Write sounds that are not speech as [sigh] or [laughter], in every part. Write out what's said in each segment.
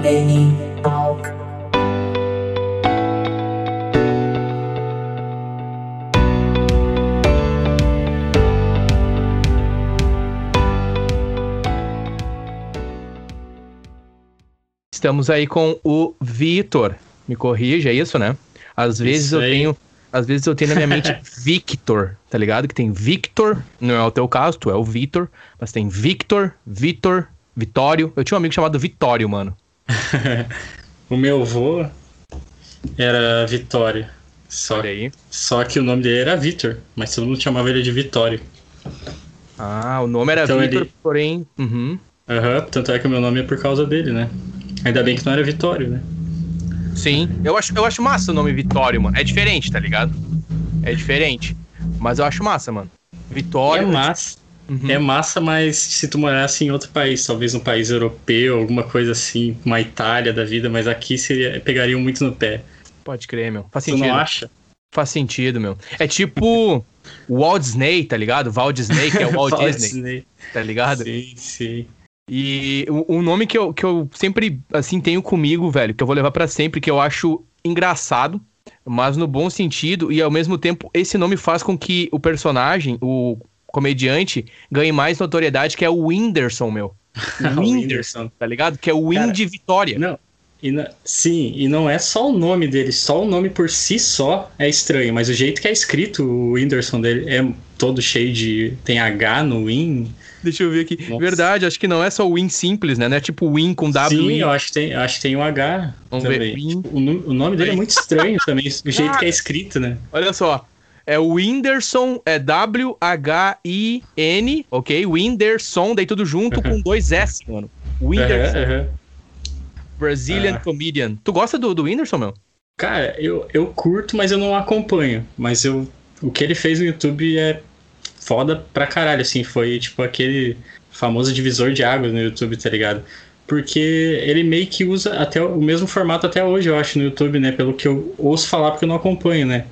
Talk. Estamos aí com o Vitor. Me corrija, é isso, né? Às vezes Isso eu aí. tenho. Às vezes eu tenho na minha mente [laughs] Victor, tá ligado? Que tem Victor, não é o teu caso, tu é o Vitor, mas tem Victor, Vitor, Vitório. Eu tinha um amigo chamado Vitório, mano. [laughs] o meu avô era Vitório. Só, só que o nome dele era Vitor, mas todo mundo chamava ele de Vitório. Ah, o nome era Então Vitor, ele- porém. Uhum. Aham, tanto é que o meu nome é por causa dele, né? Ainda bem que não era Vitório, né? Sim. Eu acho, eu acho massa o nome Vitório, mano. É diferente, tá ligado? É diferente. Mas eu acho massa, mano. Vitório. é massa. Uhum. É massa, mas se tu morasse em outro país, talvez um país europeu, alguma coisa assim, uma Itália da vida, mas aqui seria, pegariam muito no pé. Pode crer, meu. Faz Tu sentido. não acha? Faz sentido, meu. É tipo o Walt Disney, tá ligado? Walt Disney, que é o [laughs] Walt Walt Disney, Disney. tá ligado? Sim, sim. E o, o nome que eu, que eu sempre, assim, tenho comigo, velho, que eu vou levar pra sempre, que eu acho engraçado, mas no bom sentido, e ao mesmo tempo, esse nome faz com que o personagem, o comediante, ganhe mais notoriedade, que é o Whindersson, meu. [laughs] O Whindersson, tá ligado? Que é o Win de Vitória. Não, e na- sim, e não é só o nome dele, só o nome por si só é estranho, mas o jeito que é escrito o Whindersson dele é todo cheio de. tem H no Win. Deixa eu ver aqui. Nossa. Verdade, acho que não é só o Win simples, né? Não é tipo Win com W. Sim, eu acho que tem, acho que tem um H Vamos ver. também. Win. O, nu- o nome dele é muito estranho também, o jeito que é escrito, né? Olha só. É o Whindersson, é W-H-I-N, ok? Whindersson, daí tudo junto com dois S, mano. Whindersson, Aham, aham. Brazilian Ah. Comedian. Tu gosta do, do Whindersson, meu? Cara, eu, eu curto, mas eu não acompanho. Mas eu, o que ele fez no YouTube é foda pra caralho, assim. Foi tipo aquele famoso divisor de águas no YouTube, tá ligado? Porque ele meio que usa até o mesmo formato até hoje, eu acho, no YouTube, né? Pelo que eu ouço falar, porque eu não acompanho, né?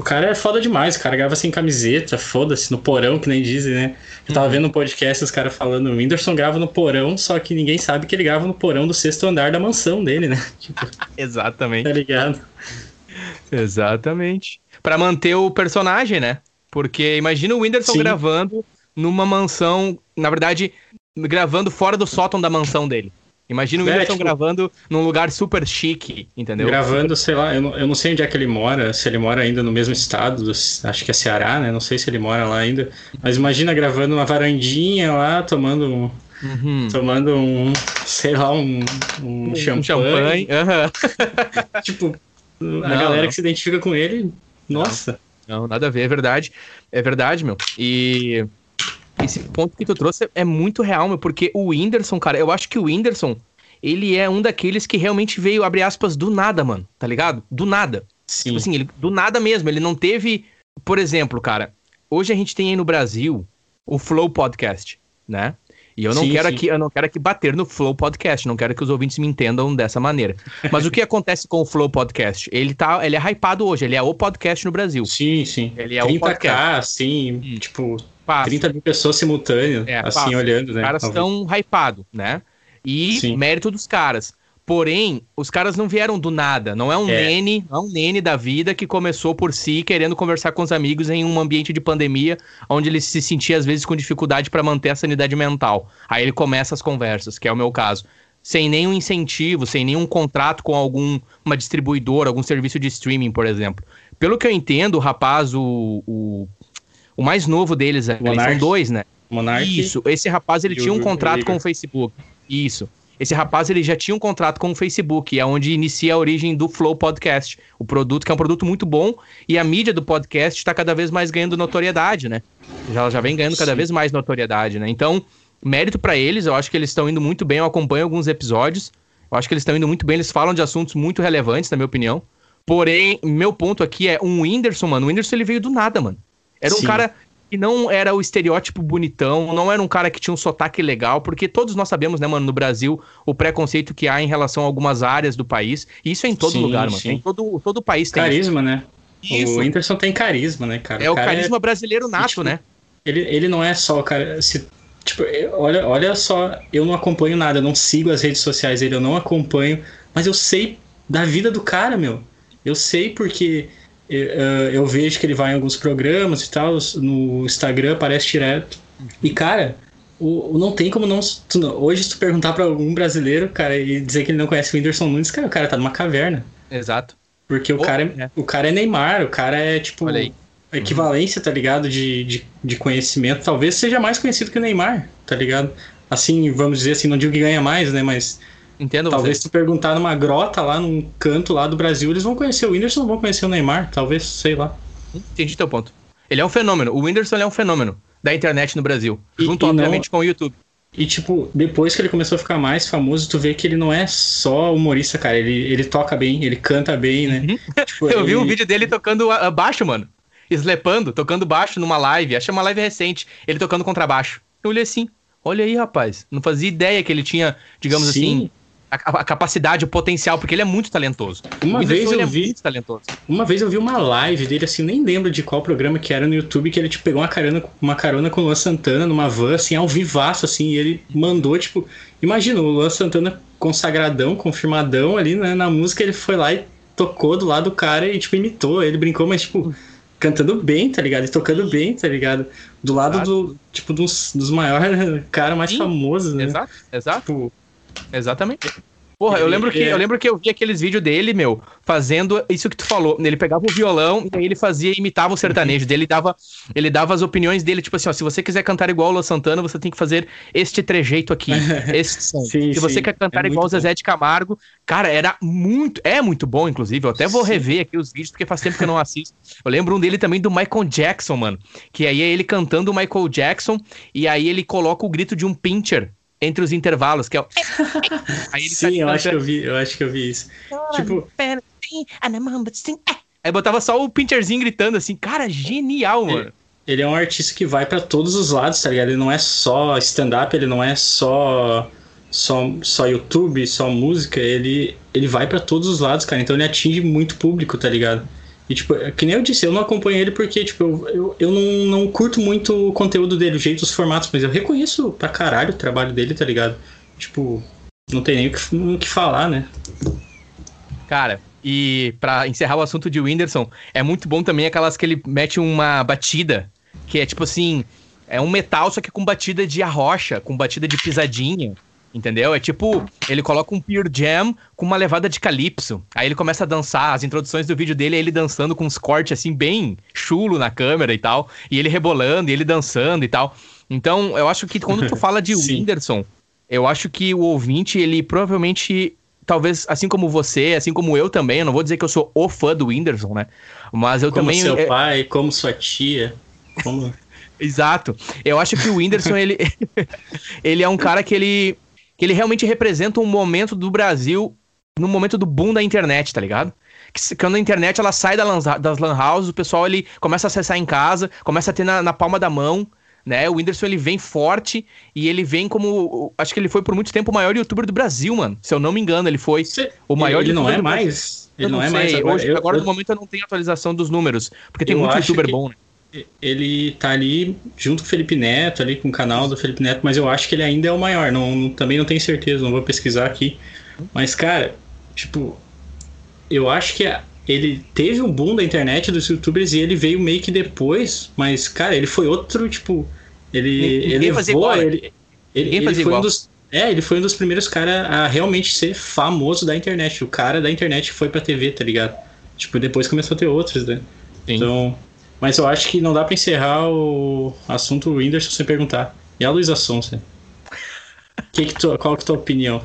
O cara é foda demais, o cara grava sem camiseta, foda-se, no porão, que nem dizem, né? Eu tava vendo um podcast os caras falando, o Whindersson grava no porão, só que ninguém sabe que ele grava no porão do sexto andar da mansão dele, né? [laughs] Tipo, [laughs] Exatamente. tá ligado? Exatamente. Pra manter o personagem, né? Porque imagina o Whindersson Sim. gravando numa mansão, na verdade, gravando fora do sótão da mansão dele. Imagina o É, Whindersson tipo- gravando num lugar super chique, entendeu? Gravando, sei lá, eu não, eu não sei onde é que ele mora, se ele mora ainda no mesmo estado, do- acho que é Ceará, né? Não sei se ele mora lá ainda. Mas imagina gravando uma varandinha lá, tomando um, Uhum. tomando um, sei lá, um, um, Um champanhe. champanhe. aham. [laughs] Tipo, a Não, galera não. que se identifica com ele, nossa. Não, nada a ver, é verdade. É verdade, meu. E esse ponto que tu trouxe é muito real, meu, porque o Whindersson, cara, eu acho que o Whindersson, ele é um daqueles que realmente veio, abre aspas, do nada, mano, tá ligado? Do nada. Sim. Tipo assim, ele, do nada mesmo, ele não teve. Por exemplo, cara, hoje a gente tem aí no Brasil o Flow Podcast, né? E eu não Sim, quero sim. aqui, eu não quero aqui bater no Flow Podcast, não quero que os ouvintes me entendam dessa maneira. Mas o que acontece com o Flow Podcast? Ele tá, ele é hypado hoje, ele é o podcast no Brasil. Sim, sim. Ele é o 30k, podcast. assim, Hum. tipo, Passa. 30 mil pessoas simultâneas, É, assim, olhando, né? Os caras estão hypados, né? E Sim. mérito dos caras. Porém, os caras não vieram do nada. Não é um É. nene, não é um nene da vida que começou por si querendo conversar com os amigos em um ambiente de pandemia, onde ele se sentia às vezes com dificuldade para manter a sanidade mental. Aí ele começa as conversas, que é o meu caso. Sem nenhum incentivo, sem nenhum contrato com algum uma distribuidora, algum serviço de streaming, por exemplo. Pelo que eu entendo, o rapaz, o, o, o mais novo deles, ali, são Monark. dois, né? Monark. Isso, esse rapaz ele tinha um contrato com o Facebook. Isso. Esse rapaz ele já tinha um contrato com o Facebook, é onde inicia a origem do Flow Podcast, o produto que é um produto muito bom e a mídia do podcast está cada vez mais ganhando notoriedade, né? Já, já vem ganhando cada Sim. vez mais notoriedade, né? Então, mérito pra eles, eu acho que eles estão indo muito bem, eu acompanho alguns episódios, eu acho que eles estão indo muito bem, eles falam de assuntos muito relevantes, na minha opinião. Porém, meu ponto aqui é um Whindersson, mano. O Whindersson ele veio do nada, mano. Era um Sim. cara que não era o estereótipo bonitão, não era um cara que tinha um sotaque legal, porque todos nós sabemos, né, mano, no Brasil, o preconceito que há em relação a algumas áreas do país. E isso é em todo Sim, lugar, mano. sim. Em todo, todo o país tem Carisma, né? isso. O Whindersson tem carisma, né, cara? É o cara carisma brasileiro nato, tipo, né? Ele, ele não é só o cara. Se Tipo, olha, olha só, eu não acompanho nada, eu não sigo as redes sociais dele, eu não acompanho, mas eu sei da vida do cara, meu. Eu sei porque eu, eu vejo que ele vai em alguns programas e tal, no Instagram aparece direto. E, cara, o, não tem como não. Tu, hoje, se tu perguntar pra algum brasileiro, cara, e dizer que ele não conhece o Whindersson Nunes, cara, o cara tá numa caverna. Exato. Porque o, oh, cara, é, é. o cara é Neymar, o cara é tipo. Olha aí. A equivalência, tá ligado? De, de, de conhecimento. Talvez seja mais conhecido que o Neymar, tá ligado? Assim, vamos dizer assim, não digo que ganha mais, né? Mas. Entendo Talvez você. se perguntar numa grota lá, num canto lá do Brasil, eles vão conhecer o Whindersson, não vão conhecer o Neymar, talvez, sei lá. Entendi teu ponto. Ele é um fenômeno. O Whindersson é um fenômeno da internet no Brasil. E, junto, e obviamente, não... com o YouTube. E, tipo, depois que ele começou a ficar mais famoso, tu vê que ele não é só humorista, cara. Ele, ele toca bem, ele canta bem, né? Uhum. [laughs] tipo, Eu ele... vi um vídeo dele tocando baixo, mano. Slepando, tocando baixo numa live. Acho uma live recente. Ele tocando contrabaixo. Eu olhei assim. Olha aí, rapaz. Não fazia ideia que ele tinha, digamos Sim. assim, a, a, capacidade, o potencial, porque ele é muito talentoso. Uma vez eu é vi, Uma vez eu vi uma live dele, assim, nem lembro de qual programa que era no YouTube, que ele tipo, pegou uma carona, uma carona com o Luan Santana numa van, assim, ao vivaço, assim, e ele mandou, tipo, imagina, o Luan Santana consagradão, confirmadão ali, né, na música, ele foi lá e tocou do lado do cara e, tipo, imitou, ele brincou, mas, tipo, cantando bem, tá ligado? E tocando bem, tá ligado? Do lado exato. do, tipo, dos, dos maiores caras mais Sim, famosos, né? Exato, exato. Tipo, Exatamente. Porra, eu lembro, que, eu lembro que eu vi aqueles vídeos dele, meu, fazendo isso que tu falou. Ele pegava o violão e aí ele fazia, imitava o sertanejo dele, dava, ele dava as opiniões dele, tipo assim, ó, se você quiser cantar igual o Lua Santana, você tem que fazer este trejeito aqui, [laughs] som. Sim, se você sim, quer cantar é igual o Zezé de Camargo, cara, era muito, é muito bom, inclusive, eu até vou sim. rever aqui os vídeos, porque faz tempo que eu não assisto. Eu lembro um dele também do Michael Jackson, mano, que aí é ele cantando o Michael Jackson, e aí ele coloca o grito de um pincher entre os intervalos, que é o. [laughs] Aí ele Sim, tá eu acho que eu vi, eu acho que eu vi isso. tipo. Aí botava só o Pincherzinho gritando assim, cara, genial, mano. Ele, ele é um artista que vai para todos os lados, tá ligado? Ele não é só stand-up, ele não é só só, só YouTube, só música, ele, ele vai para todos os lados, cara. Então ele atinge muito público, tá ligado? E, tipo, é que nem eu disse, eu não acompanho ele porque, tipo, eu, eu, eu não, não curto muito o conteúdo dele, o jeito dos formatos, mas eu reconheço pra caralho o trabalho dele, tá ligado? Tipo, não tem nem o que, o que falar, né? Cara, e para encerrar o assunto de Whindersson, é muito bom também aquelas que ele mete uma batida, que é tipo assim, é um metal, só que com batida de arrocha, com batida de pisadinha. Entendeu? É tipo, ele coloca um Pure Jam com uma levada de calypso. Aí ele começa a dançar. As introduções do vídeo dele é ele dançando com uns cortes assim, bem chulo na câmera e tal. E ele rebolando, e ele dançando e tal. Então, eu acho que quando tu [laughs] fala de Whindersson, eu acho que o ouvinte, ele provavelmente talvez, assim como você, assim como eu também, eu não vou dizer que eu sou o fã do Whindersson, né? Mas eu como também. Como seu é... pai, como sua tia, como. [laughs] Exato. Eu acho que o Whindersson, ele, [laughs] ele é um cara que ele que ele realmente representa um momento do Brasil no momento do boom da internet, tá ligado? Que, quando a internet ela sai da lan, das lan houses, o pessoal ele começa a acessar em casa, começa a ter na, na palma da mão, né? O Whindersson ele vem forte e ele vem como. Acho que ele foi por muito tempo o maior youtuber do Brasil, mano. Se eu não me engano, ele foi o maior Ele não é mais. Ele não, não, é mais. Agora, Hoje, eu, agora eu... no momento eu não tenho atualização dos números, porque tem muito youtuber que... bom, né? Ele tá ali junto com o Felipe Neto, ali com o canal do Felipe Neto, mas eu acho que ele ainda é o maior. Não, não, também não tenho certeza, não vou pesquisar aqui. Mas, cara, tipo, eu acho que ele teve um boom da internet dos youtubers e ele veio meio que depois, mas, cara, ele foi outro, tipo. Ele Ninguém elevou. Ele, ele, ele foi igual. um dos. É, ele foi um dos primeiros caras a realmente ser famoso da internet. O cara da internet foi pra TV, tá ligado? Tipo, depois começou a ter outros, né? Sim. Então, mas eu acho que não dá para encerrar o assunto Whindersson sem perguntar. E a Luísa Sonsa? [laughs] Que que tu, qual que é a tua opinião?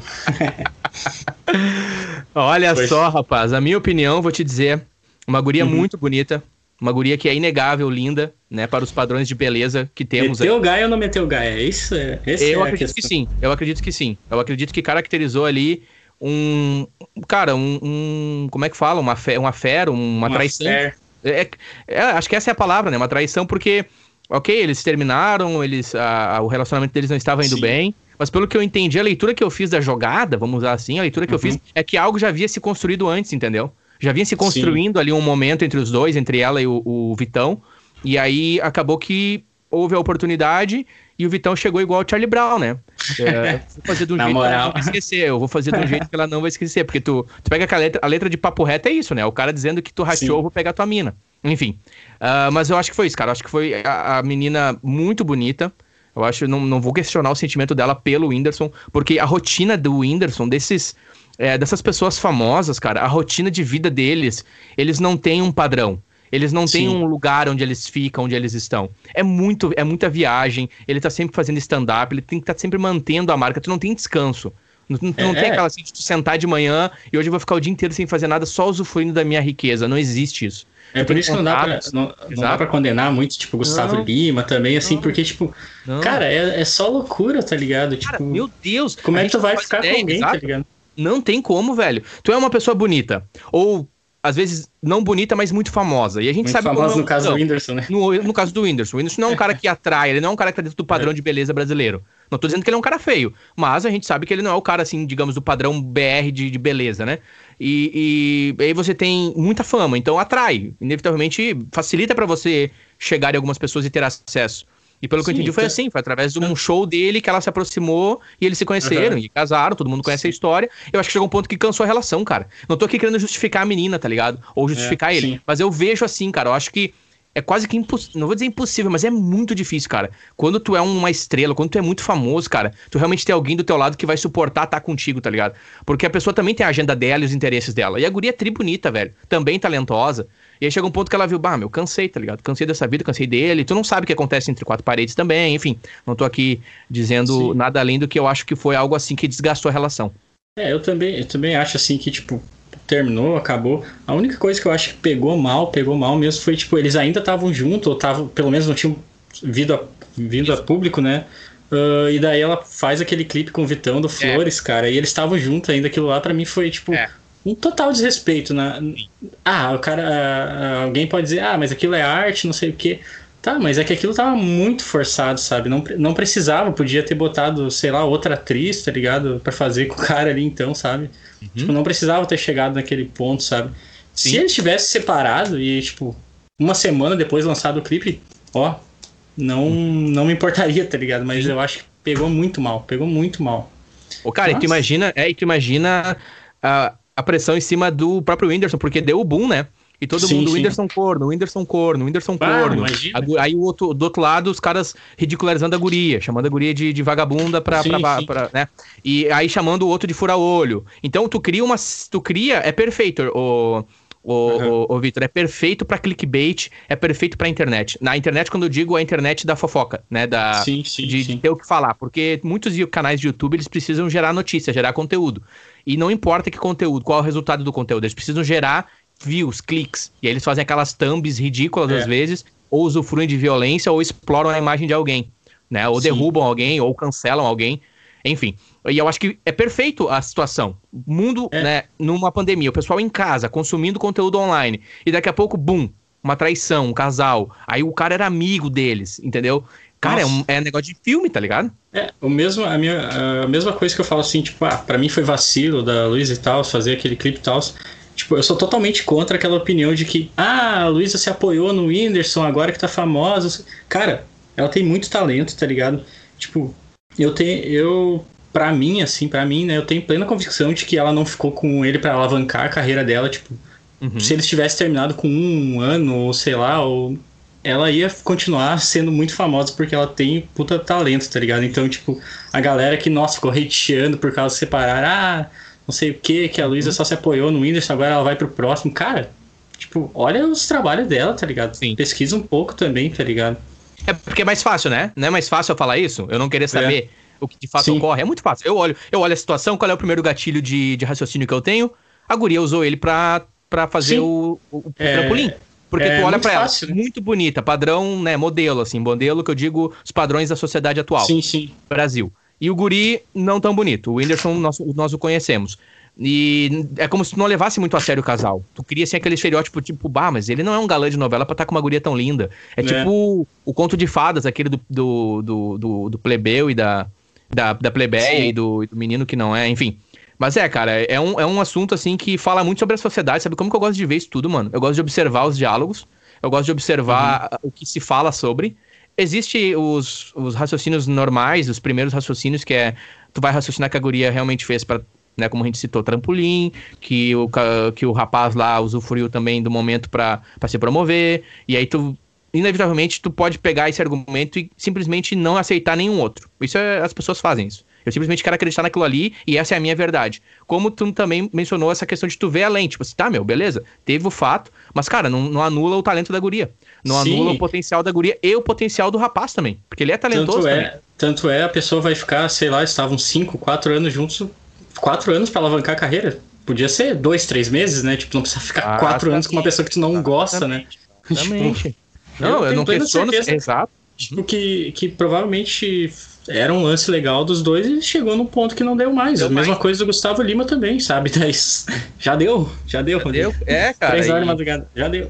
[laughs] Olha pois. só, rapaz. A minha opinião, vou te dizer, uma guria uhum. muito bonita. Uma guria que é inegável, linda, né? Para os padrões de beleza que temos meteu aí. Meteu Gaia ou não meteu Gaia? Isso é, eu é acredito que sim. Eu acredito que sim. Eu acredito que caracterizou ali um. Cara, um. um como é que fala? Uma fé, uma fera, uma, uma traição. Fé. É, é, acho que essa é a palavra, né? Uma traição, porque, ok, eles terminaram, eles, a, o relacionamento deles não estava indo Sim. bem. Mas pelo que eu entendi, a leitura que eu fiz da jogada, vamos usar assim, a leitura que uhum. eu fiz é que algo já havia se construído antes, entendeu? Já vinha se construindo Sim. ali um momento entre os dois, entre ela e o, o Vitão. E aí acabou que houve a oportunidade e o Vitão chegou igual o Charlie Brown, né? É, [laughs] vou fazer de um jeito moral. que ela não vai esquecer. Eu vou fazer de um jeito que ela não vai esquecer. Porque tu, tu pega a letra, a letra de papo reto é isso, né? O cara dizendo que tu rachou, eu vou pegar tua mina. Enfim. Uh, mas eu acho que foi isso, cara. Eu acho que foi a, a menina muito bonita. Eu acho, não, não vou questionar o sentimento dela pelo Whindersson, porque a rotina do Whindersson, desses, é, dessas pessoas famosas, cara, a rotina de vida deles, eles não têm um padrão. Eles não Sim. têm um lugar onde eles ficam, onde eles estão. É muito, é muita viagem. Ele tá sempre fazendo stand-up, ele tem que estar tá sempre mantendo a marca. Tu não tem descanso. Não, não é, tem aquela assim de tu sentar de manhã e hoje eu vou ficar o dia inteiro sem fazer nada, só usufruindo da minha riqueza. Não existe isso. É por isso que não dá, pra, não, não dá pra condenar muito, tipo, Gustavo não, Lima também, assim, não, porque, tipo, cara, é, é só loucura, tá ligado? Cara, tipo, meu Deus! Como é que tu vai ficar ideia, com alguém, tá exato? tá ligado? Não tem como, velho. Tu é uma pessoa bonita. Ou às vezes não bonita, mas muito famosa. E a gente muito sabe famosa como é no caso do Whindersson, né? No, no caso do Whindersson. O Whindersson não é um cara que atrai, ele não é um cara que tá dentro do padrão é. de beleza brasileiro. Não tô dizendo que ele é um cara feio, mas a gente sabe que ele não é o cara, assim, digamos, do padrão BR de, de beleza, né? E, e, aí você tem muita fama, então atrai. Inevitavelmente facilita para você chegar em algumas pessoas e ter acesso. E pelo Sim, que eu entendi, foi assim: foi através de um é. show dele que ela se aproximou e eles se conheceram uhum. e casaram, todo mundo conhece sim. a história. Eu acho que chegou um ponto que cansou a relação, cara. Não tô aqui querendo justificar a menina, tá ligado? Ou justificar é, ele. Sim. Mas eu vejo assim, cara, eu acho que é quase que impossível. Não vou dizer impossível, mas é muito difícil, cara. Quando tu é uma estrela, quando tu é muito famoso, cara, tu realmente tem alguém do teu lado que vai suportar estar tá contigo, tá ligado? Porque a pessoa também tem a agenda dela e os interesses dela. E a guria é tri bonita, velho. Também talentosa. E aí chega um ponto que ela viu, bah, meu, cansei, tá ligado? Cansei dessa vida, cansei dele. Tu não sabe o que acontece entre quatro paredes também, enfim. Não tô aqui dizendo Sim. nada além do que eu acho que foi algo assim que desgastou a relação. É, eu também, eu também acho assim que, tipo, terminou, acabou. A única coisa que eu acho que pegou mal, pegou mal mesmo, foi, tipo, eles ainda estavam juntos, ou estavam, pelo menos não tinham vindo a, vindo a público, né? Uh, e daí ela faz aquele clipe com o Vitão do é. Flores, é. cara, e eles estavam juntos ainda. Aquilo lá para mim foi, tipo, é. Um total desrespeito. Né? Ah, o cara. Uh, alguém pode dizer, ah, mas aquilo é arte, não sei o quê. Tá, mas é que aquilo tava muito forçado, sabe? Não, não precisava, podia ter botado, sei lá, outra atriz, tá ligado? para fazer com o cara ali então, sabe? Uhum. Tipo, não precisava ter chegado naquele ponto, sabe? Sim. Se eles tivessem separado e, tipo, uma semana depois lançado o clipe, ó, não, não me importaria, tá ligado? Mas eu acho que pegou muito mal, pegou muito mal. Ô, cara, Nossa. e tu imagina, é, e tu imagina a, a pressão em cima do próprio Whindersson, porque deu o boom, né? E todo sim, mundo, sim. Whindersson corno, Whindersson corno, Whindersson ah, corno. A, aí o outro, do outro lado, os caras ridicularizando a guria, chamando a guria de, de vagabunda pra, sim, pra, pra, né? E aí chamando o outro de fura-olho. Então tu cria uma. Tu cria. É perfeito, o. O, uhum. o, o Vitor, é perfeito para clickbait, é perfeito para internet. Na internet, quando eu digo a internet da fofoca, né? Da, sim, sim, de, sim. de ter o que falar. Porque muitos canais de YouTube eles precisam gerar notícia, gerar conteúdo. E não importa que conteúdo, qual é o resultado do conteúdo, eles precisam gerar views, cliques. E aí eles fazem aquelas thumbs ridículas é. às vezes, ou usufruem de violência, ou exploram a imagem de alguém, né? Ou Sim. derrubam alguém, ou cancelam alguém. Enfim. E eu acho que é perfeito a situação. Mundo, é. né, numa pandemia, o pessoal em casa, consumindo conteúdo online. E daqui a pouco, bum, uma traição, um casal. Aí o cara era amigo deles, entendeu? Cara, é, um, é negócio de filme, tá ligado? É, o mesmo, a, minha, a mesma coisa que eu falo assim, tipo, ah, pra mim foi vacilo da Luiz e tal, fazer aquele clipe e tal. Tipo, eu sou totalmente contra aquela opinião de que, ah, a Luísa se apoiou no Whindersson agora que tá famosa. Cara, ela tem muito talento, tá ligado? Tipo, eu tenho. Eu. Pra mim, assim, pra mim, né, eu tenho plena convicção de que ela não ficou com ele para alavancar a carreira dela. Tipo, uhum. se eles tivessem terminado com um ano, ou sei lá, ou. Ela ia continuar sendo muito famosa porque ela tem puta talento, tá ligado? Então, tipo, a galera que, nossa, ficou hateando por causa de separar, ah não sei o que, que a Luísa só se apoiou no Whindersson, agora ela vai pro próximo. Cara, tipo, olha os trabalhos dela, tá ligado? Sim. Pesquisa um pouco também, tá ligado? É porque é mais fácil, né? Não é mais fácil eu falar isso? Eu não querer saber é. o que de fato Sim. ocorre. É muito fácil. Eu olho, eu olho a situação, qual é o primeiro gatilho de, de raciocínio que eu tenho? A guria usou ele pra, pra fazer o, o, o é... trampolim. Porque é tu olha pra ela, fácil, né? muito bonita, padrão, né, modelo, assim, modelo que eu digo, os padrões da sociedade atual. Sim, sim. Brasil. E o guri não tão bonito. O Whindersson, nós, nós o conhecemos. E é como se tu não levasse muito a sério o casal. Tu queria assim aquele estereótipo tipo, bah, mas ele não é um galã de novela pra estar tá com uma guria tão linda. É, é. tipo o, o, conto de fadas, aquele do, do, do, do, do plebeu e da, da, da plebeia e do, e do, menino que não é, enfim. Mas é, cara, é um, é um assunto assim que fala muito sobre a sociedade, sabe como que eu gosto de ver isso tudo, mano? Eu gosto de observar os diálogos, eu gosto de observar uhum. o que se fala sobre existe os, os raciocínios normais, os primeiros raciocínios, que é tu vai raciocinar que a guria realmente fez para né, como a gente citou, trampolim, que o, que o rapaz lá usufruiu também do momento para se promover, e aí tu, inevitavelmente, tu pode pegar esse argumento e simplesmente não aceitar nenhum outro. Isso é, as pessoas fazem isso. Eu simplesmente quero acreditar naquilo ali e essa é a minha verdade. Como tu também mencionou essa questão de tu ver além, tipo assim, tá, meu, beleza, teve o fato, mas, cara, não, não anula o talento da guria. Não Sim. anula o potencial da guria e o potencial do rapaz também. Porque ele é talentoso tanto é, também. É, tanto é, a pessoa vai ficar, sei lá, estavam 5, 4 anos juntos, 4 anos para alavancar a carreira. Podia ser dois, três meses, né? Tipo, não precisa ficar ah, quatro anos com uma pessoa que tu não gosta, né? Exatamente. [laughs] Tipo, não, eu, eu não questiono. Exato. Tipo, que, que provavelmente era um lance legal dos dois e chegou num ponto que não deu mais. Deu a mesma mais. coisa do Gustavo Lima também, sabe? [laughs] Mas já deu, já deu. Já deu? É, cara. Três horas e... de madrugada, já deu.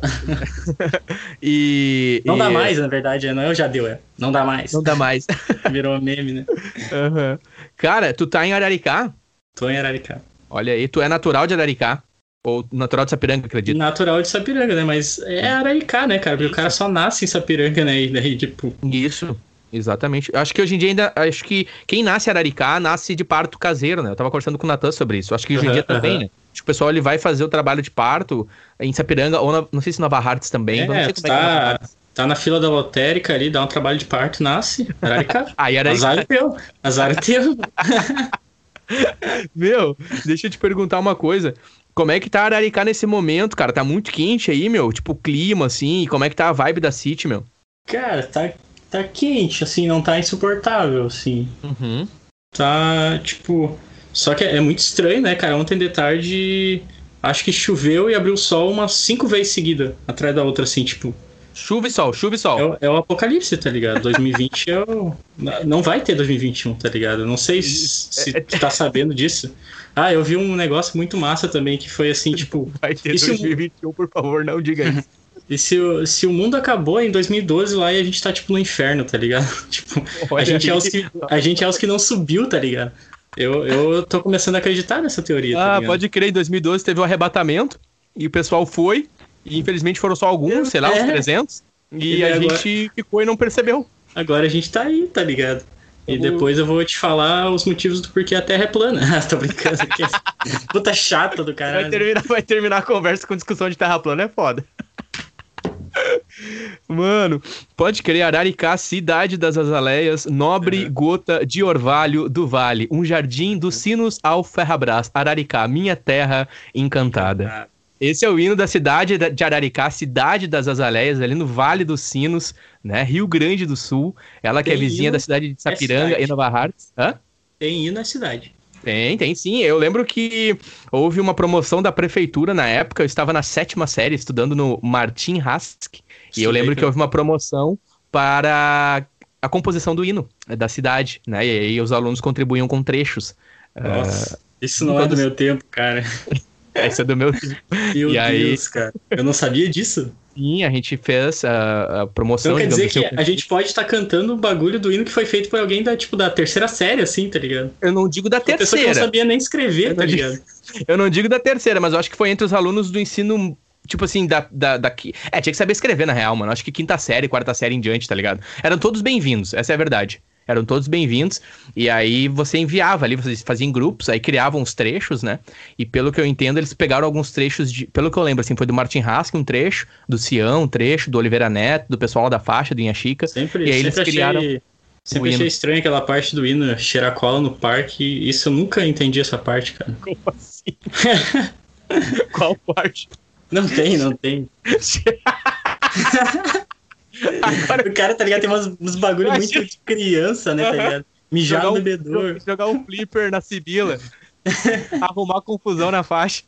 [laughs] e. Não e... dá mais, na verdade, não é já deu, é. Não dá mais. Não dá mais. [laughs] Virou meme, né? Uhum. Cara, tu tá em Araricá? Tô em Araricá. Olha aí, tu é natural de Araricá? Ou natural de Sapiranga, acredito? Natural de Sapiranga, né? Mas é Araricá, né, cara? Porque Isso. o cara só nasce em Sapiranga, né? E daí, tipo. Isso. Exatamente. Acho que hoje em dia ainda. Acho que quem nasce Araricá nasce de parto caseiro, né? Eu tava conversando com o Natan sobre isso. Acho que hoje em dia também, né? Acho que o pessoal ele vai fazer o trabalho de parto em Sapiranga, ou na, não sei se Nova Hartz também. É, não sei como tá, é que é tá na fila da lotérica ali, dá um trabalho de parto, nasce. Araricá. [laughs] Aí Araricá. Azar é teu. Azar é teu. [laughs] Meu, deixa eu te perguntar uma coisa. Como é que tá Araricá nesse momento, cara? Tá muito quente aí, meu? Tipo, clima, assim. E como é que tá a vibe da City, meu? Cara, tá, tá quente, assim, não tá insuportável, assim. Uhum. Tá, tipo. Só que é, é muito estranho, né, cara? Ontem de tarde. Acho que choveu e abriu o sol umas cinco vezes seguida, atrás da outra, assim, tipo. Chuva e sol, chuva e sol. É o, é o apocalipse, tá ligado? 2020 [laughs] é o. Não vai ter 2021, tá ligado? Não sei se, se tu tá sabendo disso. Ah, eu vi um negócio muito massa também que foi assim, tipo. [laughs] Vai ter 2021, por favor, não diga isso. [laughs] E se, se o mundo acabou em 2012 lá e a gente tá, tipo, no inferno, tá ligado? [laughs] tipo, a gente, é os que, a gente é os que não subiu, tá ligado? Eu, eu tô começando a acreditar nessa teoria. Tá ah, tá pode crer, em 2012 teve um arrebatamento e o pessoal foi, e infelizmente foram só alguns, sei lá, é. uns 300. E, e a agora... gente ficou e não percebeu. Agora a gente tá aí, tá ligado? E depois eu vou te falar os motivos do porquê a Terra é plana. [laughs] Tô brincando aqui. [laughs] Puta chata do caralho. Vai terminar, vai terminar a conversa com discussão de Terra plana, é foda. Mano, pode crer, Araricá, cidade das azaleias, nobre gota de orvalho do vale, um jardim dos sinos ao ferrabras, Araricá, minha terra encantada. Esse é o hino da cidade de Araricá, cidade das azaleias, ali no Vale dos Sinos, né? Rio Grande do Sul. Ela que é vizinha da cidade de Sapiranga e Nova Hartz. Hã? Tem hino na cidade. Tem, tem sim. Eu lembro que houve uma promoção da prefeitura na época. Eu estava na sétima série estudando no Martin Hask. E eu lembro que houve uma promoção para a composição do hino da cidade, né? E aí os alunos contribuíam com trechos. Nossa, uh, isso não [laughs] é do meu tempo, cara. Essa é do meu Meu e Deus, aí... cara. Eu não sabia disso. Sim, a gente fez a, a promoção. Então quer dizer que assim, a gente pode estar tá cantando o bagulho do hino que foi feito por alguém da, tipo, da terceira série, assim, tá ligado? Eu não digo da terceira. pessoa que não sabia nem escrever, tá ligado? Digo, [laughs] eu não digo da terceira, mas eu acho que foi entre os alunos do ensino tipo assim, da, da, da. É, tinha que saber escrever, na real, mano. Acho que quinta série, quarta série em diante, tá ligado? Eram todos bem-vindos, essa é a verdade eram todos bem-vindos. E aí você enviava ali, vocês faziam grupos, aí criavam os trechos, né? E pelo que eu entendo, eles pegaram alguns trechos de. Pelo que eu lembro, assim, foi do Martin Hask um trecho, do Sião um trecho, do Oliveira Neto, do pessoal da faixa, do Inha Chica. Sempre, e aí eles criaram. Achei... Sempre achei estranho aquela parte do hino cheirar cola no parque. Isso eu nunca entendi essa parte, cara. Como assim? [laughs] Qual parte? Não tem, não tem. Agora... O cara, tá ligado? Tem uns, uns bagulho muito de criança, né, tá ligado? Mijar jogar no bebedor. Um, jogar um flipper na Sibila. [laughs] arrumar confusão na faixa.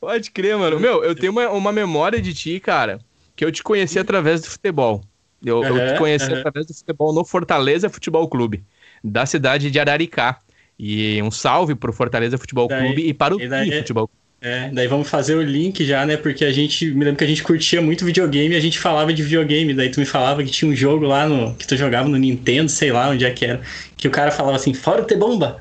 Pode crer, mano. Meu, eu tenho uma, uma memória de ti, cara, que eu te conheci através do futebol. Eu, uhum, eu te conheci uhum. através do futebol no Fortaleza Futebol Clube, da cidade de Araricá. E um salve pro Fortaleza Futebol daí, Clube e para o daí, Futebol Clube. É, daí vamos fazer o link já, né? Porque a gente. Me lembro que a gente curtia muito videogame e a gente falava de videogame. Daí tu me falava que tinha um jogo lá no. que tu jogava no Nintendo, sei lá onde é que era. Que o cara falava assim, fora o T-Bomba!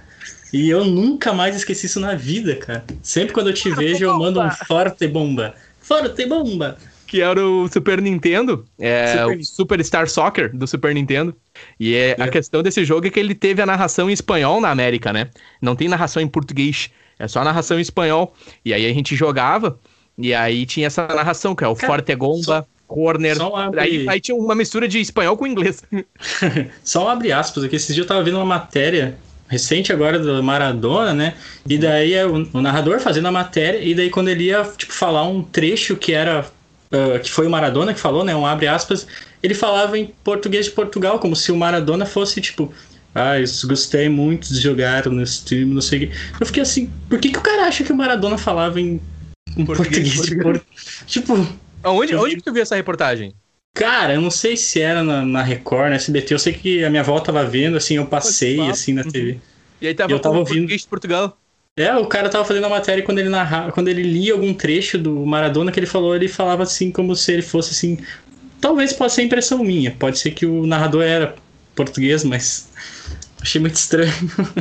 E eu nunca mais esqueci isso na vida, cara. Sempre quando eu te vejo, eu mando um fora T-Bomba! Fora T-Bomba! que era o Super Nintendo, é, Super- o Superstar Soccer do Super Nintendo. E é, a É. questão desse jogo é que ele teve a narração em espanhol na América, né? Não tem narração em português, é só narração em espanhol. E aí a gente jogava, e aí tinha essa narração, que é o Cara, Forte Gomba, Corner. Só abre, Aí, aí tinha uma mistura de espanhol com inglês. [laughs] só um abre aspas aqui. Esses dias eu tava vendo uma matéria recente agora do Maradona, né? E daí é o, o narrador fazendo a matéria, e daí quando ele ia, tipo, falar um trecho que era. ah, que foi o Maradona que falou, né? Um abre aspas, ele falava em português de Portugal, como se o Maradona fosse, tipo. Ah, eu gostei muito de jogar nesse time, não sei o quê. Eu fiquei assim, por que, que o cara acha que o Maradona falava em, Português português, Portugal? Tipo, Onde, que tu viu essa reportagem? Cara, eu não sei se era na, na Record, na SBT. Eu sei que a minha avó tava vendo, assim, eu passei, assim, na TV. E aí tava, Eu tava ouvindo. português de Portugal. É, o cara tava fazendo a matéria e quando ele narrava, quando ele lia algum trecho do Maradona que ele falou, ele falava assim como se ele fosse assim. Talvez possa ser impressão minha. Pode ser que o narrador era português, mas achei muito estranho.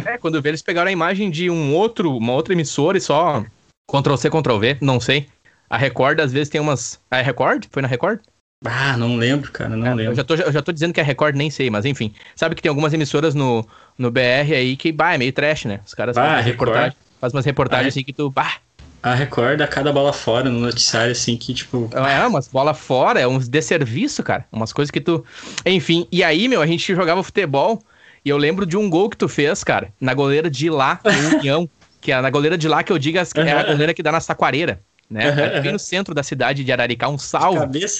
É, quando eu vi, eles pegaram a imagem de um outro, uma outra emissora e só Ctrl C, Ctrl V, não sei. A Record às vezes tem umas. A Record? Foi na Record? Ah, não lembro, cara, não É, lembro. eu, já tô, eu já tô dizendo que é Record, nem sei, mas enfim. Sabe que tem algumas emissoras no, no BR aí que, bah, é meio trash, né? Os caras Ah, fazem Record. reportagens, fazem umas reportagens Ah, assim que tu, bah, A Record dá cada bola fora no noticiário, assim, que tipo. é umas bola fora, é uns desserviço, cara. Umas coisas que tu. Enfim, e aí, meu, a gente jogava futebol e eu lembro de um gol que tu fez, cara, na goleira de lá, do [laughs] União. que é na goleira de lá que eu digo as- é a goleira que dá na Saquareira, né? Ali bem no centro da cidade de Araricá, um salve.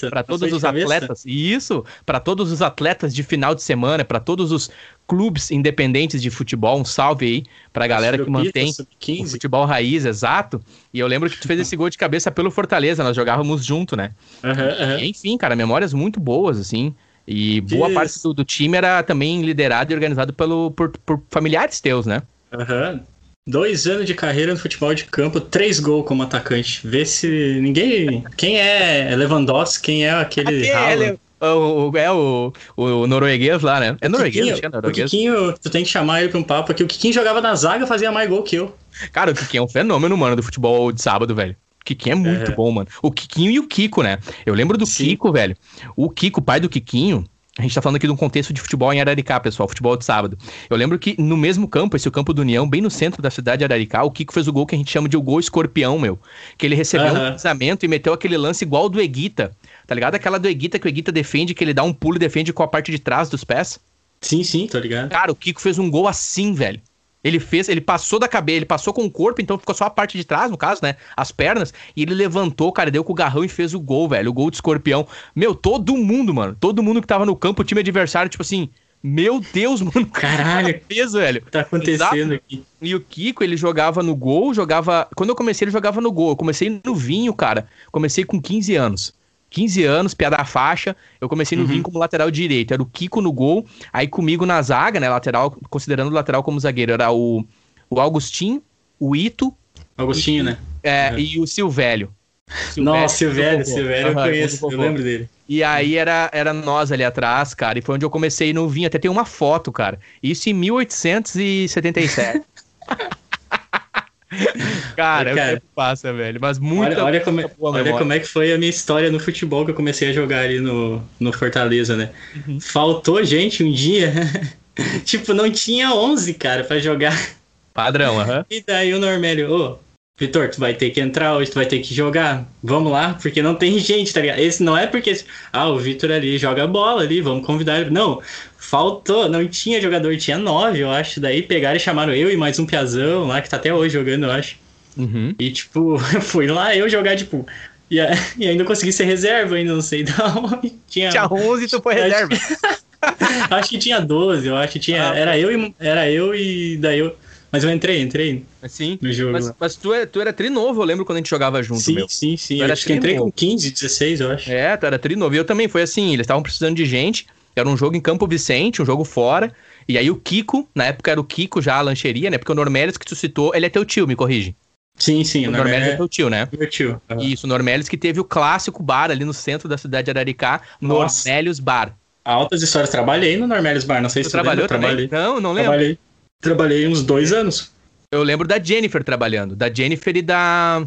Para todos os cabeça? atletas, isso, para todos os atletas de final de semana, para todos os clubes independentes de futebol, um salve aí pra galera que mantém o sub-15. futebol raiz, exato. E eu lembro que tu fez esse gol de cabeça pelo Fortaleza, nós jogávamos junto, né? Aham. E, enfim, cara, memórias muito boas, assim. E boa Isso. parte do, do time era também liderado e organizado pelo, por, por familiares teus, né? Aham. Dois anos de carreira no futebol de campo, três gols como atacante. Vê se ninguém. Quem é Lewandowski, quem é aquele. Haaland? O, o- é o, o norueguês lá, né? É O norueguês, Kikinho- acho que é O norueguês. Kikinho, tu tem que chamar ele pra um papo aqui. O Kikinho jogava na zaga, fazia mais gol que eu. Cara, o Kikinho é um fenômeno, mano, do futebol de sábado, velho. O Kikinho é muito É. bom, mano. O Kikinho e o Kiko, né? Eu lembro do Sim. Kiko, velho. O Kiko, pai do Kikinho, a gente tá falando aqui de um contexto de futebol em Araricá, pessoal, futebol de sábado. Eu lembro que no mesmo campo, esse é o campo do União, bem no centro da cidade de Araricá, o Kiko fez o gol que a gente chama de o gol escorpião, meu. Que ele recebeu um Aham. cruzamento e meteu aquele lance igual ao do Eguita. Tá ligado? Aquela do Eguita que o Eguita defende, que ele dá um pulo e defende com a parte de trás dos pés. Sim, sim, tô ligado. Cara, o Kiko fez um gol assim, velho. Ele fez, ele passou da cabeça, ele passou com o corpo, então ficou só a parte de trás, no caso, né? As pernas, e ele levantou, cara, deu com o garrão e fez o gol, velho. O gol de escorpião. Meu, todo mundo, mano. Todo mundo que tava no campo, o time adversário, tipo assim, meu Deus, [laughs] mano. Caralho, fez, velho. tá acontecendo aqui? E o Kiko, ele jogava no gol, jogava. Quando eu comecei, ele jogava no gol. Eu comecei no vinho, cara. Comecei com 15 anos. 15 anos, piada da faixa. Eu comecei no Uhum. vinho como lateral direito. Era o Kiko no gol. Aí comigo na zaga, né? Lateral, considerando o lateral como zagueiro, era o, o Augustinho, o Ito Augustinho, né? é, Uhum. e o Silvélio. Nossa, Silvério, do vovô. Silvério eu conheço, eu lembro dele. E aí era, era nós ali atrás, cara. E foi onde eu comecei no vinho. Até tem uma foto, cara. Isso em 1877. [laughs] [laughs] cara, Cara. o tempo passa, velho. Mas muito. Olha, olha, como, é- olha como é que foi a minha história no futebol que eu comecei a jogar ali no, no Fortaleza, né? Uhum. Faltou gente um dia. [laughs] tipo, não tinha 11, cara, pra jogar. Padrão, aham. E daí o Normélio, ô, Vitor, tu vai ter que entrar hoje, tu vai ter que jogar. Vamos lá, porque não tem [laughs] gente, tá ligado? Esse não é porque, ah, o Vitor ali joga bola ali, vamos convidar ele. Não, faltou, não tinha jogador, tinha nove, eu acho. Daí pegaram e chamaram eu e mais um piazão lá, que tá até hoje jogando, eu acho. Uhum. E, tipo, [laughs] fui lá eu jogar, tipo. E, a- [laughs] e ainda consegui ser reserva, ainda não sei de onde. Tinha, Tinha 11 e tu foi reserva. acho que tinha 12, eu acho que tinha. Ah, era, eu e, era eu e daí eu. Mas eu entrei, entrei Sim. no jogo. Mas, mas tu, é, tu era trinovo, eu lembro quando a gente jogava junto, sim, meu. sim, sim. Era acho que entrei com 15, 16, eu acho. É, tu era trinovo. E eu também, foi assim, eles estavam precisando de gente. Era um jogo em Campo Vicente, um jogo fora. E aí o Kiko, na época era o Kiko já, a lancheria, né? Porque o Normelis que tu citou, ele é teu tio, me corrige. Sim, sim, O Normelis Normélia é teu tio, né? é meu tio. Aham. Isso, o Normelis que teve o clássico bar ali no centro da cidade de Araricá, Nossa. Normélios Bar. Altas histórias. Trabalhei no Normélios Bar, não sei Tu se tu lembra, trabalhou também? Trabalhei. Não, não lembro. Trabalhei. Trabalhei uns dois anos. Eu lembro da Jennifer trabalhando. Da Jennifer e da.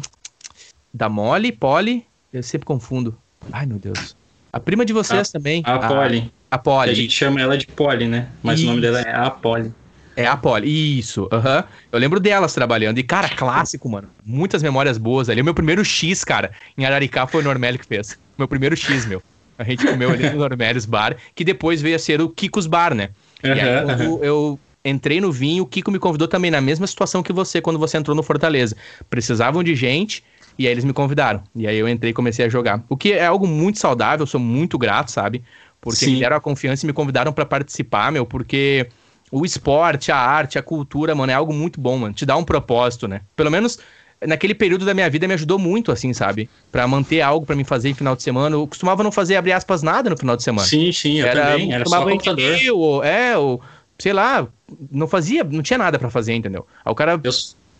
Da Molly, Polly. Eu sempre confundo. Ai, meu Deus. A prima de vocês A- também. A Polly. A Polly. A gente chama ela de Polly, né? Mas o nome Isso. dela é a Polly. É a Polly, isso, aham. Eu lembro delas trabalhando. E, cara, clássico, mano. Muitas memórias boas ali. O meu primeiro X, cara, em Araricá foi o Normelli que fez. Meu primeiro X, meu. A gente comeu ali no [laughs] Normelli's Bar, que depois veio a ser o Kiko's Bar, né? E aí, quando aham. eu entrei no vinho, o Kiko me convidou também na mesma situação que você quando você entrou no Fortaleza. Precisavam de gente e aí eles me convidaram. E aí eu entrei e comecei a jogar. O que é algo muito saudável, sou muito grato, sabe? Porque Sim. me deram a confiança e me convidaram pra participar, meu, porque o esporte, a arte, a cultura, mano, é algo muito bom, mano. Te dá um propósito, né? Pelo menos naquele período da minha vida me ajudou muito, assim, sabe? Pra manter algo pra me fazer em final de semana. Eu costumava não fazer, abre aspas, nada no final de semana Sim, sim, eu também. Era só computador. Ou, é, ou, sei lá, não fazia, não tinha nada pra fazer, entendeu? Aí o cara, Eu,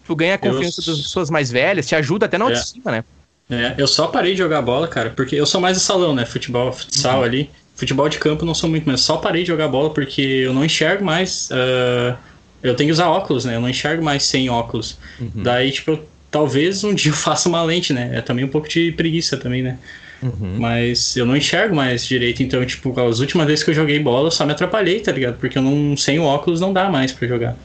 tu ganha a confiança eu- das pessoas mais velhas, te ajuda até na É. autoestima, né? é, eu só parei de jogar bola, cara, porque eu sou mais de salão, né? Futebol, futsal Uhum. ali. Futebol de campo não sou muito, mas só parei de jogar bola porque eu não enxergo mais. ah, eu tenho que usar óculos, né? Eu não enxergo mais sem óculos. Uhum. Daí, tipo, talvez um [laughs] dia eu faça uma lente, né? É também um pouco de preguiça também, né? Uhum. Mas eu não enxergo mais direito, então, tipo, as últimas vezes que eu joguei bola, eu só me atrapalhei, tá ligado? Porque eu não, sem o óculos não dá mais pra jogar.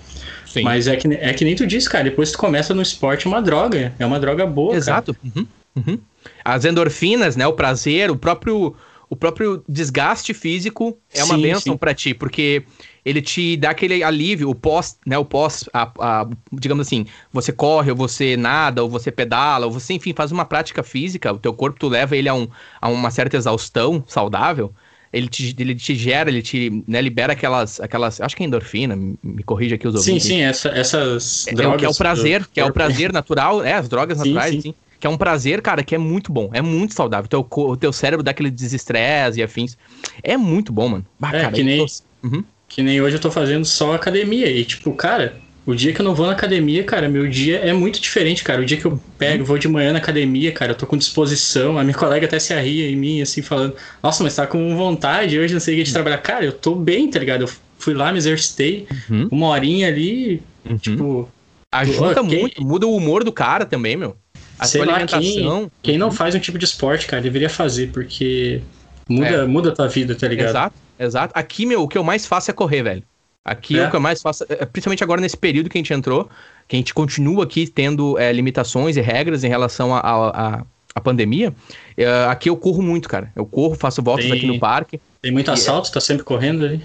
Sim. Mas é que, é que nem tu disse, cara, depois tu começa no esporte, é uma droga. É uma droga boa. Exato. Uhum. Uhum. As endorfinas, né? O prazer, o próprio, o próprio desgaste físico é uma Sim, benção sim. pra ti, porque ele te dá aquele alívio, o pós, né? O pós, a, a- digamos assim, você corre, ou você nada, ou você pedala, ou você, enfim, faz uma prática física, o teu corpo, tu leva ele a, um, a uma certa exaustão saudável. Ele te, ele te gera, ele te né, libera aquelas, aquelas. Acho que é endorfina, me me corrige aqui os Sim, ouvintes. sim, essa- essas É, é drogas. que é o prazer, que é o prazer natural, é, as drogas Sim, naturais, sim. sim. Que é um prazer, cara, que é muito bom, é muito saudável. Teu, o teu cérebro dá aquele desestresse e afins. É muito bom, mano. Bah, É, cara, que nem- tô- Uhum. Que nem hoje eu tô fazendo só academia. E, tipo, cara, o dia que eu não vou na academia, cara, meu dia é muito diferente, cara. O dia que eu pego, vou de manhã na academia, cara, eu tô com disposição. A minha colega até se arria em mim, assim, falando: Nossa, mas tá com vontade hoje, não sei o que, de trabalhar. Cara, eu tô bem, tá ligado? Eu fui lá, me exercitei, Uhum. uma horinha ali, Uhum. tipo. Ajuda quem- muito, muda o humor do cara também, meu. A Sei lá, alimentação. Quem não faz um tipo de esporte, cara, deveria fazer, porque muda, É. muda a tua vida, tá ligado? Exato, exato. Aqui, meu, o que eu mais faço é correr, velho. Aqui É? o que eu mais faço, é, principalmente agora nesse período que a gente entrou, que a gente continua aqui tendo é, limitações e regras em relação à a, a, a pandemia. é, aqui eu corro muito, cara. Eu corro, faço voltas Tem- aqui no parque. Tem muito E- assalto, tá sempre correndo ali.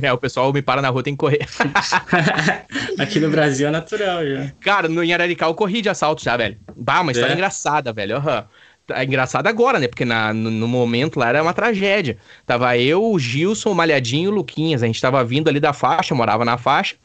É, [laughs] é, o pessoal me para na rua, tem que correr. [laughs] Aqui no Brasil é natural já. Cara, no em Araricá eu corri de assalto já, velho. Bah, uma história É? engraçada, velho. Aham. É engraçada agora, né? Porque na- no, no momento lá era uma tragédia. Tava eu, o Gilson, o Malhadinho e o Luquinhas. A gente tava vindo ali da faixa, morava na faixa.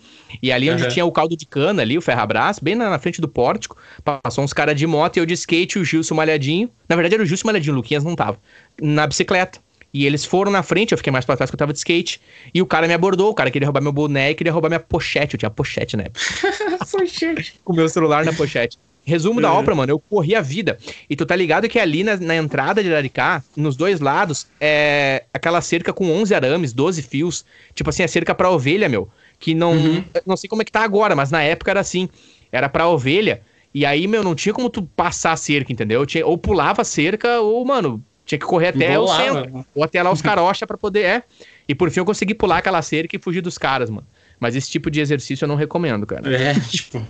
E ali onde Aham. tinha o caldo de cana ali, o ferrabras, bem na, na frente do pórtico, passou uns caras de moto e eu de skate, o Gilson, o Malhadinho. Na verdade era o Gilson e o Malhadinho, o Luquinhas não tava. Na bicicleta. E eles foram na frente, eu fiquei mais pra trás que eu tava de skate. E o cara me abordou, o cara queria roubar meu boné e queria roubar minha pochete. Eu tinha pochete na época [laughs] com o meu celular na pochete. Resumo da Uhum. obra, mano, eu corri a vida. E tu tá ligado que ali na, na entrada de Araricá, nos dois lados, é aquela cerca com 11 arames, 12 fios. Tipo assim, a cerca pra ovelha, meu. Que não. Uhum. Não sei como é que tá agora, mas na época era assim. Era pra ovelha. E aí, meu, não tinha como tu passar a cerca, entendeu? Tinha, ou pulava a cerca, ou, mano, tinha que correr até o centro. Ou até lá os carocha pra poder. É. E por fim eu consegui pular aquela cerca e fugir dos caras, mano. Mas esse tipo de exercício eu não recomendo, cara. É, [laughs] tipo.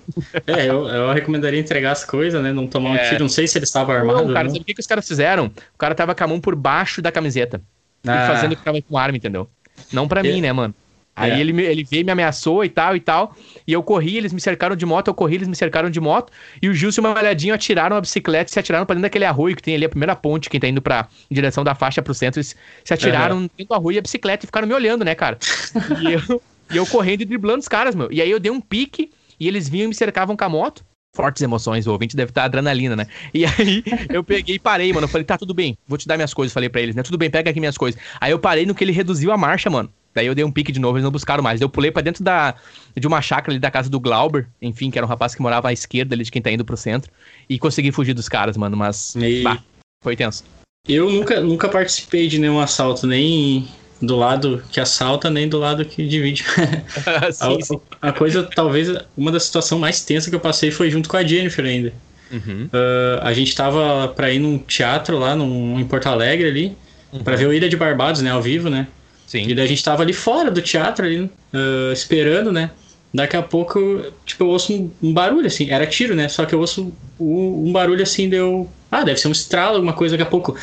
É, eu, eu recomendaria entregar as coisas, né? Não tomar um É. tiro. Não sei se ele estava armado. Não, cara, né? sabe o que, que os caras fizeram? O cara tava com a mão por baixo da camiseta. Ah. E fazendo que tava com arma, entendeu? Não pra É. mim, né, mano? Aí É. ele, me- ele veio, me ameaçou e tal e tal. E eu corri, eles me cercaram de moto, eu corri, eles me cercaram de moto. E o Gilson e o Malhadinho atiraram a bicicleta e se atiraram pra dentro daquele arroio que tem ali, a primeira ponte, quem tá indo pra, em direção da faixa pro centro. Eles se atiraram dentro do arroio e a bicicleta e ficaram me olhando, né, cara? [laughs] E eu, e eu correndo e driblando os caras, meu. E aí eu dei um pique e eles vinham e me cercavam com a moto. Fortes emoções, o ouvinte deve estar adrenalina, né? E aí eu peguei e parei, mano. Eu falei, tá, tudo bem, vou te dar minhas coisas. Falei pra eles, né? Tudo bem, pega aqui minhas coisas. Aí eu parei no que ele reduziu a marcha, mano. Daí eu dei um pique de novo, eles não buscaram mais. Daí eu pulei pra dentro da, de uma chácara ali da casa do Glauber, enfim, que era um rapaz que morava à esquerda ali de quem tá indo pro centro. E consegui fugir dos caras, mano, mas. E Bah, foi tenso. eu nunca, nunca participei de nenhum assalto, nem do lado que assalta, nem do lado que divide. [laughs] [laughs] sim, sim. a, a coisa, talvez, uma das situações mais tensas que eu passei foi junto com a Jennifer ainda. Uhum. Uh, a gente tava pra ir num teatro lá num, em Porto Alegre ali, uhum. pra ver o Ilha de Barbados, né, ao vivo, né? Sim. E daí a gente tava ali fora do teatro, ali, uh, esperando, né? Daqui a pouco, tipo, eu ouço um, um, barulho, assim, era tiro, né? Só que eu ouço um, um, barulho assim, deu. Ah, deve ser um estralo, alguma coisa, daqui a pouco.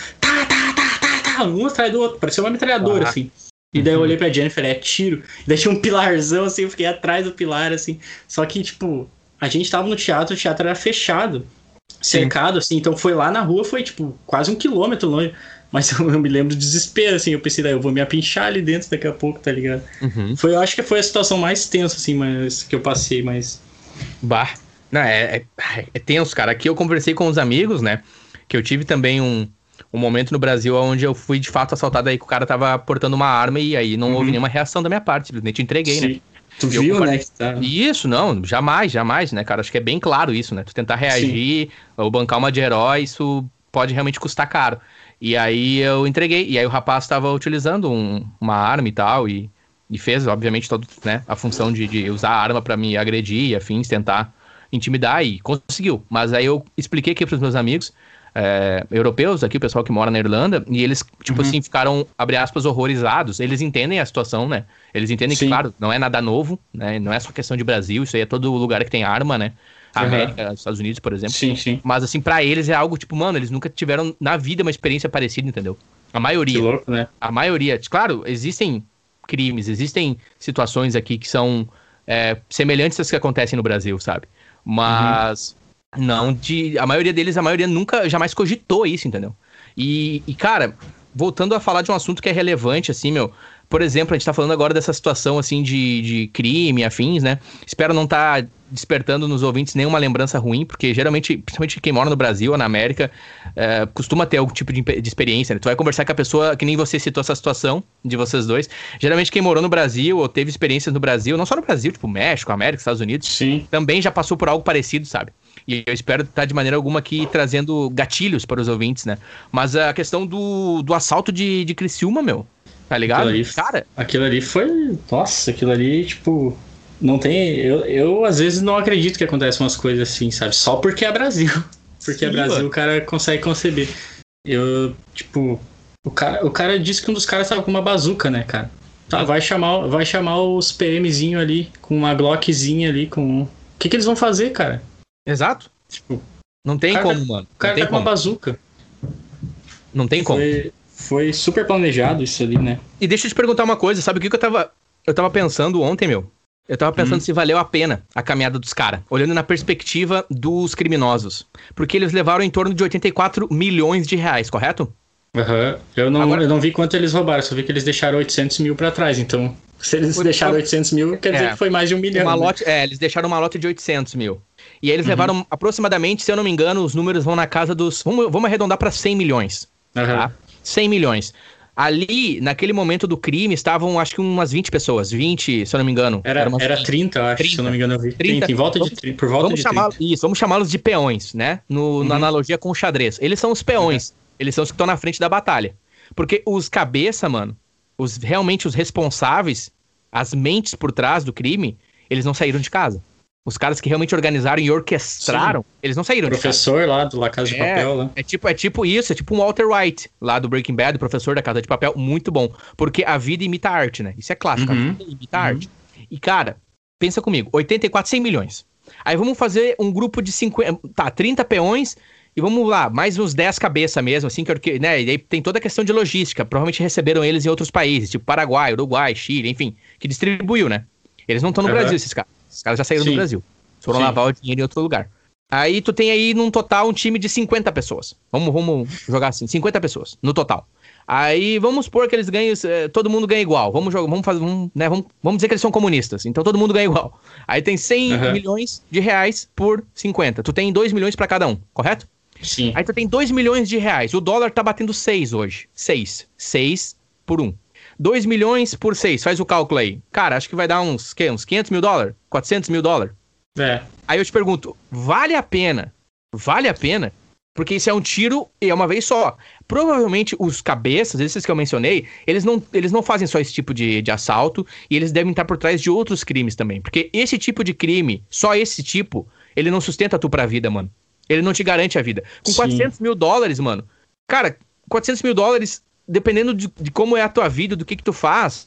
Tá, tá, um atrás do outro, parecia uma metralhadora, ah. assim. E daí eu uhum. olhei pra Jennifer, é tiro. E daí tinha um pilarzão, assim, eu fiquei atrás do pilar, assim. Só que, tipo, a gente tava no teatro, o teatro era fechado, cercado, Sim. assim, então foi lá na rua, foi, tipo, quase um quilômetro longe. Mas eu, [laughs] eu, me lembro do desespero, assim, eu pensei, daí eu vou me apinchar ali dentro daqui a pouco, tá ligado? Uhum. Foi, eu acho que foi a situação mais tensa, assim, mas, que eu passei, mas. Bah. Não, é, é, é tenso, cara. Aqui eu conversei com os amigos, né? Que eu tive também um, um momento no Brasil onde eu fui de fato assaltado aí que o cara tava portando uma arma e aí não uhum. houve nenhuma reação da minha parte, simplesmente entreguei, né? Sim. né? Tu e viu, né? Tá... Isso, não, jamais, jamais, né, cara? Acho que é bem claro isso, né? Tu tentar reagir Sim. ou bancar uma de herói, isso pode realmente custar caro. E aí eu entreguei. E aí o rapaz estava utilizando um, uma arma e tal. E, e fez, obviamente, todo, né, a função de, de usar a arma para me agredir e afins, tentar intimidar e conseguiu. Mas aí eu expliquei aqui para os meus amigos é, europeus, aqui o pessoal que mora na Irlanda, e eles, tipo uhum. assim, ficaram, abre aspas, horrorizados. Eles entendem a situação, né? Eles entendem Sim. que, claro, não é nada novo, né? Não é só questão de Brasil, isso aí é todo lugar que tem arma, né? A América, uhum. Estados Unidos, por exemplo. Sim, sim. Mas, assim, para eles é algo tipo, mano, eles nunca tiveram na vida uma experiência parecida, entendeu? A maioria. Que louco, né? A maioria. Claro, existem crimes, existem situações aqui que são é, semelhantes às que acontecem no Brasil, sabe? Mas uhum. Não de. A maioria deles, a maioria nunca, jamais cogitou isso, entendeu? E, e, cara, voltando a falar de um assunto que é relevante, assim, meu. Por exemplo, a gente tá falando agora dessa situação, assim, de, de crime, afins, né? Espero não estar tá despertando nos ouvintes nenhuma lembrança ruim, porque geralmente, principalmente quem mora no Brasil ou na América, é, costuma ter algum tipo de, de experiência. Né? Tu vai conversar com a pessoa, que nem você citou essa situação de vocês dois. Geralmente quem morou no Brasil ou teve experiências no Brasil, não só no Brasil, tipo México, América, Estados Unidos, Sim. também já passou por algo parecido, sabe? E eu espero estar de maneira alguma aqui trazendo gatilhos para os ouvintes, né? Mas a questão do, do assalto de, de Criciúma, meu, tá ligado? Aquilo ali, Cara. Aquilo ali foi. Nossa, aquilo ali, tipo não tem. Eu, eu às vezes não acredito que acontecem umas coisas assim, sabe? Só porque é Brasil. [laughs] Porque é Sim, é Brasil, mano. o cara consegue conceber. Eu, tipo. O cara, o cara disse que um dos caras tava com uma bazuca, né, cara? Tá, vai chamar, vai chamar os PMzinho ali, com uma Glockzinha ali, com. O que, que eles vão fazer, cara? Exato. Tipo. Não tem cara, como, mano. O cara tá com uma bazuca. Não tem como. Foi, foi super planejado isso ali, né? E deixa eu te perguntar uma coisa, sabe o que, que eu tava. Eu tava pensando ontem, meu? Eu tava pensando hum. se valeu a pena a caminhada dos caras, olhando na perspectiva dos criminosos. Porque eles levaram em torno de 84 milhões de reais, correto? Aham. Uhum. Eu, não, Agora... eu não vi quanto eles roubaram, só vi que eles deixaram 800 mil pra trás. Então, se eles foi, deixaram 800 mil, quer dizer é, que foi mais de um milhão. Uma né? lote, é, eles deixaram uma lote de 800 mil. E aí eles uhum. levaram aproximadamente, se eu não me engano, os números vão na casa dos. Vamos, vamos arredondar para 100 milhões. Uhum. Tá? 100 milhões. Ali, naquele momento do crime, estavam acho que umas 20 pessoas. 20, se eu não me engano. Era, era, era 30, acho, 30. se eu não me engano, eu vi. 30, 30 em volta de 30, por volta vamos de chamar, 30. Isso, vamos chamá-los de peões, né? No, uhum. Na analogia com o xadrez. Eles são os peões. Uhum. Eles são os que estão na frente da batalha. Porque os cabeça, mano, os realmente os responsáveis, as mentes por trás do crime, eles não saíram de casa. Os caras que realmente organizaram e orquestraram, Sim. eles não saíram. O professor lá do La Casa de é, Papel, né? É tipo, é tipo isso, é tipo um Walter White, lá do Breaking Bad, o professor da Casa de Papel, muito bom. Porque a vida imita a arte, né? Isso é clássico, uhum. a vida imita a uhum. arte. E, cara, pensa comigo, 84, 100 milhões. Aí vamos fazer um grupo de 50, tá, 30 peões e vamos lá, mais uns 10 cabeças mesmo, assim, que, né? E aí tem toda a questão de logística. Provavelmente receberam eles em outros países, tipo Paraguai, Uruguai, Chile, enfim, que distribuiu, né? Eles não estão no uhum. Brasil, esses caras. Os caras já saíram Sim. do Brasil. Foram Sim. lavar o dinheiro em outro lugar. Aí tu tem aí num total um time de 50 pessoas. Vamos, vamos jogar assim, 50 pessoas no total. Aí vamos supor que eles ganham, eh, todo mundo ganha igual. Vamos jogar, vamos fazer, vamos, né, vamos, vamos dizer que eles são comunistas. Então todo mundo ganha igual. Aí tem 100 uhum. milhões de reais por 50. Tu tem 2 milhões para cada um, correto? Sim. Aí tu tem 2 milhões de reais. O dólar tá batendo 6 hoje. 6. 6 por 1. 2 milhões por 6, faz o cálculo aí. Cara, acho que vai dar uns, que, uns 500 mil dólares? 400 mil dólares? É. Aí eu te pergunto, vale a pena? Vale a pena? Porque isso é um tiro e é uma vez só. Provavelmente os cabeças, esses que eu mencionei, eles não, eles não fazem só esse tipo de, de assalto e eles devem estar por trás de outros crimes também. Porque esse tipo de crime, só esse tipo, ele não sustenta tu pra vida, mano. Ele não te garante a vida. Com Sim. 400 mil dólares, mano. Cara, 400 mil dólares, dependendo de, de como é a tua vida, do que que tu faz,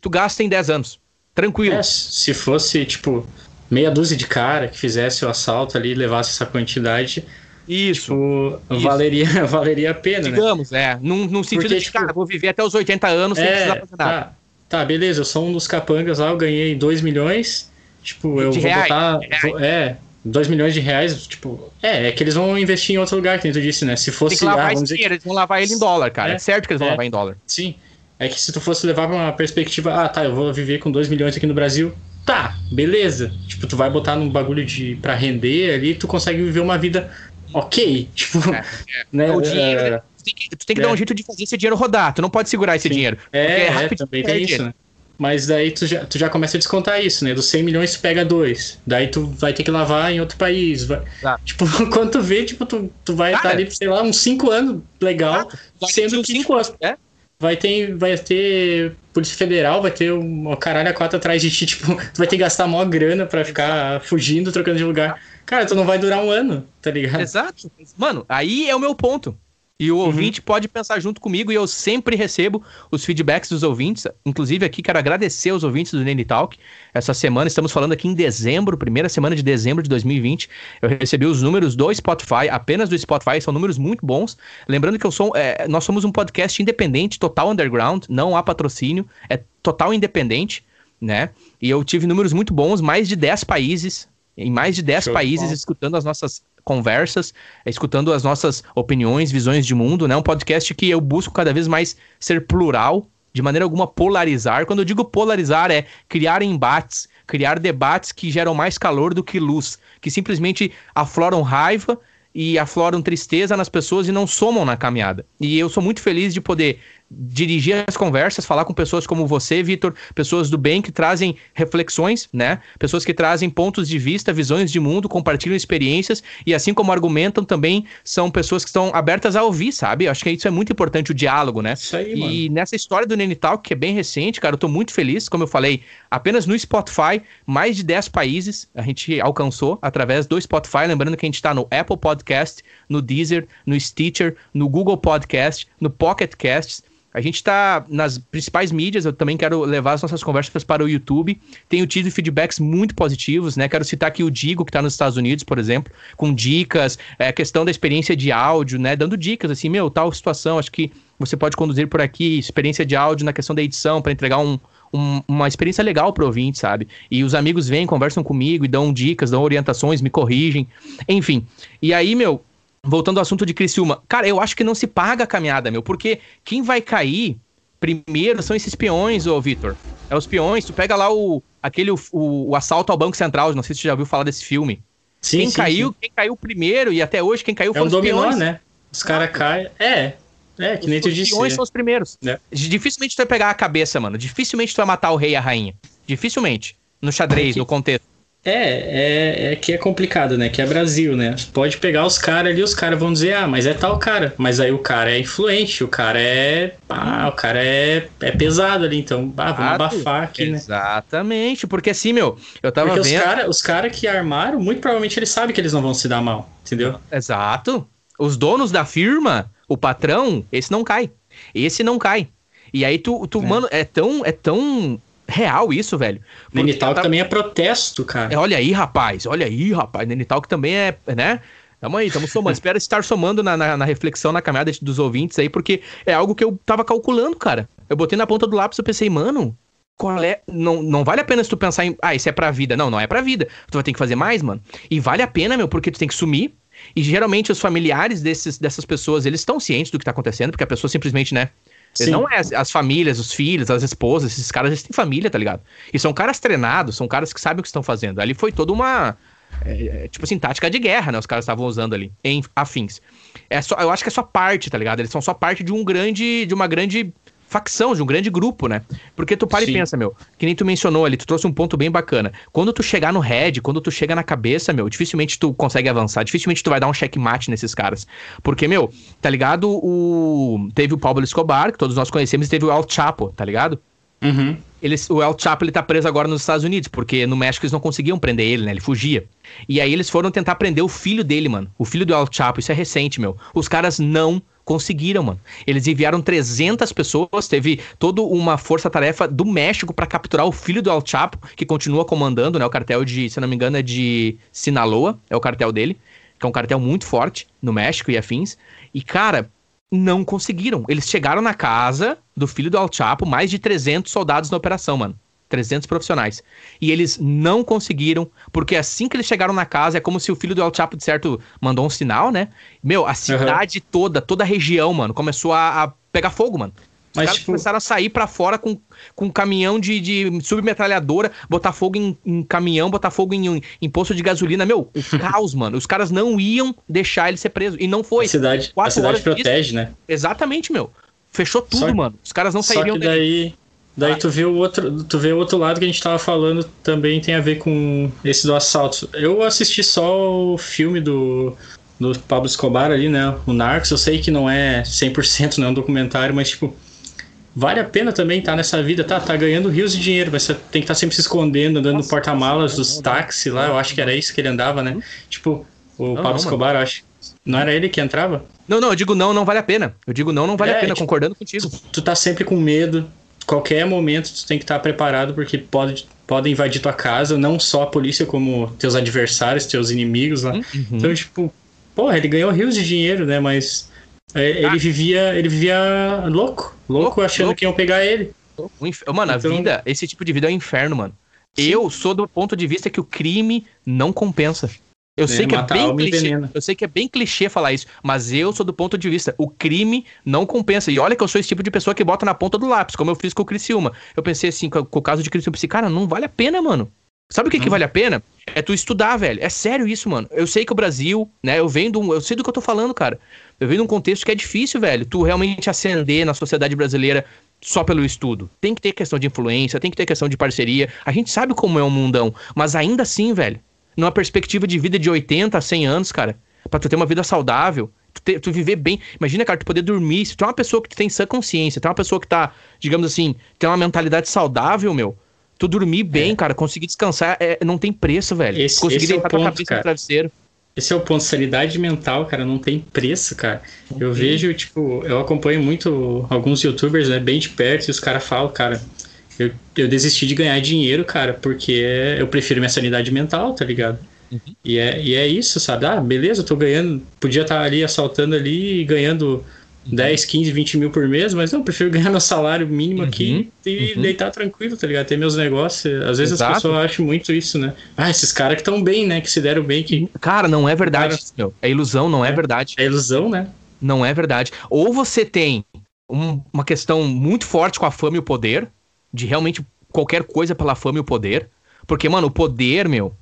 tu gasta em 10 anos. Tranquilo. É, se fosse, tipo, meia dúzia de cara que fizesse o assalto ali e levasse essa quantidade, Isso. tipo, Isso. valeria, [laughs] valeria a pena, né? Digamos, é. Num, num sentido Porque, de, tipo, cara, vou viver até os 80 anos sem precisar É, fazer nada. tá, tá, beleza, eu sou um dos capangas lá, eu ganhei 2 milhões, tipo, eu vou reais, botar, reais. vou- é, 2 milhões de reais, tipo, é, é que eles vão investir em outro lugar, que nem tu disse, né? Se Tem fosse, que lavar ah, esse dizer que dinheiro, eles vão lavar ele em dólar, cara. É, É, certo que eles vão é. lavar em dólar. Sim. É que se tu fosse levar pra uma perspectiva, ah, tá, eu vou viver com 2 milhões aqui no Brasil, tá, beleza. Tipo, tu vai botar num bagulho de para render ali, tu consegue viver uma vida ok. [laughs] Tipo, É, né? O dinheiro, é, Tu tem que, tu tem que É. dar um jeito de fazer esse dinheiro rodar. Tu não pode segurar esse Sim. dinheiro. É, é, também tem isso, né? Mas daí tu já, tu já começa a descontar isso, né? Dos 100 milhões tu pega dois. Daí tu vai ter que lavar em outro país. Vai... Tá. Tipo, [laughs] quando tu vê, tipo, tu, tu vai estar Cara. ali, sei lá, uns 5 anos legal. Vai sendo que, cinco tipo, anos, é? vai ter, vai ter Polícia Federal, vai ter um o caralho a quatro atrás de ti, [laughs] tipo, tu vai ter que gastar maior grana pra ficar fugindo, trocando de lugar. Cara, tu não vai durar um ano, tá ligado? Exato. Mano, aí é o meu ponto. E o ouvinte pode pensar junto comigo e eu sempre recebo os feedbacks dos ouvintes. Inclusive, aqui quero agradecer aos ouvintes do Nene Talk. Essa semana, estamos falando aqui em dezembro, primeira semana de dezembro de 2020. Eu recebi os números do Spotify, apenas do Spotify, são números muito bons. Lembrando que eu sou, é, nós somos um podcast independente, total underground, não há patrocínio, é total independente, né? E eu tive números muito bons, mais de 10 países, em mais de 10 Show de países, bola. escutando as nossas conversas, escutando as nossas opiniões, visões de mundo, né? Um podcast que eu busco cada vez mais ser plural, de maneira alguma polarizar. Quando eu digo polarizar, é criar embates, criar debates que geram mais calor do que luz, que simplesmente afloram raiva e afloram tristeza nas pessoas e não somam na caminhada. E eu sou muito feliz de poder dirigir as conversas, falar com pessoas como você, Vitor, pessoas do bem que trazem reflexões, né? Pessoas que trazem pontos de vista, visões de mundo, compartilham experiências e assim como argumentam também são pessoas que estão abertas a ouvir, sabe? Eu acho que isso é muito importante o diálogo, né? Isso aí, mano. E nessa história do Nene Talk, que é bem recente, cara, eu tô muito feliz, como eu falei, apenas no Spotify, mais de 10 países a gente alcançou através do Spotify, lembrando que a gente tá no Apple Podcast, no Deezer, no Stitcher, no Google Podcast, no Pocket Casts. A gente está nas principais mídias, eu também quero levar as nossas conversas para o YouTube. Tenho tido feedbacks muito positivos, né? Quero citar aqui o Digo, que está nos Estados Unidos, por exemplo, com dicas, é, questão da experiência de áudio, né? Dando dicas, assim, meu, tal situação, acho que você pode conduzir por aqui, experiência de áudio na questão da edição, para entregar um, um- uma experiência legal pro ouvinte, sabe? E os amigos vêm, conversam comigo e dão dicas, dão orientações, me corrigem, enfim. E aí, meu, voltando ao assunto de Criciúma, cara, eu acho que não se paga a caminhada, meu, porque quem vai cair primeiro são esses peões, ô Vitor. É os peões, tu pega lá o aquele o, o- assalto ao Banco Central, não sei se você já ouviu falar desse filme. Sim, quem sim, caiu, sim. quem caiu primeiro e até hoje quem caiu É foram um os dominó, peões. né? Os caras caem. É, é, que nem os, tu os disse. peões é. são os primeiros. É. Dificilmente tu vai pegar a cabeça, mano. Dificilmente tu vai matar o rei e a rainha. Dificilmente. No xadrez, É no contexto. É, é, é que é complicado, né? Que é Brasil, né? Pode pegar os caras ali, os caras vão dizer, ah, mas é tal cara. Mas aí o cara é influente, o cara é. Ah, o cara é, é pesado ali, então, ah, vamos abafar aqui, né? Exatamente. Porque assim, meu, eu tava Porque os vendo. caras os cara que armaram, muito provavelmente eles sabem que eles não vão se dar mal, entendeu? Exato. Os donos da firma, o patrão, esse não cai. Esse não cai. E aí tu, tu É. mano, é tão, é tão real isso, velho. Nenital tava- também é protesto, cara. É, olha aí, rapaz, olha aí, rapaz. Nenital que também é, né? Tamo aí, tamo somando. [laughs] Espero estar somando na, na, na reflexão, na caminhada dos ouvintes aí, porque é algo que eu tava calculando, cara. Eu botei na ponta do lápis e pensei, mano, qual é. Não, não vale a pena se tu pensar em. Ah, isso é pra vida. Não, não é pra vida. Tu vai ter que fazer mais, mano. E vale a pena, meu, porque tu tem que sumir. E geralmente os familiares desses, dessas pessoas, eles estão cientes do que tá acontecendo, porque a pessoa simplesmente, né? Sim. Não é as, as famílias, os filhos, as esposas, esses caras, eles têm família, tá ligado? E são caras treinados, são caras que sabem o que estão fazendo. Ali foi toda uma. é, é, tipo assim, tática de guerra, né? Os caras estavam usando ali, em afins. É só, eu acho que é só parte, tá ligado? Eles são só parte de um grande. de uma grande facção, de um grande grupo, né? Porque tu para e Sim. pensa, meu, que nem tu mencionou ali, tu trouxe um ponto bem bacana. Quando tu chegar no head, quando tu chega na cabeça, meu, dificilmente tu consegue avançar, dificilmente tu vai dar um checkmate nesses caras. Porque, meu, tá ligado? O... Teve o Pablo Escobar, que todos nós conhecemos, e teve o El Chapo, tá ligado? Uhum. eles, o El Chapo ele tá preso agora nos Estados Unidos, porque no México eles não conseguiam prender ele, né? Ele fugia. E aí eles foram tentar prender o filho dele, mano. O filho do El Chapo, isso é recente, meu. Os caras não conseguiram, mano. Eles enviaram 300 pessoas, teve toda uma força-tarefa do México para capturar o filho do El Chapo, que continua comandando, né? O cartel de, se não me engano, é de Sinaloa, é o cartel dele, que é um cartel muito forte no México e afins. E, cara, não conseguiram. Eles chegaram na casa do filho do El Chapo, mais de 300 soldados na operação, mano. 300 profissionais. E eles não conseguiram, porque assim que eles chegaram na casa, é como se o filho do El Chapo, de certo, mandou um sinal, né? Meu, a cidade uhum. toda, toda a região, mano, começou a, a pegar fogo, mano. Os Mas, caras tipo... começaram a sair para fora com, com caminhão de, de submetralhadora, botar fogo em, em caminhão, botar fogo em, em posto de gasolina. Meu, o [laughs] caos, mano. Os caras não iam deixar ele ser preso. E não foi. A cidade, a cidade protege, disso. né? Exatamente, meu. Fechou tudo, só, mano. Os caras não sairiam só que daí, ah. tu vê o outro, tu vê o outro lado que a gente tava falando também tem a ver com esse do assalto. Eu assisti só o filme do do Pablo Escobar ali, né? O Narcos, eu sei que não é 100%, não é um documentário, mas tipo, vale a pena também estar tá nessa vida, tá? Tá ganhando rios de dinheiro, mas você tem que estar tá sempre se escondendo, andando no porta-malas dos táxis lá, eu acho que era isso que ele andava, né? Tipo, o Pablo Escobar, eu acho. Não era ele que entrava? Não, não, eu digo não, não vale a pena. Eu digo não, não vale é, a pena, tipo, concordando contigo. Tu, tu tá sempre com medo, qualquer momento tu tem que estar tá preparado porque pode podem invadir tua casa, não só a polícia, como teus adversários, teus inimigos lá. Uhum. Então, tipo, porra, ele ganhou rios de dinheiro, né? Mas é, ele ah. vivia ele vivia louco, louco, louco achando louco. que iam pegar ele. Mano, então... a vida, esse tipo de vida é um inferno, mano. Sim. Eu sou do ponto de vista que o crime não compensa. Eu, é, sei que é bem clichê, eu sei que é bem clichê falar isso, mas eu sou do ponto de vista, o crime não compensa. E olha que eu sou esse tipo de pessoa que bota na ponta do lápis, como eu fiz com o Criciúma. Eu pensei assim, com, o caso de Criciúma, eu pensei, cara, não vale a pena, mano. Sabe o que, hum. que vale a pena? É tu estudar, velho. É sério isso, mano. Eu sei que o Brasil, né, eu venho eu sei do que eu tô falando, cara. Eu venho de um contexto que é difícil, velho. Tu realmente ascender na sociedade brasileira só pelo estudo. Tem que ter questão de influência, tem que ter questão de parceria. A gente sabe como é o mundão, mas ainda assim, velho, numa perspectiva de vida de 80 a 100 anos, cara, pra tu ter uma vida saudável, tu, tu viver bem. Imagina, cara, tu poder dormir. Se tu é uma pessoa que tu tem sã consciência, tu é uma pessoa que tá, digamos assim, tem uma mentalidade saudável, meu. Tu dormir bem, é. cara, conseguir descansar, é, não tem preço, velho. Esse, conseguir esse deitar é cabeça cara. no travesseiro. Esse é o ponto, sanidade mental, cara, não tem preço, cara. Eu vejo, tipo, eu acompanho muito alguns youtubers, né, bem de perto, e os caras falam, cara, eu, eu desisti de ganhar dinheiro, cara, porque eu prefiro minha sanidade mental, tá ligado? Uhum. E, é, e é isso, sabe? Ah, beleza, eu tô ganhando, podia estar tá ali assaltando ali e ganhando 10, 15, 20 mil por mês, mas não, eu prefiro [laughs] ganhar meu salário mínimo uhum, aqui e uhum. deitar tranquilo, tá ligado? Ter meus negócios. Às vezes Exato. as pessoas acham muito isso, né? Ah, esses caras que estão bem, né? Que se deram bem. que Cara, não é verdade, cara... meu. É ilusão, não é, é, verdade. É ilusão, né? Não é verdade. Ou você tem um, uma questão muito forte com a fama e o poder, de realmente qualquer coisa pela fama e o poder. Porque, mano, o poder, meu,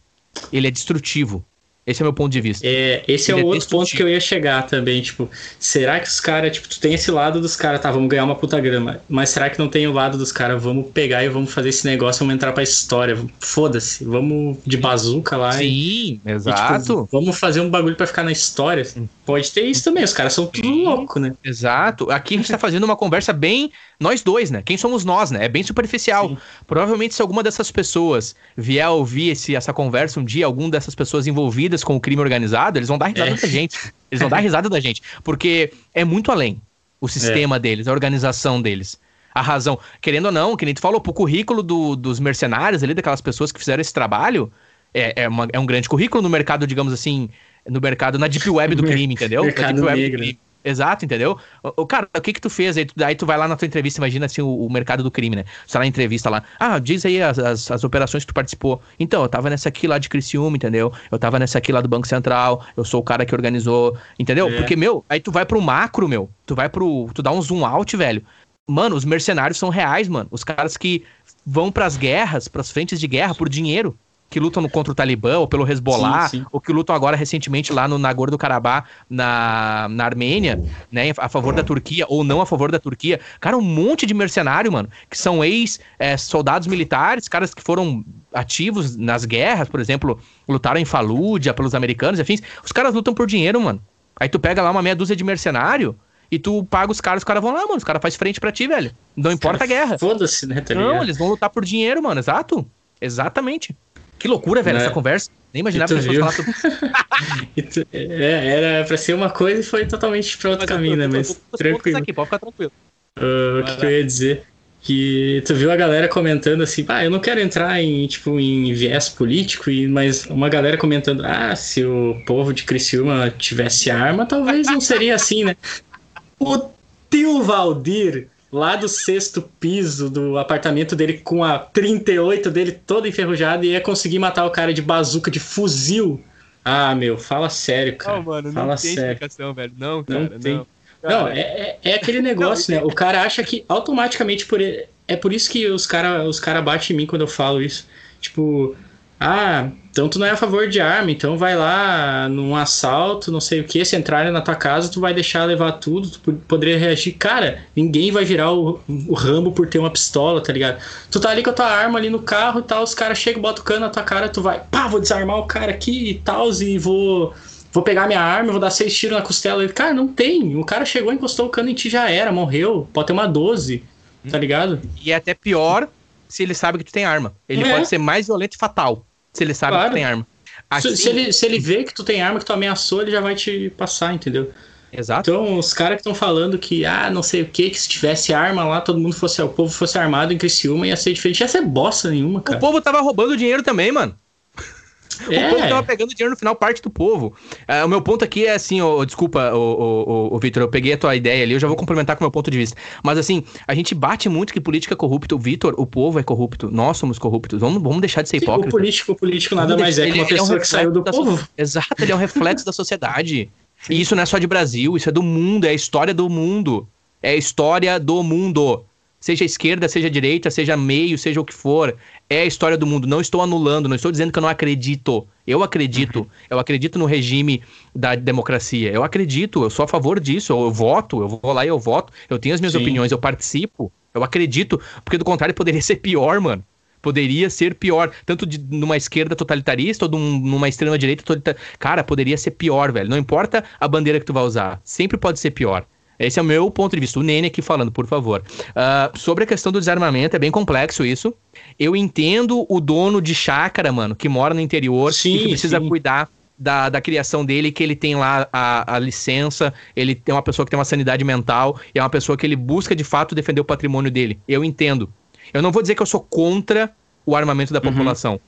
ele é destrutivo. Esse é o meu ponto de vista. É, esse é é o outro ponto que eu ia chegar também, tipo, será que os caras, tipo, tu tem esse lado dos caras, tá, vamos ganhar uma puta grama, mas será que não tem o lado dos caras, vamos pegar e vamos fazer esse negócio, vamos entrar pra história, foda-se, vamos de bazuca lá Sim, e, exato. E, tipo, vamos fazer um bagulho para ficar na história. Pode ter isso também, os caras são tudo louco, né? Exato. Aqui a gente tá fazendo uma conversa bem nós dois, né? Quem somos nós, né? É bem superficial. Sim. Provavelmente se alguma dessas pessoas vier a ouvir esse, essa conversa um dia, alguma dessas pessoas envolvidas com o crime organizado, eles vão dar risada é. da gente. Eles vão dar risada da gente. Porque é muito além o sistema é. deles, a organização deles. A razão. Querendo ou não, que nem tu falou, pro currículo do, dos mercenários ali, daquelas pessoas que fizeram esse trabalho, é, é, uma, é um grande currículo no mercado, digamos assim, no mercado, na deep web do [laughs] crime, entendeu? Mercado na deep web negro. do crime. Exato, entendeu? O, cara, o que que tu fez aí? Tu, aí tu vai lá na tua entrevista, imagina assim, o, o mercado do crime, né? Você tá na entrevista lá, ah, diz aí as, as, as, operações que tu participou. Então, eu tava nessa aqui lá de Criciúma, entendeu? Eu tava nessa aqui lá do Banco Central, eu sou o cara que organizou, entendeu? É. Porque, meu, aí tu vai pro macro, meu, tu vai pro, tu dá um zoom out, velho. Mano, os mercenários são reais, mano. Os caras que vão pras guerras, pras frentes de guerra por dinheiro que lutam contra o Talibã ou pelo Hezbollah, sim, sim. ou que lutam agora recentemente lá no Nagorno-Karabakh, na, na Armênia, né, a favor da Turquia ou não a favor da Turquia. Cara, um monte de mercenário, mano, que são ex-soldados é, militares, caras que foram ativos nas guerras, por exemplo, lutaram em Fallujah pelos americanos, enfim, os caras lutam por dinheiro, mano. Aí tu pega lá uma meia dúzia de mercenário e tu paga os caras, os caras vão lá, mano. Os caras fazem frente pra ti, velho. Não importa a guerra. Foda-se, né? Tá não, eles vão lutar por dinheiro, mano. Exato. Exatamente. Que loucura, velho, é. essa conversa. Nem imaginava que falar sobre... [laughs] tu... é, era pra ser uma coisa e foi totalmente pra outro Mas caminho, né? Mas tranquilo. Aqui, pode ficar tranquilo. Uh, o que, que eu ia dizer? que tu viu a galera comentando assim, ah, eu não quero entrar em tipo em viés político, mas uma galera comentando, ah, se o povo de Criciúma tivesse arma, talvez não seria assim, né? [laughs] O tio Valdir, lá do sexto piso do apartamento dele com a 38 dele toda enferrujada, ia conseguir matar o cara de bazuca, de fuzil. Ah, meu, fala sério, cara. Não, mano, fala não tem sério. explicação, velho. Não, cara, não. Tem. não. Não, é, é, é aquele [laughs] negócio, não, né? O cara acha que automaticamente por ele, é por isso que os cara os cara batem em mim quando eu falo isso. Tipo, ah, então tu não é a favor de arma, então vai lá num assalto, não sei o que, se entrarem na tua casa, tu vai deixar levar tudo, tu poderia reagir. Cara, ninguém vai virar o, o Rambo por ter uma pistola, tá ligado? Tu tá ali com a tua arma ali no carro e tal, os caras chegam, botam o cano na tua cara, tu vai, pá, vou desarmar o cara aqui e tal, e vou vou pegar minha arma, vou dar seis tiros na costela. Ele, cara, não tem. O cara chegou, encostou o cano em ti, já era, morreu. Pode ter uma 12, tá hum. ligado? E é até pior se ele sabe que tu tem arma. Ele é. pode ser mais violento e fatal se ele sabe claro. que tu tem arma. Assim... Se, ele, se ele vê que tu tem arma, que tu ameaçou, ele já vai te passar, entendeu? Exato. Então, os caras que estão falando que, ah, não sei o que, que se tivesse arma lá, todo mundo fosse, o povo fosse armado em Criciúma, ia ser diferente. Ia ser bosta nenhuma, cara. O povo tava roubando dinheiro também, mano. É. O povo tava pegando dinheiro no final, parte do povo. Uh, o meu ponto aqui é assim, oh, desculpa, o Vitor, eu peguei a tua ideia ali, eu já vou complementar com o meu ponto de vista. Mas assim, a gente bate muito que política é corrupta. Vitor, o povo é corrupto, nós somos corruptos. Vamos, vamos deixar de ser hipócrita. O político, o político nada mais é que uma pessoa é um que saiu do povo. So... Exato, ele é um reflexo da sociedade. [laughs] Sim. E isso não é só de Brasil, isso é do mundo, é a história do mundo. É a história do mundo. Seja esquerda, seja direita, seja meio, seja o que for é a história do mundo. Não estou anulando, não estou dizendo que eu não acredito. Eu acredito. Uhum. Eu acredito no regime da democracia. Eu acredito, eu sou a favor disso. Eu, eu voto, eu vou lá e eu voto. Eu tenho as minhas Sim. opiniões, eu participo. Eu acredito, porque do contrário poderia [laughs] ser pior, mano. Poderia ser pior, tanto de, numa esquerda totalitarista ou numa extrema direita totalitarista. Cara, poderia ser pior, velho. Não importa a bandeira que tu vai usar, sempre pode ser pior. Esse é o meu ponto de vista. O Nene aqui falando, por favor. Uh, sobre a questão do desarmamento, é bem complexo isso. Eu entendo o dono de chácara, mano, que mora no interior sim, e que precisa sim. cuidar da, da criação dele, que ele tem lá a, a licença, ele tem uma pessoa que tem uma sanidade mental, e é uma pessoa que ele busca de fato defender o patrimônio dele. Eu entendo. Eu não vou dizer que eu sou contra o armamento da uhum. população.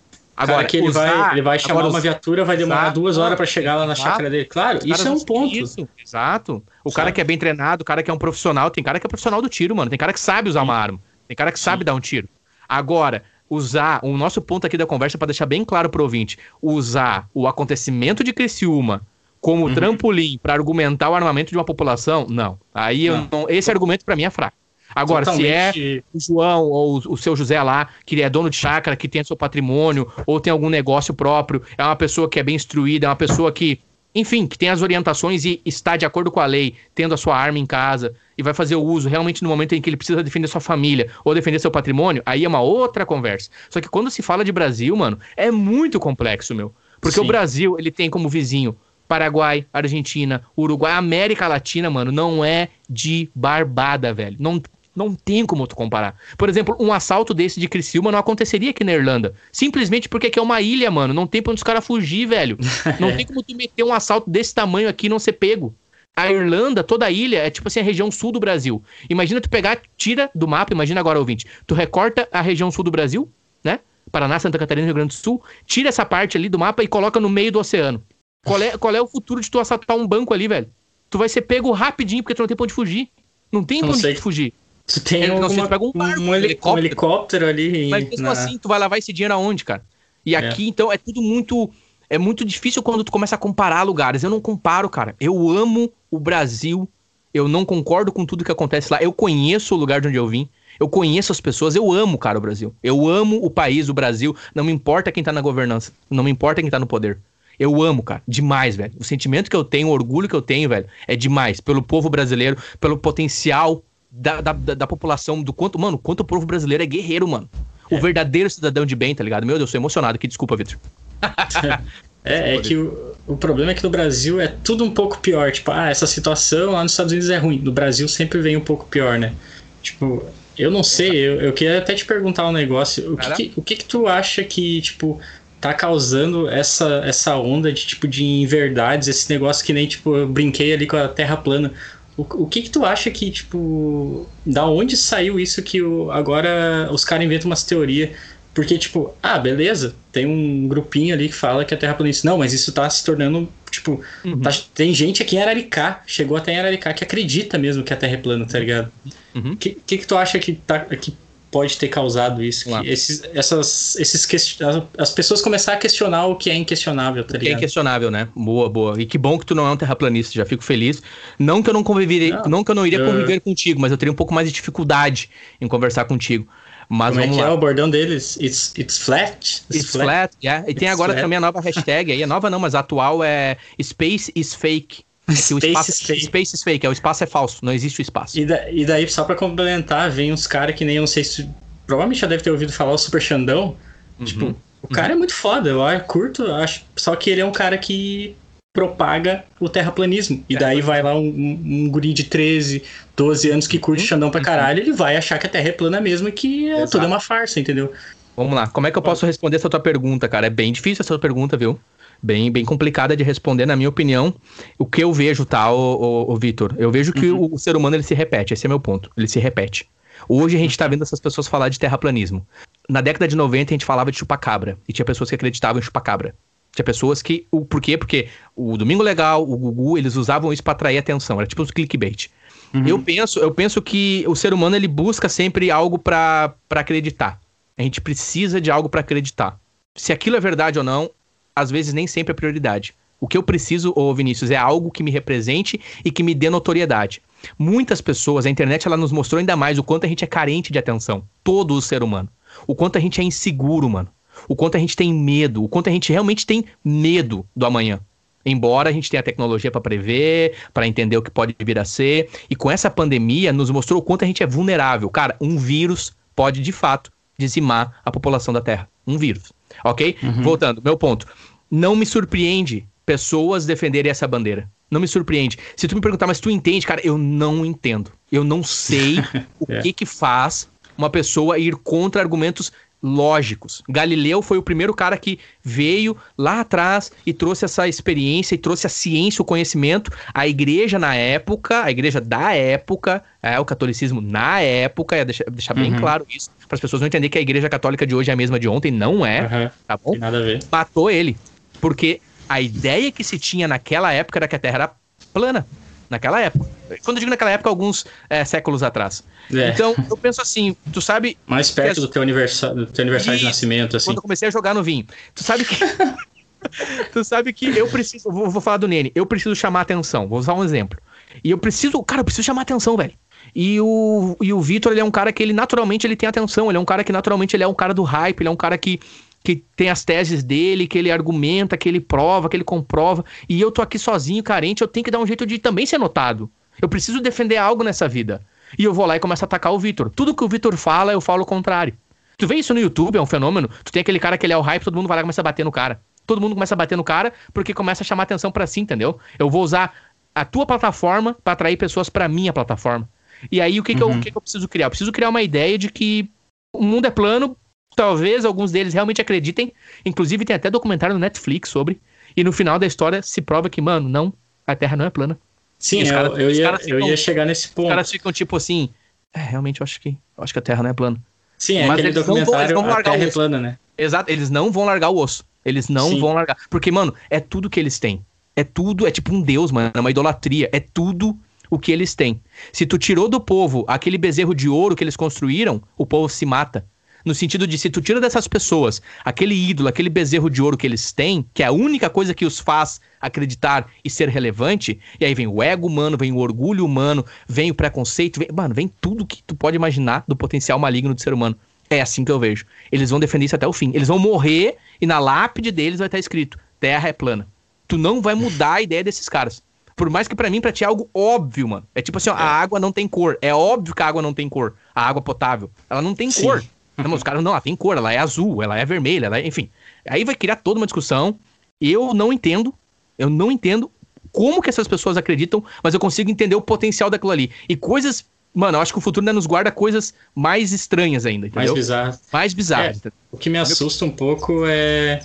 Agora, que ele, vai, ele vai chamar uma viatura, vai demorar exato, duas horas para chegar lá na exato, chácara dele. Claro, isso é um ponto. Isso, exato. O sabe? cara que é bem treinado, o cara que é um profissional, tem cara que é profissional do tiro, mano. Tem cara que sabe usar Sim. uma arma. Tem cara que Sim. sabe dar um tiro. Agora, usar, o nosso ponto aqui da conversa para deixar bem claro pro ouvinte, usar o acontecimento de Criciúma como uhum. trampolim para argumentar o armamento de uma população, não. Aí não. Eu, esse argumento para mim é fraco. Agora, Totalmente... se é o João ou o seu José lá, que é dono de chácara, que tem seu patrimônio, ou tem algum negócio próprio, é uma pessoa que é bem instruída, é uma pessoa que, enfim, que tem as orientações e está de acordo com a lei, tendo a sua arma em casa e vai fazer o uso realmente no momento em que ele precisa defender sua família ou defender seu patrimônio, aí é uma outra conversa. Só que quando se fala de Brasil, mano, é muito complexo, meu. Porque Sim. o Brasil, ele tem como vizinho Paraguai, Argentina, Uruguai, América Latina, mano, não é de barbada, velho. Não não tem como tu comparar. Por exemplo, um assalto desse de Criciúma não aconteceria aqui na Irlanda. Simplesmente porque aqui é uma ilha, mano. Não tem pra onde os caras fugir, velho. [laughs] Não tem como tu meter um assalto desse tamanho aqui e não ser pego. A Irlanda, toda a ilha, é tipo assim a região sul do Brasil. Imagina tu pegar, tira do mapa, imagina agora, ouvinte. Tu recorta a região sul do Brasil, né? Paraná, Santa Catarina, Rio Grande do Sul, tira essa parte ali do mapa e coloca no meio do oceano. Qual é, qual é o futuro de tu assaltar um banco ali, velho? Tu vai ser pego rapidinho porque tu não tem pra onde fugir. Não tem pra onde fugir. Tu tem alguma, não pega um, barco, um, helicóptero. um, helicóptero. ali. Mas mesmo na... assim, tu vai lavar esse dinheiro aonde, cara? E é. aqui, então, é tudo muito. É muito difícil quando tu começa a comparar lugares. Eu não comparo, cara. Eu amo o Brasil. Eu não concordo com tudo que acontece lá. Eu conheço o lugar de onde eu vim. Eu conheço as pessoas. Eu amo, cara, o Brasil. Eu amo o país, o Brasil. Não me importa quem tá na governança. Não me importa quem tá no poder. Eu amo, cara, demais, velho. O sentimento que eu tenho, o orgulho que eu tenho, velho, é demais. Pelo povo brasileiro, pelo potencial da, da, da, população, do quanto, mano, quanto o povo brasileiro é guerreiro, mano. O é. verdadeiro cidadão de bem, tá ligado? Meu Deus, eu sou emocionado aqui, desculpa, Vitor. [laughs] É, é que o, o problema é que no Brasil é tudo um pouco pior. Tipo, ah, essa situação lá nos Estados Unidos é ruim. No Brasil sempre vem um pouco pior, né? Tipo, eu não sei, eu, eu queria até te perguntar um negócio. O que, que, o que, que tu acha que, tipo, tá causando essa, essa onda de, tipo, de inverdades, esse negócio que nem, tipo, eu brinquei ali com a Terra plana. O, o que que tu acha que, tipo, da onde saiu isso que o, agora os caras inventam umas teorias porque, tipo, ah, beleza, tem um grupinho ali que fala que a Terra planista. Não, mas isso tá se tornando, tipo, uhum. tá, tem gente aqui em Araricá, chegou até em Araricá, que acredita mesmo que a Terra é plana, tá ligado? O uhum. que, que, que tu acha que, tá, que pode ter causado isso? Esses, essas, esses as pessoas começaram a questionar o que é inquestionável, tá ligado? Que é inquestionável, né? Boa, boa. E que bom que tu não é um terraplanista, já fico feliz. Não que eu não conviveria, não, não que eu não iria eu... conviver contigo, mas eu teria um pouco mais de dificuldade em conversar contigo. Mas Como vamos é que lá. é o bordão deles? It's, it's flat? It's, it's flat, flat, yeah. E it's tem agora flat. também a nova hashtag aí. A nova não, mas a atual é Space is fake. É Space, espaço, is fake. Space fake. É, o espaço é falso, não existe o espaço. E, da, e daí, só pra complementar, vem uns caras que nem, eu não sei se... Provavelmente já deve ter ouvido falar o Super Xandão. Uhum. Tipo, o cara uhum. é muito foda, eu curto, acho. Só que ele é um cara que propaga o terraplanismo. E daí vai lá um, um, um guri de 13, 12 anos que curte uhum. Xandão pra caralho, ele vai achar que a Terra é plana mesmo e que é tudo uma farsa, entendeu? Vamos lá, como é que eu posso responder essa tua pergunta, cara? É bem difícil essa tua pergunta, viu? Bem, bem complicada de responder, na minha opinião. O que eu vejo, tá, o, o, o Vitor? Eu vejo que uhum. o, o, ser humano ele se repete, esse é meu ponto. Ele se repete. Hoje a gente tá vendo essas pessoas falar de terraplanismo. Na década de 90 a gente falava de chupacabra, e tinha pessoas que acreditavam em chupacabra. Tinha pessoas que. O, por quê? Porque o Domingo Legal, o Gugu, eles usavam isso para atrair atenção. Era tipo um clickbait. Uhum. Eu, penso, eu penso que o ser humano ele busca sempre algo para acreditar. A gente precisa de algo para acreditar. Se aquilo é verdade ou não, às vezes nem sempre é prioridade. O que eu preciso, ô Vinícius, é algo que me represente e que me dê notoriedade. Muitas pessoas, a internet ela nos mostrou ainda mais o quanto a gente é carente de atenção. Todo o ser humano. O quanto a gente é inseguro, mano o quanto a gente tem medo, o quanto a gente realmente tem medo do amanhã. Embora a gente tenha tecnologia para prever, para entender o que pode vir a ser, e com essa pandemia nos mostrou o quanto a gente é vulnerável. Cara, um vírus pode de fato dizimar a população da Terra. Um vírus. Ok? Uhum. Voltando, meu ponto. Não me surpreende pessoas defenderem essa bandeira. Não me surpreende. Se tu me perguntar, mas tu entende, cara, eu não entendo. Eu não sei [laughs] o é. que que faz uma pessoa ir contra argumentos lógicos. Galileu foi o primeiro cara que veio lá atrás e trouxe essa experiência e trouxe a ciência, o conhecimento. A igreja na época, a igreja da época, é, o catolicismo na época, é deixar, deixar uhum. bem claro isso, para as pessoas não entenderem que a igreja católica de hoje é a mesma de ontem, não é, uhum. tá bom? Tem nada a ver. Matou ele, porque a ideia que se tinha naquela época era que a Terra era plana naquela época. Quando eu digo naquela época, alguns é, séculos atrás. É. Então, eu penso assim, tu sabe... [laughs] Mais perto do teu aniversário, do teu aniversário de nascimento, assim. Quando eu comecei a jogar no vinho. Tu sabe que... [laughs] tu sabe que eu preciso... Vou, vou falar do Nene. Eu preciso chamar atenção. Vou usar um exemplo. E eu preciso... Cara, eu preciso chamar atenção, velho. E o, e o Vitor, ele é um cara que ele naturalmente ele tem atenção. Ele é um cara que naturalmente ele é um cara do hype. Ele é um cara que que tem as teses dele, que ele argumenta, que ele prova, que ele comprova, e eu tô aqui sozinho, carente, eu tenho que dar um jeito de também ser notado. Eu preciso defender algo nessa vida. E eu vou lá e começo a atacar o Vitor. Tudo que o Vitor fala, eu falo o contrário. Tu vê isso no YouTube, é um fenômeno. Tu tem aquele cara que ele é o hype, todo mundo vai lá e começa a bater no cara. Todo mundo começa a bater no cara porque começa a chamar atenção para si, entendeu? Eu vou usar a tua plataforma para atrair pessoas para minha plataforma. E aí o que, uhum. que, eu, o que, que eu preciso criar? Eu preciso criar uma ideia de que o mundo é plano Talvez alguns deles realmente acreditem. Inclusive, tem até documentário no Netflix sobre. E no final da história se prova que, mano, não, a Terra não é plana. Sim, eu, cara, eu, ia, ficam, eu ia chegar nesse ponto. Os caras ficam tipo assim. É, realmente eu acho que eu acho que a Terra não é plana. Sim, é Mas aquele documentário não vão, a Terra é plana, né? Exato, eles não vão largar o osso. Eles não Sim. vão largar. Porque, mano, é tudo que eles têm. É tudo, é tipo um deus, mano, é uma idolatria. É tudo o que eles têm. Se tu tirou do povo aquele bezerro de ouro que eles construíram, o povo se mata. No sentido de se tu tira dessas pessoas aquele ídolo, aquele bezerro de ouro que eles têm, que é a única coisa que os faz acreditar e ser relevante, e aí vem o ego humano, vem o orgulho humano, vem o preconceito, vem, mano, vem tudo que tu pode imaginar do potencial maligno do ser humano. É assim que eu vejo. Eles vão defender isso até o fim. Eles vão morrer e na lápide deles vai estar escrito: Terra é plana. Tu não vai mudar a ideia desses caras. Por mais que para mim, pra ti é algo óbvio, mano. É tipo assim, ó, a é. água não tem cor. É óbvio que a água não tem cor. A água potável. Ela não tem Sim. cor. [laughs] Não, os caras, não, ela tem cor, ela é azul, ela é vermelha, ela é, enfim. Aí vai criar toda uma discussão. Eu não entendo, eu não entendo como que essas pessoas acreditam, mas eu consigo entender o potencial daquilo ali. E coisas. Mano, eu acho que o futuro ainda nos guarda coisas mais estranhas ainda, entendeu? Mais bizarras. Mais bizarras. É, o que me assusta um pouco é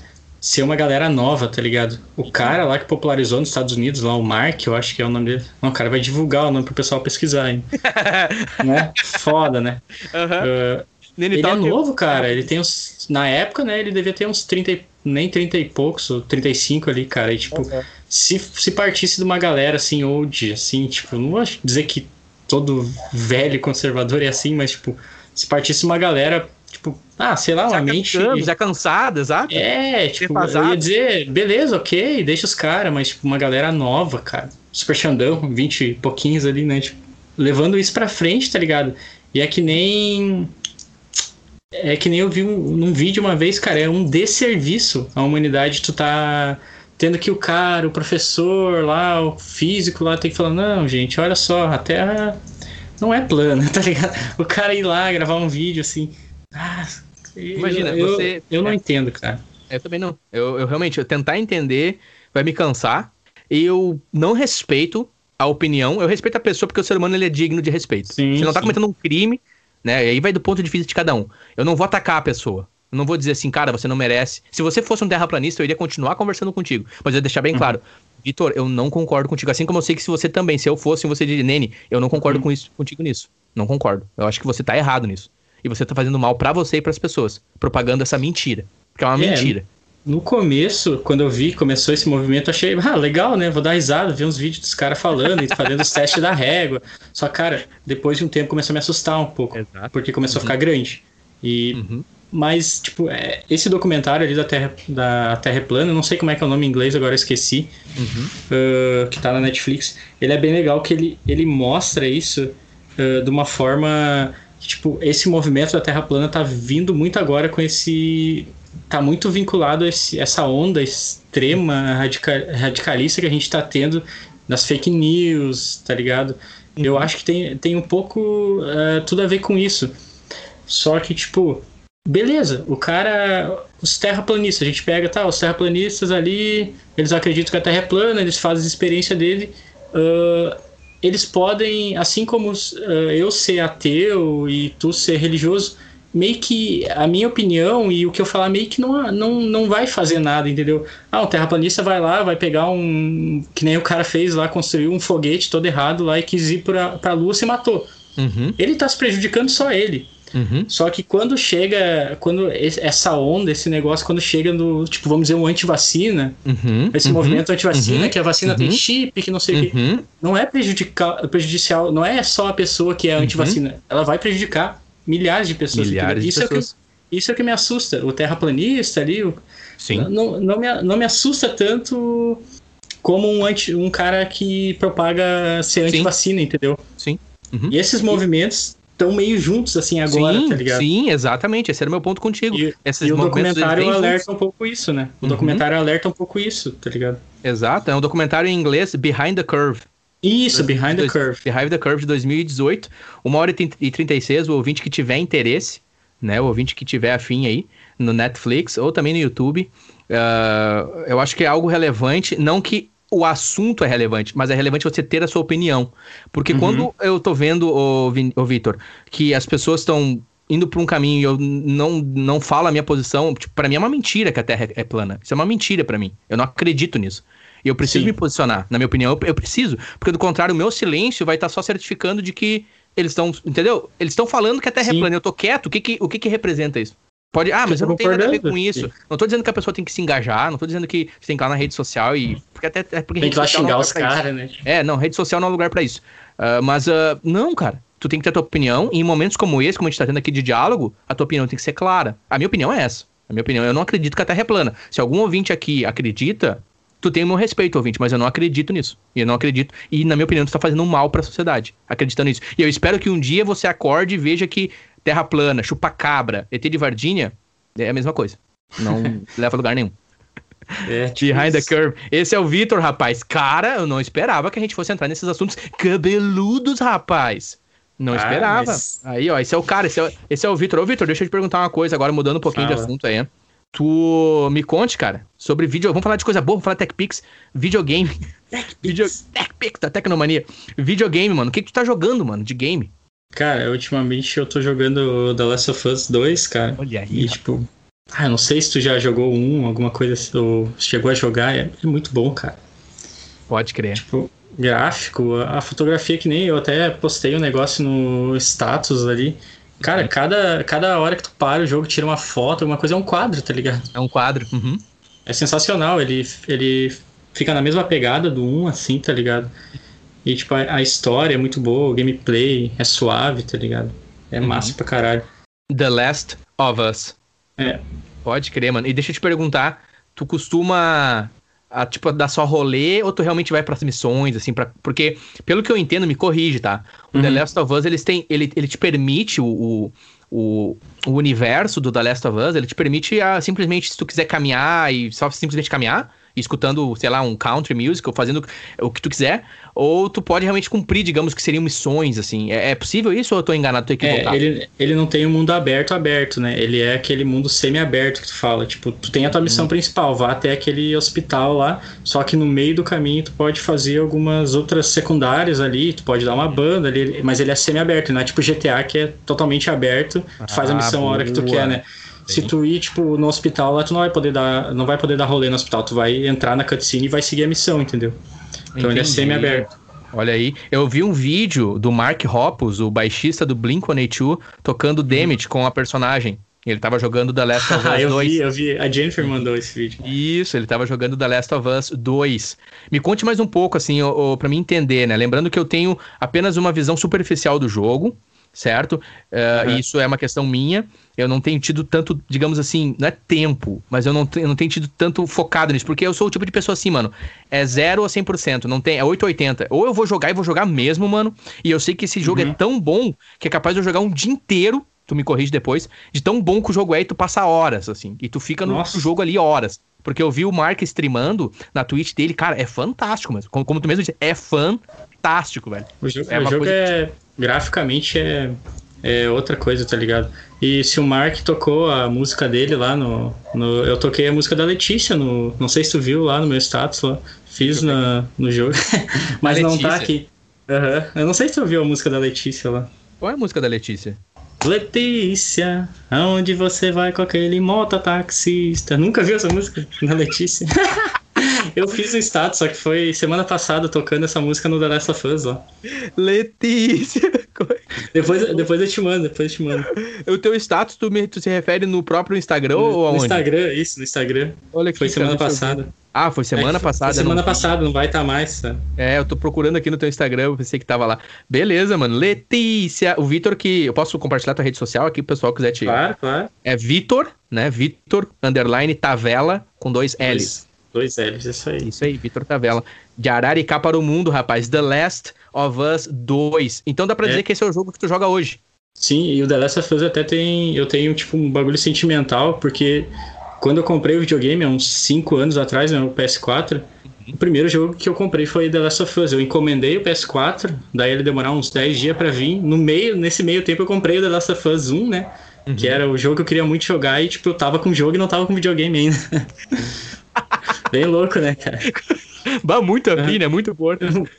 ser uma galera nova, tá ligado? O cara lá que popularizou nos Estados Unidos, lá o Mark, eu acho que é o nome dele. Não, o cara vai divulgar o nome pro pessoal pesquisar, hein? [laughs] né? Foda, né? Aham. Uh, ele é novo, cara. Ele [laughs] tem uns. Na época, né? Ele devia ter uns 30. Nem 30 e poucos, ou 35 ali, cara. E, tipo, Uhum. se, se partisse de uma galera assim, old, assim, tipo, não vou dizer que todo velho conservador é assim, mas, tipo, se partisse uma galera, tipo, ah, sei lá, uma Já mente. cansando, já cansada, exato? É, tipo, eu Defasado. ia dizer, beleza, ok, deixa os caras, mas, tipo, uma galera nova, cara. Super Xandão, 20 e pouquinhos ali, né? Tipo, levando isso pra frente, tá ligado? E é que nem. É que nem eu vi um, num vídeo uma vez, cara, é um desserviço à humanidade tu tá tendo que o cara, o professor lá, o físico lá, tem que falar, não, gente, olha só, a Terra não é plana, [laughs] tá ligado? O cara ir lá gravar um vídeo assim. Ah, Imagina, eu, você- Eu, eu não é. entendo, cara. Eu também não. Eu, eu realmente, eu tentar entender vai me cansar. Eu não respeito a opinião. Eu respeito a pessoa porque o ser humano ele é digno de respeito. Sim, Você não tá sim. cometendo um crime, né? E aí vai do ponto de vista de cada um. Eu não vou atacar a pessoa. Eu não vou dizer assim, cara, você não merece. Se você fosse um terraplanista, eu iria continuar conversando contigo. Mas eu ia deixar bem Uhum. claro. Vitor, eu não concordo contigo. Assim como eu sei que se você também, se eu fosse, você diria, Nene, eu não concordo Uhum. com isso, contigo nisso. Não concordo. Eu acho que você tá errado nisso. E você tá fazendo mal pra você e pras pessoas. Propagando essa mentira. Porque é uma É, mentira. No começo, quando eu vi que começou esse movimento, eu achei, ah, legal, né? Vou dar risada, ver uns vídeos dos caras falando e fazendo os testes da régua. Só, cara, depois de um tempo começou a me assustar um pouco, Exato. porque começou a ficar grande. E, Uhum. mas, tipo, é, esse documentário ali da Terra, da Terra Plana, não sei como é que é o nome em inglês, agora eu esqueci, Uhum. uh, que tá na Netflix. Ele é bem legal que ele, ele mostra isso uh, de uma forma tipo, esse movimento da Terra plana tá vindo muito agora com esse tá muito vinculado a esse, essa onda extrema radica, radicalista que a gente tá tendo nas fake news, tá ligado? Eu acho que tem, tem um pouco uh, tudo a ver com isso. Só que, tipo, beleza, o cara. Os terraplanistas, a gente pega, tá, os terraplanistas ali, eles acreditam que a Terra é plana, eles fazem a experiência dele. ah, eles podem, assim como ah, eu ser ateu e tu ser religioso, meio que a minha opinião e o que eu falar meio que não, não, não vai fazer nada, entendeu? Ah, um terraplanista vai lá, vai pegar um. Que nem o cara fez lá, construiu um foguete todo errado lá e quis ir pra, pra lua e se matou. Uhum. Ele tá se prejudicando só ele. Uhum. Só que quando chega, quando essa onda, esse negócio, quando chega no, tipo, vamos dizer, um antivacina, Uhum. esse uhum. movimento antivacina, uhum, que a vacina tem uhum, chip, que não sei o Uhum. não é prejudicial, não é só a pessoa que é antivacina, ela vai prejudicar milhares de pessoas. Milhares entendeu? de isso, É pessoas. o que, isso é o que me assusta. O terraplanista ali, o- Sim. não, não, me, não me assusta tanto como um, anti, um cara que propaga ser antivacina, entendeu? Sim. Uhum. E esses movimentos estão meio juntos, assim, agora, sim, tá ligado? sim, exatamente. Esse era o meu ponto contigo. E, Esses e o documentário alerta juntos. um pouco isso, né? O Uhum. documentário alerta um pouco isso, tá ligado? Exato, é um documentário em inglês, Behind the Curve. Isso, Behind the Curve. Behind the Curve de 2018. Uma hora e 36, o ouvinte que tiver interesse, né? O ouvinte que tiver afim aí, no Netflix ou também no YouTube. ah, eu acho que é algo relevante, não que o assunto é relevante, mas é relevante você ter a sua opinião. Porque Uhum. quando eu tô vendo, o, Vitor, que as pessoas estão indo por um caminho e eu não, não falo a minha posição, tipo, para mim é uma mentira que a Terra é plana. Isso é uma mentira para mim. Eu não acredito nisso. E eu preciso Sim. me posicionar. Na minha opinião, eu, eu preciso. Porque do contrário, o meu silêncio vai estar só certificando de que eles estão. Entendeu? Eles estão falando que a Terra Sim. é plana. Eu tô quieto. O que que, o que, que representa isso? Pode. Ah, mas Eu não tenho nada a ver com isso. Não tô dizendo que a pessoa tem que se engajar. Não tô dizendo que você tem que ir lá na rede social e. Porque até. é porque Tem que lá é xingar lugar os caras, né? É, não, rede social não é lugar pra isso. Ah, mas, ah, não, cara. Tu tem que ter a tua opinião. E em momentos como esse, como a gente tá tendo aqui de diálogo, a tua opinião tem que ser clara. A minha opinião é essa. A minha opinião, eu não acredito que a Terra é plana. Se algum ouvinte aqui acredita, tu tem o meu respeito, ouvinte, mas eu não acredito nisso. E eu não acredito. E, na minha opinião, tu tá fazendo um mal pra sociedade, acreditando nisso. E eu espero que um dia você acorde e veja que Terra plana, chupa-cabra, ET de Vardinha, é a mesma coisa. Não [laughs] leva a lugar nenhum. É, tipo Behind the. Curve. Esse é o Vitor, rapaz. Cara, eu não esperava que a gente fosse entrar nesses assuntos cabeludos, rapaz. Não Ah, esperava. mas- Aí, ó, esse é o cara, esse é, esse é o Vitor. Ô, Vitor, deixa eu te perguntar uma coisa agora, mudando um pouquinho de Fala. assunto aí. Tu me conte, cara, sobre vídeo. Vamos falar de coisa boa, vamos falar de TechPix, videogame. TechPix. Video... TechPix, da Tecnomania. Videogame, mano. O que, que tu tá jogando, mano, de game? Cara, ultimamente eu tô jogando The Last of Us 2, cara. Olha aí. E, tipo, ah, não sei se tu já jogou um, alguma coisa assim, ou chegou a jogar. É, é muito bom, cara. Pode crer. Tipo, gráfico, a fotografia que nem eu até postei um negócio no status ali. Cara, Uhum. cada, cada hora que tu para o jogo, tira uma foto, alguma coisa, é um quadro, tá ligado? É um quadro. Uhum. É sensacional, ele, ele fica na mesma pegada do 1, assim, tá ligado? E, tipo, a, a história é muito boa, o gameplay é suave, tá ligado? É Uhum. massa pra caralho. The Last of Us. É. Pode crer, mano. E deixa eu te perguntar, tu costuma a, tipo, dar só rolê ou tu realmente vai pras missões, assim, pra, porque, pelo que eu entendo, me corrige, tá? O The Uhum. Last of Us, eles têm, ele, ele te permite, o, o, o, o universo do The Last of Us, ele te permite a, simplesmente, se tu quiser caminhar e só simplesmente caminhar, escutando, sei lá, um country music ou fazendo o que tu quiser, ou tu pode realmente cumprir, digamos, que seriam missões, assim. É, é possível isso ou eu tô enganado, tô equivocado? É, ele, ele não tem um mundo aberto aberto, né? Ele é aquele mundo semi-aberto que tu fala. Tipo, tu tem a tua missão principal, vá até aquele hospital lá, só que no meio do caminho tu pode fazer algumas outras secundárias ali, tu pode dar uma banda ali, mas ele é semi-aberto, não é tipo GTA que é totalmente aberto, tu faz a Ah, missão a hora que tu boa. quer, né? Se tu ir, tipo, no hospital lá, tu não vai poder dar, não vai poder dar rolê no hospital, tu vai entrar na cutscene e vai seguir a missão, entendeu? Então ele é Entendi. semi-aberto. Olha aí, eu vi um vídeo do Mark Hoppus, o baixista do Blink-182, tocando Damage com a personagem. Ele tava jogando The Last of [laughs] Us Ah, eu 2. vi, eu vi. A Jennifer mandou esse vídeo. Isso, ele tava jogando The Last of Us 2. Me conte mais um pouco, assim, pra mim entender, né? Lembrando que eu tenho apenas uma visão superficial do jogo, certo? Eh, Uhum. Isso é uma questão minha. Eu não tenho tido tanto, digamos assim, não é tempo, mas eu não, eu não tenho tido tanto focado nisso, porque eu sou o tipo de pessoa assim, mano, é 0 a 100%, não tem, é 8 a 80. Ou eu vou jogar e vou jogar mesmo, mano, e eu sei que esse jogo Uhum. é tão bom que é capaz de eu jogar um dia inteiro, tu me corrige depois, de tão bom que o jogo é e tu passa horas, assim, e tu fica no Nossa. jogo ali horas. Porque eu vi o Mark streamando na Twitch dele, cara, é fantástico, mas como, como tu mesmo disse, é fantástico, velho. O É o jogo coisa- é. Graficamente é, é outra coisa, tá ligado? E se o Mark tocou a música dele lá no, no. Eu toquei a música da Letícia no. Não sei se tu viu lá no meu status lá. Fiz na, no jogo. [laughs] Mas não tá aqui. Aham. Eu não sei se tu viu a música da Letícia lá. Qual é a música da Letícia? Letícia, aonde você vai com aquele mototaxista? Nunca viu essa música da Letícia? [laughs] Eu fiz um status, só que foi semana passada tocando essa música no The Last of Us lá. Letícia! [laughs] Depois, depois eu te mando, depois eu te mando. o teu status, tu, me, tu se refere no próprio Instagram ou No, aonde? no Instagram, isso, no Instagram. Olha aqui, Foi semana passada. Ah, foi semana É, passada. Foi não semana vi. passada, não vai estar mais. sabe? É, eu tô procurando aqui no teu Instagram, eu pensei que tava lá. Beleza, mano. Letícia. O Vitor que. Eu posso compartilhar tua rede social aqui, pro pessoal quiser te. Claro, claro. É Vitor, né? Vitor, underline, Tavela, com dois L's. Dois, dois L's, isso aí. Isso aí, Vitor Tavela. De Araricá para o mundo, rapaz. The Last of Us 2. Então dá pra É. dizer que esse é o jogo que tu joga hoje. Sim, e o The Last of Us até tem. Eu tenho, tipo, um bagulho sentimental, porque quando eu comprei o videogame, há uns 5 anos atrás, né, o PS4, o primeiro jogo que eu comprei foi The Last of Us. Eu encomendei o PS4, daí ele demorar uns 10 dias pra vir. No meio, nesse meio tempo, eu comprei o The Last of Us 1, né? Que era o jogo que eu queria muito jogar e, tipo, eu tava com o jogo e não tava com videogame ainda. [laughs] Bem louco, né, cara? Bah, muito É. afim, né? Muito bom.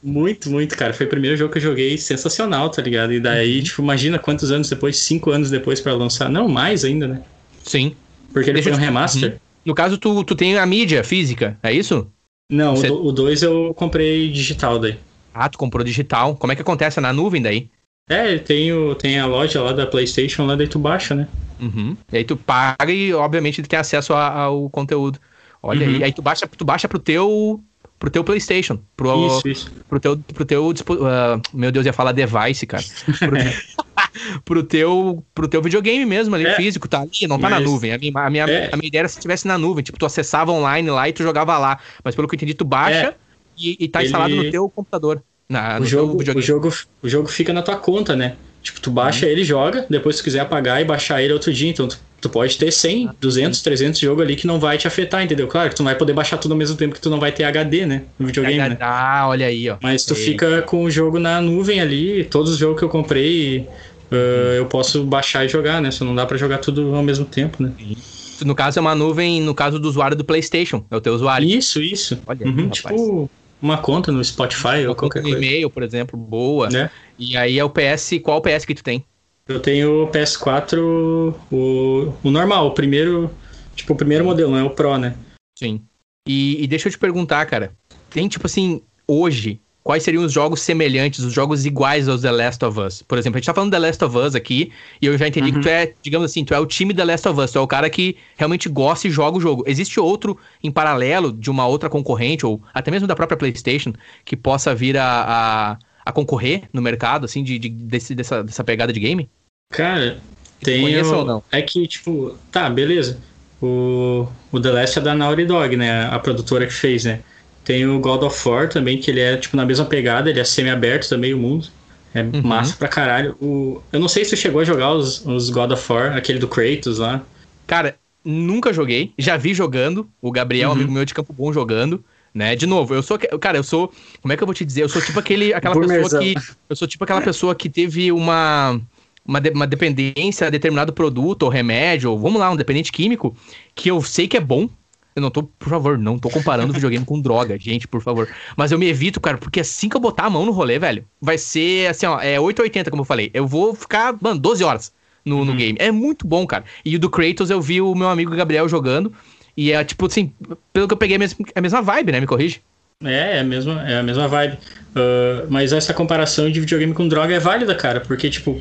Muito, muito, cara. Foi o primeiro jogo que eu joguei sensacional, tá ligado? E daí, tipo, imagina quantos anos depois, cinco anos depois pra lançar. Não, mais ainda, né? Sim. Porque ele Deixa foi um remaster. No caso, tu, tu tem a mídia física, é isso? Não, Você- o 2 eu comprei digital daí. Ah, tu comprou digital. Como é que acontece? É na nuvem daí? É, tem, o, tem a loja lá da PlayStation, lá daí tu baixa, né? Uhum. E aí tu paga e, obviamente, tu tem acesso a- ao conteúdo. Olha Uhum. aí. Aí tu baixa, tu baixa pro teu. Pro teu PlayStation. Pro, Isso, isso. pro teu. Pro teu ah, meu Deus, ia falar device, cara. Pro, [laughs] pro teu, pro teu videogame mesmo ali, É. físico, tá ali, não tá na nuvem. A minha, a, minha, É. a minha ideia era se tivesse na nuvem. Tipo, tu acessava online lá e tu jogava lá. Mas pelo que eu entendi, tu baixa É. e, e tá instalado Ele- no teu computador. Na, o, jogo, teu o, jogo, o jogo fica na tua conta, né? Tipo, tu baixa Uhum. ele, joga, depois se tu quiser apagar e baixar ele outro dia. Então, tu, tu pode ter 100, 200, 300 jogos ali que não vai te afetar, entendeu? Claro que tu não vai poder baixar tudo ao mesmo tempo que tu não vai ter HD, né? No videogame, né? Ah, olha aí, ó. Mas tu Sei. fica com o jogo na nuvem ali, todos os jogos que eu comprei, uh, eu posso baixar e jogar, né? Só não dá pra jogar tudo ao mesmo tempo, né? No caso é uma nuvem, no caso do usuário do PlayStation, é o teu usuário. Isso, isso. Olha, uhum, tipo uma conta no Spotify uma ou qualquer coisa. e-mail, por exemplo, boa. Né? E aí é o PS, qual PS que tu tem? Eu tenho o PS4, o, o normal, o primeiro, tipo, o primeiro modelo, não é o Pro, né? Sim. E, e deixa eu te perguntar, cara, tem tipo assim, hoje, quais seriam os jogos semelhantes, os jogos iguais aos The Last of Us? Por exemplo, a gente tá falando The Last of Us aqui, e eu já entendi uhum. que tu é, digamos assim, tu é o time The Last of Us, tu é o cara que realmente gosta e joga o jogo. Existe outro em paralelo de uma outra concorrente, ou até mesmo da própria PlayStation, que possa vir a, a, a concorrer no mercado, assim, de, de desse, dessa, dessa pegada de game? Cara, tem. ou não? É que, tipo, tá, beleza. O, o The Last é da Naughty Dog, né? A produtora que fez, né? Tem o God of War também, que ele é, tipo, na mesma pegada, ele é semi-aberto também, o mundo. É uhum. massa pra caralho. O, eu não sei se tu chegou a jogar os, os God of War, aquele do Kratos lá. Cara, nunca joguei. Já vi jogando. O Gabriel, uhum. amigo meu de Campo Bom, jogando. Né? De novo, eu sou. Cara, eu sou. Como é que eu vou te dizer? Eu sou tipo aquele, aquela pessoa que. Eu sou tipo aquela pessoa que teve uma uma, de, uma dependência a determinado produto ou remédio, ou vamos lá, um dependente químico, que eu sei que é bom. Eu não tô, por favor, não tô comparando videogame com droga, [laughs] gente, por favor. Mas eu me evito, cara, porque assim que eu botar a mão no rolê, velho, vai ser assim, ó, é 880, como eu falei. Eu vou ficar, mano, 12 horas no, no uhum. game. É muito bom, cara. E o do Kratos eu vi o meu amigo Gabriel jogando. E é tipo assim, pelo que eu peguei, é a mesma vibe, né? Me corrige. É, é a mesma, é a mesma vibe. Uh, mas essa comparação de videogame com droga é válida, cara, porque, tipo,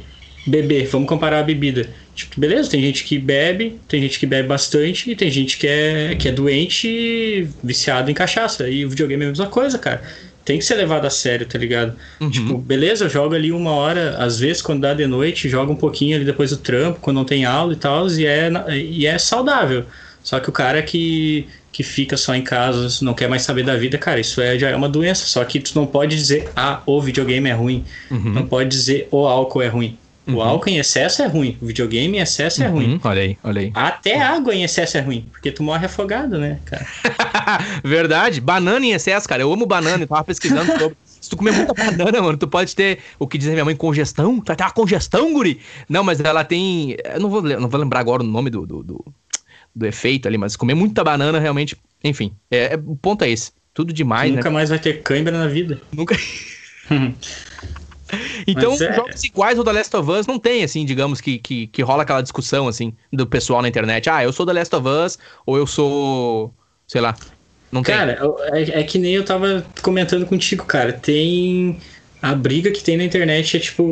beber, vamos comparar a bebida. Tipo, beleza, tem gente que bebe, tem gente que bebe bastante e tem gente que é, que é doente viciado em cachaça. E o videogame é a mesma coisa, cara. Tem que ser levado a sério, tá ligado? Uhum. Tipo, beleza, eu jogo ali uma hora, às vezes quando dá de noite, jogo um pouquinho ali depois do trampo, quando não tem aula e tal, e é, e é saudável. Só que o cara que, que fica só em casa, não quer mais saber da vida, cara, isso é, já é uma doença. Só que tu não pode dizer, ah, o videogame é ruim. Uhum. Não pode dizer, o álcool é ruim. O uhum. álcool em excesso é ruim, o videogame em excesso é uhum. ruim. Olha aí, olha aí. Até água em excesso é ruim, porque tu morre afogado, né, cara? [laughs] Verdade. Banana em excesso, cara. Eu amo banana, eu tava pesquisando sobre. Se tu comer muita banana, mano, tu pode ter o que diz a minha mãe, congestão. Tu vai ter uma congestão, guri. Não, mas ela tem. Eu não vou, não vou lembrar agora o nome do, do, do, do efeito ali, mas comer muita banana realmente. Enfim, é, é, o ponto é esse. Tudo demais. Nunca né? mais vai ter cãibra na vida. Nunca. [laughs] [laughs] Então, é... jogos iguais ao The Last of Us não tem, assim, digamos, que, que, que rola aquela discussão, assim, do pessoal na internet. Ah, eu sou The Last of Us, ou eu sou. sei lá. Não cara, tem. Cara, é, é, que nem eu tava comentando contigo, cara. Tem. A briga que tem na internet é tipo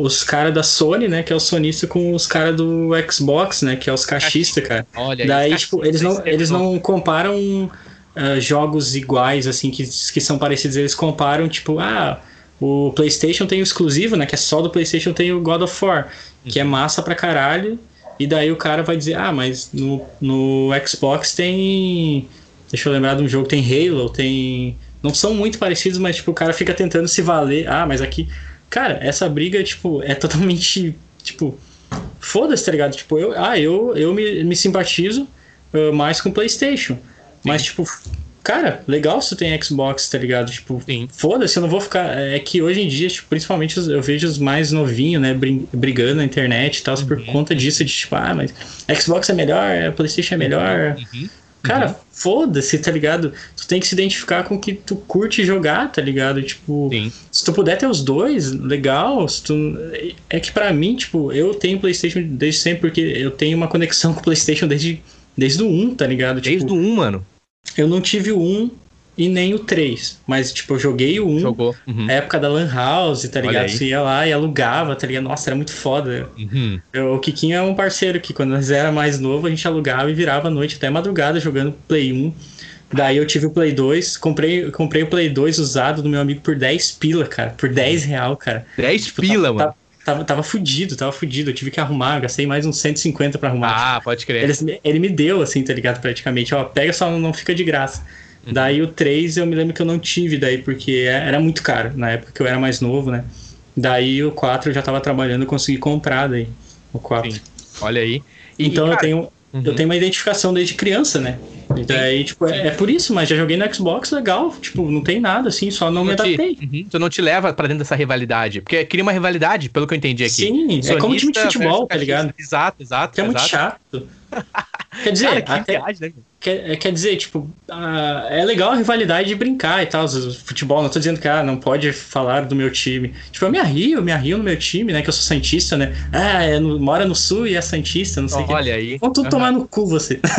os caras da Sony, né? Que é o sonista com os caras do Xbox, né? Que é os cachistas, cara. Olha, Daí, tipo, eles não, eles não comparam uh, jogos iguais, assim, que, que são parecidos. Eles comparam, tipo, ah o PlayStation tem o exclusivo, né? Que é só do PlayStation tem o God of War, que é uhum. massa pra caralho. E daí o cara vai dizer, ah, mas no, no Xbox tem. Deixa eu lembrar de um jogo, tem Halo, tem. Não são muito parecidos, mas tipo, o cara fica tentando se valer. Ah, mas aqui. Cara, essa briga, tipo, é totalmente. Tipo. Foda-se, tá ligado? Tipo, eu, ah, eu, eu me, me simpatizo uh, mais com PlayStation. Sim. Mas, tipo, cara, legal se tu tem Xbox, tá ligado? Tipo, foda-se, eu não vou ficar. É que hoje em dia, tipo, principalmente eu vejo os mais novinhos, né, brigando na internet e tal, uhum. por conta disso, de tipo, ah, mas Xbox é melhor, PlayStation é melhor. Uhum. Cara, uhum. foda-se, tá ligado? Tu tem que se identificar com o que tu curte jogar, tá ligado? Tipo, Sim. se tu puder ter os dois, legal. Se tu... É que para mim, tipo, eu tenho PlayStation desde sempre, porque eu tenho uma conexão [laughs] com o PlayStation desde, desde o 1, tá ligado? Desde tipo, o 1, mano. Eu não tive o 1 e nem o 3. Mas, tipo, eu joguei o 1. Jogou. Uhum. época da Lan House, tá ligado? Você ia lá e alugava, tá ligado? Nossa, era muito foda. Uhum. Eu, o Kikinho é um parceiro que, quando nós era mais novo, a gente alugava e virava a noite até madrugada jogando Play 1. Daí eu tive o Play 2, comprei, comprei o Play 2 usado do meu amigo por 10 pila, cara. Por 10 real, cara. 10 tipo, pila, mano. Tava, tava fudido, tava fudido. Eu tive que arrumar, gastei mais uns 150 pra arrumar. Ah, pode crer. Ele, ele me deu, assim, tá ligado? Praticamente. Ó, pega só, não fica de graça. Uhum. Daí o 3 eu me lembro que eu não tive daí, porque é, era muito caro, na época que eu era mais novo, né? Daí o 4 eu já tava trabalhando, consegui comprar daí. O 4. Sim. Olha aí. E, então cara, eu tenho. Uhum. Eu tenho uma identificação desde criança, né? Então aí, tipo, é, é, por isso, mas já joguei no Xbox, legal. Tipo, não tem nada, assim, só não, não me adaptei. Te, uhum, tu não te leva pra dentro dessa rivalidade. Porque cria uma rivalidade, pelo que eu entendi aqui. Sim, Sonista é como time de futebol, tá ligado? Exato, exato. Que é exato. muito chato. [laughs] Quer dizer, Cara, que até, viagem, né? Quer, é, quer dizer, tipo, é legal a rivalidade de brincar e tal. Futebol, não tô dizendo que ah, não pode falar do meu time. Tipo, eu me arrio, eu me arrio no meu time, né? Que eu sou Santista, né? Ah, é no, mora no sul e é Santista, não sei o Olha aí. Vão tudo uhum. tomar no cu você. [laughs]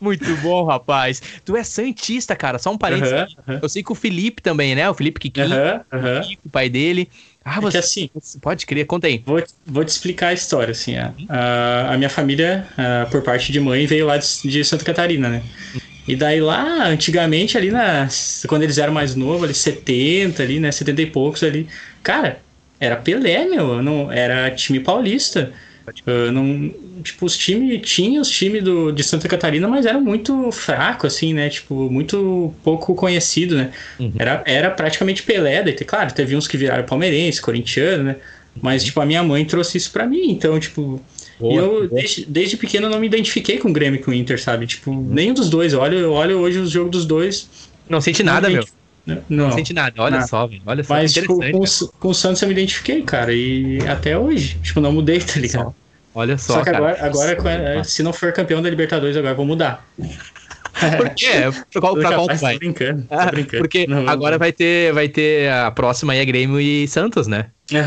Muito bom, rapaz. Tu é Santista, cara. Só um parênteses. Uhum, uhum. Eu sei que o Felipe também, né? O Felipe Kikinho, uhum, o pai dele. Ah, você, é assim, pode crer, conta aí. Vou, vou te explicar a história, assim. A, a, a minha família, a, por parte de mãe, veio lá de, de, Santa Catarina, né? E daí lá, antigamente, ali na. Quando eles eram mais novos, ali 70, ali, né? 70 e poucos ali. Cara, era Pelé, meu. Não, era time paulista. Uh, não, tipo, os times tinha os times do, de Santa Catarina, mas era muito fraco, assim, né? Tipo, muito pouco conhecido, né? Uhum. Era, era praticamente Pelé, daí, claro, teve uns que viraram palmeirense, corintiano, né? Mas, uhum. tipo, a minha mãe trouxe isso pra mim, então, tipo. Boa, eu, desde, desde pequeno, não me identifiquei com o Grêmio e com o Inter, sabe? Tipo, uhum. nenhum dos dois. Olha, eu olho hoje os jogos dos dois. Não sente nada, meu. Não, não, sente nada, olha nada. só, velho. Olha só. Mas tipo, com, com, o Santos eu me identifiquei, cara. E até hoje. Tipo, não mudei, tá ligado? Olha só. Só que cara. agora, agora se não for campeão da Libertadores, agora vou mudar. Por quê? [laughs] Pra qual, pra qual vai? Tô brincando, tô ah, brincando. Porque não, agora não. vai ter, vai ter a próxima aí é Grêmio e Santos, né? Uhum,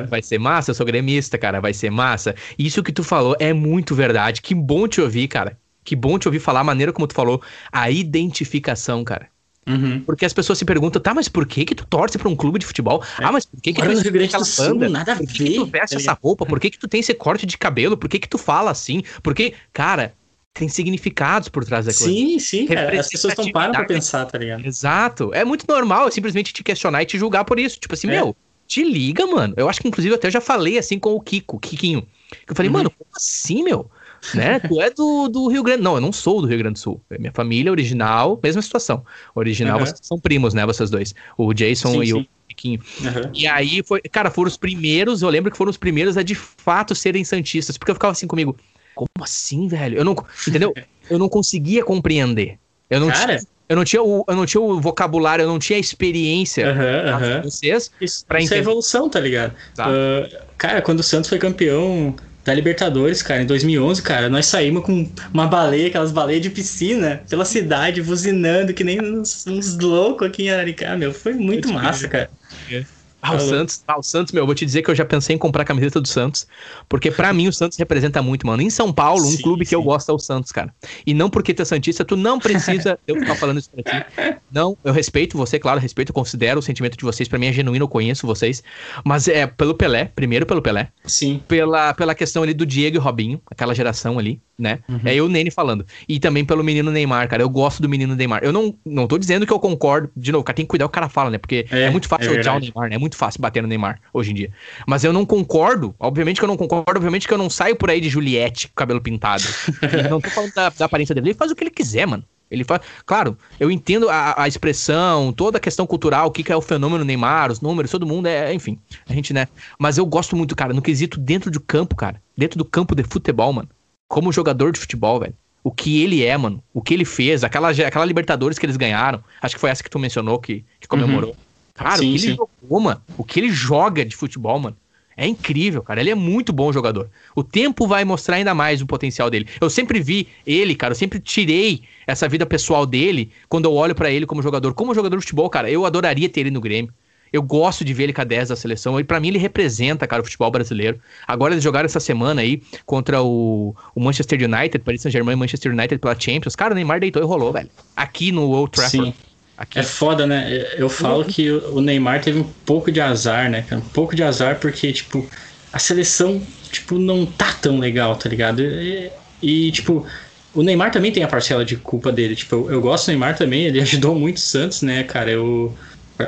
uhum. Vai ser massa, eu sou gremista, cara, vai ser massa. Isso que tu falou é muito verdade. Que bom te ouvir, cara. Que bom te ouvir falar a maneira como tu falou. A identificação, cara. Uhum. Porque as pessoas se perguntam, tá, mas por que que tu torce pra um clube de futebol? É. Ah, mas por que que tu Rio Grande do Sul, nada a ver. Por que, que tu veste essa roupa? Por que que tu tem esse corte de cabelo? Por que que tu fala assim? Porque, cara, tem significados por trás da coisa. Sim, sim, cara. As pessoas não param pra pensar, tá ligado? Exato. É muito normal simplesmente te questionar e te julgar por isso. Tipo assim, é. meu, te liga, mano. Eu acho que inclusive eu até já falei assim com o Kiko, Kikinho. Eu falei, uhum. mano, como assim, meu? Né? Tu é do, do Rio Grande. Não, eu não sou do Rio Grande do Sul. É minha família original, mesma situação. Original, uhum. vocês são primos, né? Vocês dois. O Jason sim, e sim. o Piquinho. Uhum. E aí foi. Cara, foram os primeiros. Eu lembro que foram os primeiros a de fato serem santistas. Porque eu ficava assim comigo. Como assim, velho? Eu não. Entendeu? [laughs] eu não conseguia compreender. Eu não cara. tinha. Eu não, tinha o, eu não tinha o vocabulário, eu não tinha a experiência uhum, uhum. vocês isso, pra isso é evolução, tá ligado? Tá. Uh, cara, quando o Santos foi campeão da Libertadores, cara, em 2011, cara, nós saímos com uma baleia, aquelas baleias de piscina, pela cidade, buzinando, que nem uns, uns loucos aqui em Araricá, meu. Foi muito massa, cara. É. Ah, o Santos, ah, o Santos, meu, vou te dizer que eu já pensei em comprar a camiseta do Santos, porque para mim o Santos representa muito, mano. Em São Paulo, um sim, clube sim. que eu gosto é o Santos, cara. E não porque tu é Santista, tu não precisa [laughs] eu ficar falando isso pra ti. Não, eu respeito você, claro, respeito, considero o sentimento de vocês, para mim é genuíno, eu conheço vocês, mas é pelo Pelé, primeiro pelo Pelé. Sim. Pela, pela questão ali do Diego e Robinho, aquela geração ali, né? Uhum. É eu, o Nene falando. E também pelo menino Neymar, cara. Eu gosto do menino Neymar. Eu não, não tô dizendo que eu concordo, de novo, cara, tem que cuidar o cara fala, né? Porque é, é muito fácil é odiar o Neymar, né? É muito fácil bater no Neymar hoje em dia. Mas eu não concordo, obviamente que eu não concordo, obviamente que eu não saio por aí de Juliette com cabelo pintado. [laughs] não tô falando da, da, aparência dele, ele faz o que ele quiser, mano. Ele faz. Claro, eu entendo a, a expressão, toda a questão cultural, o que, que é o fenômeno Neymar, os números, todo mundo é, enfim, a gente, né? Mas eu gosto muito, cara, no quesito dentro do campo, cara. Dentro do campo de futebol, mano como jogador de futebol, velho. O que ele é, mano. O que ele fez. Aquela, aquela Libertadores que eles ganharam. Acho que foi essa que tu mencionou, que, que comemorou. Uhum. Cara, sim, o que sim. ele jogou, mano. O que ele joga de futebol, mano. É incrível, cara. Ele é muito bom jogador. O tempo vai mostrar ainda mais o potencial dele. Eu sempre vi ele, cara. Eu sempre tirei essa vida pessoal dele quando eu olho para ele como jogador. Como jogador de futebol, cara, eu adoraria ter ele no Grêmio. Eu gosto de ver ele com a 10 da seleção. E para mim ele representa, cara, o futebol brasileiro. Agora eles jogaram essa semana aí contra o, o Manchester United, Paris Saint-Germain e Manchester United pela Champions. Cara, o Neymar deitou e rolou, velho. Aqui no Old Trafford. Sim. Aqui. É foda, né? Eu falo que o Neymar teve um pouco de azar, né? Um pouco de azar porque, tipo, a seleção, tipo, não tá tão legal, tá ligado? E, e tipo, o Neymar também tem a parcela de culpa dele. Tipo, eu, eu gosto do Neymar também, ele [laughs] ajudou muito o Santos, né, cara? Eu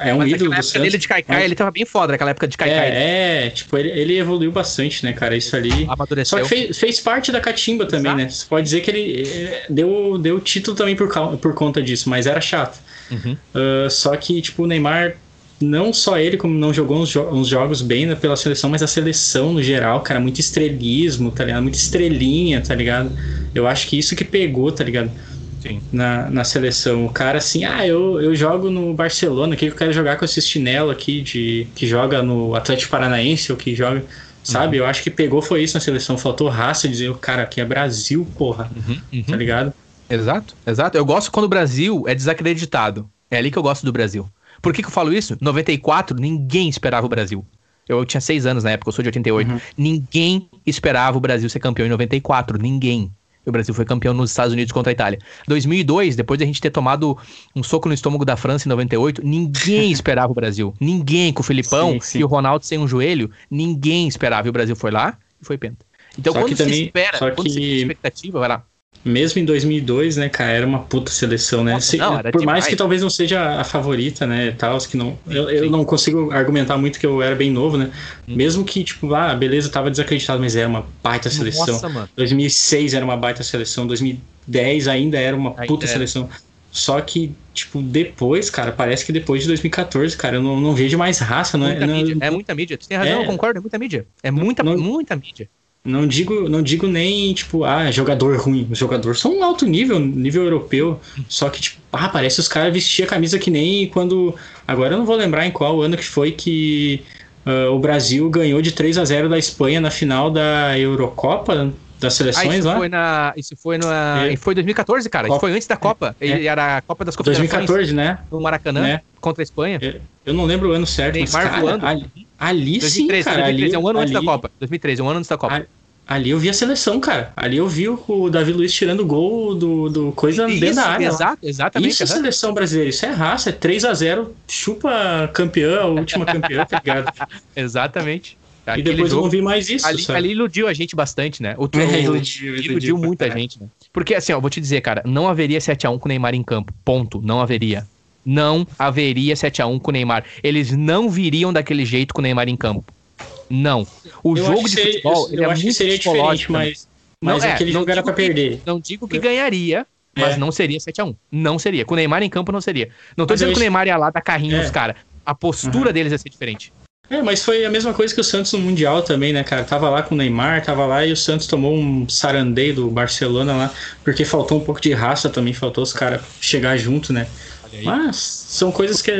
é um Mas ídolo do Santos. dele de Kaikai, ele tava bem foda naquela época de Kaikai. É, é tipo, ele, ele, evoluiu bastante, né, cara? Isso ali. Amadureceu. Só que fez, fez parte da catimba Exato. também, né? Você pode dizer que ele é, deu, deu título também por, por conta disso, mas era chato. Uhum. Uh, só que, tipo, o Neymar, não só ele, como não jogou uns, jo uns jogos bem pela seleção, mas a seleção no geral, cara, muito estrelismo, tá ligado? Muito estrelinha, tá ligado? Eu acho que isso que pegou, tá ligado? Na, na seleção. O cara assim, ah, eu, eu jogo no Barcelona, que eu quero jogar com esse chinelo aqui de que joga no Atlético Paranaense ou que joga. Sabe? Uhum. Eu acho que pegou foi isso na seleção. Faltou raça dizer, o cara, aqui é Brasil, porra. Uhum, uhum. Tá ligado? Exato, exato. Eu gosto quando o Brasil é desacreditado. É ali que eu gosto do Brasil. Por que, que eu falo isso? 94, ninguém esperava o Brasil. Eu tinha seis anos na época, eu sou de 88. Uhum. Ninguém esperava o Brasil ser campeão em 94. Ninguém. O Brasil foi campeão nos Estados Unidos contra a Itália. 2002, depois de a gente ter tomado um soco no estômago da França em 98, ninguém [laughs] esperava o Brasil. Ninguém, com o Filipão sim, sim. e o Ronaldo sem um joelho, ninguém esperava. E o Brasil foi lá e foi penta. Então, só quando você também, espera, quando que... você tem expectativa, vai lá mesmo em 2002, né, cara, era uma puta seleção, né? Nossa, não, por demais. mais que talvez não seja a favorita, né, tal, que não, eu, eu, não consigo argumentar muito que eu era bem novo, né? Hum. Mesmo que tipo, ah, beleza, tava desacreditado, mas era uma baita seleção. Nossa, mano. 2006 era uma baita seleção, 2010 ainda era uma ainda puta era. seleção. Só que, tipo, depois, cara, parece que depois de 2014, cara, eu não, não vejo mais raça, não muita é? Mídia. Não... É muita mídia. Tu tem razão, é... eu concordo, é muita mídia. É muita, não, muita mídia. Não digo, não digo nem, tipo, ah, jogador ruim. Os jogadores são um alto nível, nível europeu. Só que, tipo, ah, parece os caras vestiam a camisa que nem quando. Agora eu não vou lembrar em qual ano que foi que uh, o Brasil ganhou de 3 a 0 da Espanha na final da Eurocopa das seleções ah, isso lá. Foi na, isso foi na. É. Foi 2014, cara. Copa. Isso foi antes da Copa. É. Era a Copa das Confederações. 2014, né? No Maracanã, é. contra a Espanha. É. Eu não lembro o ano certo, Neymar mas, cara. Ali, ali 2013, sim, cara. 2013, ali, é um ano ali, antes da Copa. 2013, um ano antes da Copa. Ali eu vi a seleção, cara. Ali eu vi o Davi Luiz tirando gol do, do coisa isso, dentro da área. Exato, exatamente. Isso é seleção brasileira, isso é raça, é 3 a 0 chupa campeã, a última campeã, tá ligado? [laughs] exatamente. Aquele e depois jogo, eu não vi mais isso. Ali, ali, iludiu a gente bastante, né? O, [laughs] é, iludiu, iludiu, iludiu muita gente, né? Porque assim, ó, vou te dizer, cara, não haveria 7x1 com o Neymar em campo. Ponto. Não haveria. Não haveria 7x1 com o Neymar. Eles não viriam daquele jeito com o Neymar em campo. Não. O eu jogo de seria, futebol eu, eu é acho que seria diferente, mas, mas não, é, aquele jogo era pra perder. Que, não digo que ganharia, mas é. não seria 7x1. Não seria. Com o Neymar em campo não seria. Não tô mas dizendo que o Neymar ia lá dar carrinho é. nos caras. A postura uhum. deles ia ser diferente. É, mas foi a mesma coisa que o Santos no Mundial também, né, cara? Tava lá com o Neymar, tava lá e o Santos tomou um sarandeio do Barcelona lá, porque faltou um pouco de raça também, faltou os caras chegar junto, né? Mas são coisas que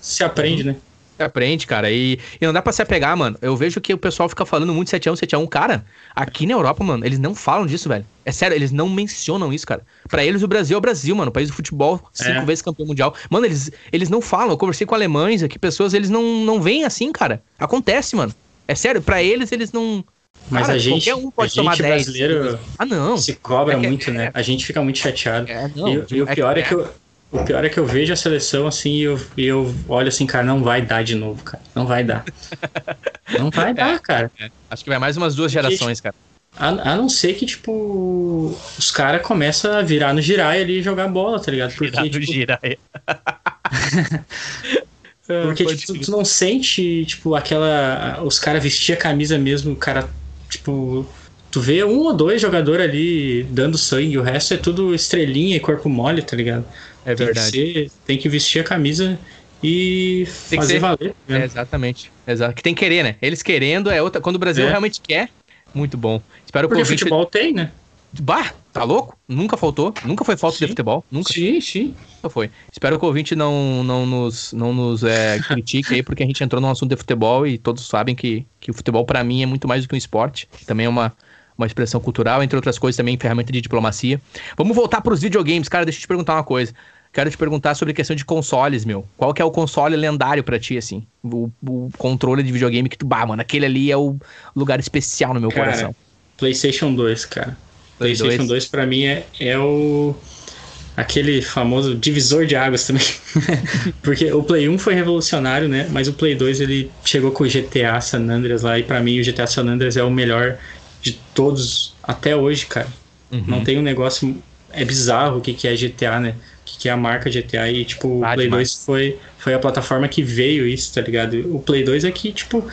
se aprende, né? Aprende, cara. E, e não dá pra se apegar, mano. Eu vejo que o pessoal fica falando muito 7x1, 7x1. Cara, aqui na Europa, mano, eles não falam disso, velho. É sério, eles não mencionam isso, cara. Pra eles, o Brasil é o Brasil, mano. O país do futebol, cinco é. vezes campeão mundial. Mano, eles, eles não falam. Eu conversei com alemães aqui, pessoas, eles não, não veem assim, cara. Acontece, mano. É sério, pra eles, eles não. Mas cara, a gente, um a gente 10. brasileiro ah, não. se cobra é que, muito, né? A gente fica muito chateado. É, não, e, e o pior é, que eu, o pior é que eu vejo a seleção assim e eu, e eu olho assim, cara, não vai dar de novo, cara. Não vai dar. não vai [laughs] dar, é, cara. É. Acho que vai mais umas duas gerações, cara. A, a não ser que, tipo, os caras começam a virar no girai ali e jogar bola, tá ligado? Porque, virar no tipo... girai. [laughs] Porque, tipo, tu, tu, não sente, tipo, aquela. Os caras vestir a camisa mesmo, o cara, tipo, tu vê um ou dois jogadores ali dando sangue, o resto é tudo estrelinha e corpo mole, tá ligado? É tem verdade. Que ser, tem que vestir a camisa e tem fazer valer. Né? É, exatamente. Exato. Que tem que querer, né? Eles querendo é outra. Quando o Brasil é. realmente quer, muito bom. Espero Porque o futebol tem, né? Bah, tá louco? Nunca faltou. Nunca foi falta sim. de futebol. Nunca. Sim, sim. Nunca foi. Espero que o ouvinte não, não nos, não nos é, [laughs] critique aí, porque a gente entrou num assunto de futebol e todos sabem que, que o futebol, para mim, é muito mais do que um esporte. Também é uma, uma expressão cultural, entre outras coisas também ferramenta de diplomacia. Vamos voltar para os videogames, cara, deixa eu te perguntar uma coisa. Quero te perguntar sobre a questão de consoles, meu. Qual que é o console lendário para ti, assim? O, o, controle de videogame que tu, bah, mano, aquele ali é o lugar especial no meu cara, coração. PlayStation 2, cara. Play PlayStation 2, 2 para mim é, é o aquele famoso divisor de águas também. [laughs] Porque o Play 1 foi revolucionário, né? Mas o Play 2 ele chegou com o GTA San Andreas lá e para mim o GTA San Andreas é o melhor de todos até hoje, cara. Uhum. Não tem um negócio é bizarro o que que é GTA, né? que é a marca GTA e, tipo, ah, o Play demais. 2 foi, foi a plataforma que veio isso, tá ligado? O Play 2 é que, tipo,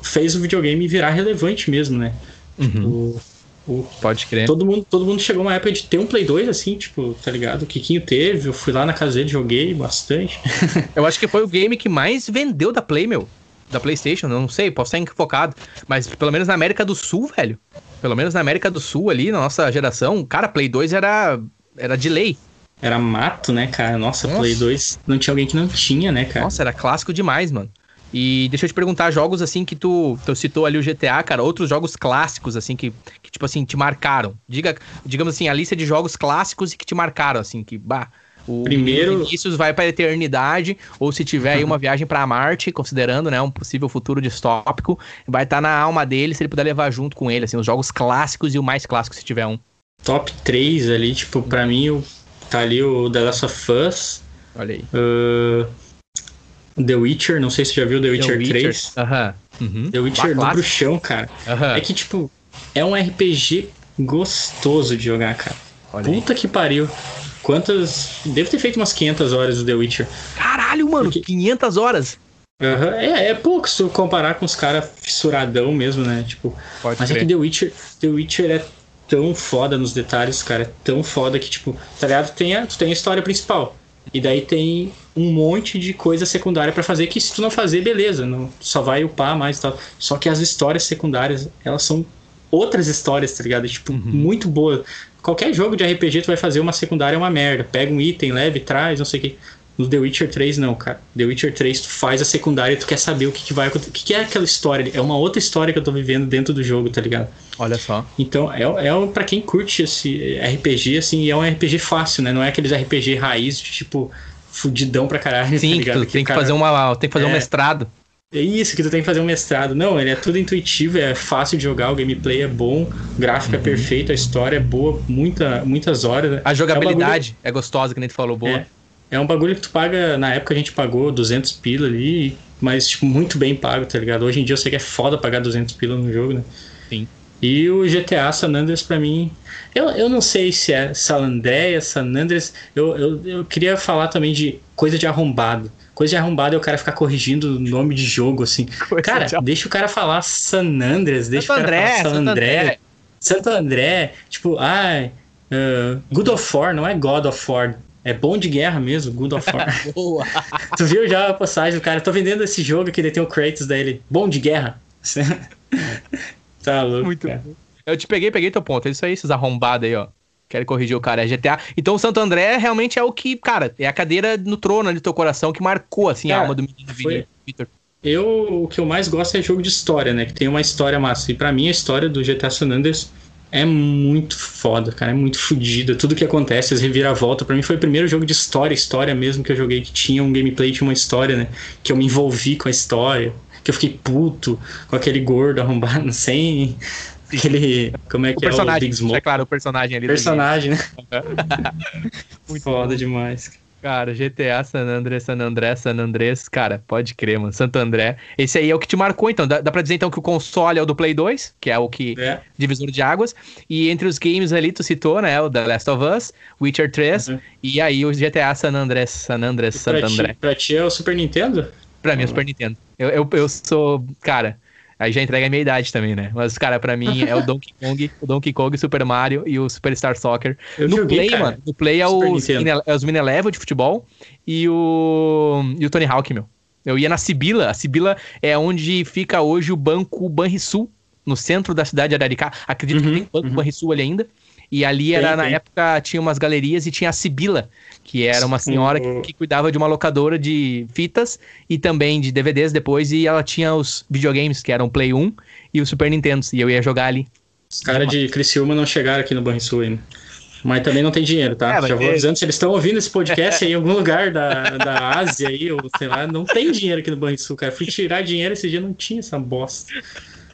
fez o videogame virar relevante mesmo, né? Uhum. Tipo, o, Pode crer. Todo mundo, todo mundo chegou uma época de ter um Play 2, assim, tipo, tá ligado? O Kikinho teve, eu fui lá na casa dele, joguei bastante. [laughs] eu acho que foi o game que mais vendeu da Play, meu. Da PlayStation, não sei, posso estar equivocado. Mas pelo menos na América do Sul, velho. Pelo menos na América do Sul ali, na nossa geração, cara, Play 2 era, era de lei. Era mato, né, cara? Nossa, Nossa, Play 2 não tinha alguém que não tinha, né, cara? Nossa, era clássico demais, mano. E deixa eu te perguntar, jogos assim que tu, tu citou ali o GTA, cara, outros jogos clássicos, assim, que, que, tipo assim, te marcaram. Diga, digamos assim, a lista de jogos clássicos e que te marcaram, assim, que, bah, o Primeiro- Vinícius vai pra eternidade, ou se tiver aí uma [laughs] viagem pra Marte, considerando, né, um possível futuro distópico, vai estar na alma dele se ele puder levar junto com ele, assim, os jogos clássicos e o mais clássico se tiver um. Top 3 ali, tipo, pra mim o- tá ali o The Last of Us, Olha aí. uh, The Witcher, não sei se você já viu The Witcher, 3. Aham. Uhum. The Witcher do bruxão, cara. Aham. É que, tipo, é um RPG gostoso de jogar, cara. Olha aí. Puta que pariu. Quantas. Devo ter feito umas 500 horas do The Witcher. Caralho, mano, Porque- 500 horas. Aham, É, é pouco se tu comparar com os caras fissuradão mesmo, né? Tipo, Pode mas é que The Witcher, The Witcher é tão foda nos detalhes, cara. É tão foda que, tipo, tá ligado? Tem a, tu tem a história principal. E daí tem um monte de coisa secundária pra fazer que se tu não fazer, beleza. Não, só vai upar mais e tal. Só que as histórias secundárias, elas são outras histórias, tá ligado? Tipo, Uhum. muito boa. Qualquer jogo de RPG tu vai fazer uma secundária é uma merda. Pega um item, leve, traz, não sei o que. No The Witcher 3, não, cara. The Witcher 3, tu faz a secundária e tu quer saber o que, que vai acontecer. O que, que é aquela história? É uma outra história que eu tô vivendo dentro do jogo, tá ligado? Olha só. Então, é, é um- pra quem curte esse RPG, assim, é um RPG fácil, né? Não é aqueles RPG raiz, de, tipo, fudidão pra caralho, [laughs] Sim, tá que ligado? tu tem que cara- fazer uma, tem que fazer um É. mestrado. É isso, que tu tem que fazer um mestrado. Não, ele é tudo intuitivo, é fácil de jogar, o gameplay é bom, o gráfico é perfeito, a história é boa, muita, muitas horas. né? A jogabilidade é, gostosa, que nem tu falou, boa. É, é um bagulho que tu paga, na época a gente pagou 200 pila ali, mas tipo, muito bem pago, tá ligado? Hoje em dia eu sei que é foda pagar 200 pila no jogo, né? Sim. E o GTA San Andreas pra mim, eu, eu não sei se é San Andreas, San Andreas, eu, eu, eu queria falar também de coisa de arrombado. Coisa de arrombado é o cara ficar corrigindo o nome de jogo, assim. Coisa Cara, de- deixa o cara falar San Andreas, deixa Santo o cara André, falar San André. André. Santo André, tipo, ai, ah, Good of War, não é God of War. É bom de guerra mesmo, Good of War. [laughs] Boa. [laughs] tu viu já a postagem do cara? Tô vendendo esse jogo que ele tem o Kratos dele. Bom de guerra. [laughs] tá louco. Muito cara. bom. Eu te peguei, peguei teu ponto. É isso aí, esses arrombados aí, ó. Quero corrigir o cara, é GTA. Então o Santo André realmente é o que, cara, é a cadeira no trono ali do teu coração que marcou, assim, a Cara, alma do menino foi- Vitor. Eu, o que eu mais gosto é jogo de história, né? Que tem uma história massa. E pra mim a história do GTA San Andreas é muito foda, cara. É muito fodida. Tudo que acontece, as reviravoltas. Pra mim foi o primeiro jogo de história, história mesmo que eu joguei, que tinha um gameplay, tinha uma história, né? Que eu me envolvi com a história. Que eu fiquei puto com aquele gordo arrombado, [laughs] sem aquele. Como é O que é o Big Smoke? é claro, o personagem ali. do Personagem, né? [laughs] Muito foda demais. game. Cara, GTA, San André, San André, San Andrés, cara, pode crer, mano. Santo André. Esse aí é o que te marcou, então. Dá, dá pra dizer, então, que o console é o do Play 2, que é o que É. divisor de águas. E entre os games ali, tu citou, né? O The Last of Us, Witcher 3, Uhum. e aí o GTA San Andrés, San Andrés, San André. ti, pra ti é o Super Nintendo? Pra mim, é o Super Nintendo. Eu, eu, eu sou, cara, aí já entrega a minha idade também, né? Mas, cara, pra mim é o [laughs] Donkey Kong, o Donkey Kong, Super Mario e o Superstar Soccer. Eu no joguei, Play, cara. mano, no Play é mini, é os mini level de futebol e o, e o Tony Hawk, meu. Eu ia na Sibila, a Sibila é onde fica hoje o Banco Banrisul, no centro da cidade de Araricá. Acredito Uhum, que tem Banco uhum. Banrisul ali ainda. E ali era, Tem, na tem. época, tinha umas galerias e tinha a Sibila, que era uma senhora que, que cuidava de uma locadora de fitas e também de DVDs depois, e ela tinha os videogames, que eram o Play 1 e o Super Nintendo, e eu ia jogar ali. Os caras de Criciúma não chegaram aqui no Banrisul ainda. Mas também não tem dinheiro, tá? É, Já vou avisando, se eles estão ouvindo esse podcast [laughs] aí em algum lugar da, da Ásia aí, ou sei lá, não tem dinheiro aqui no Banrisul, cara. Fui tirar dinheiro esse dia, não tinha essa bosta.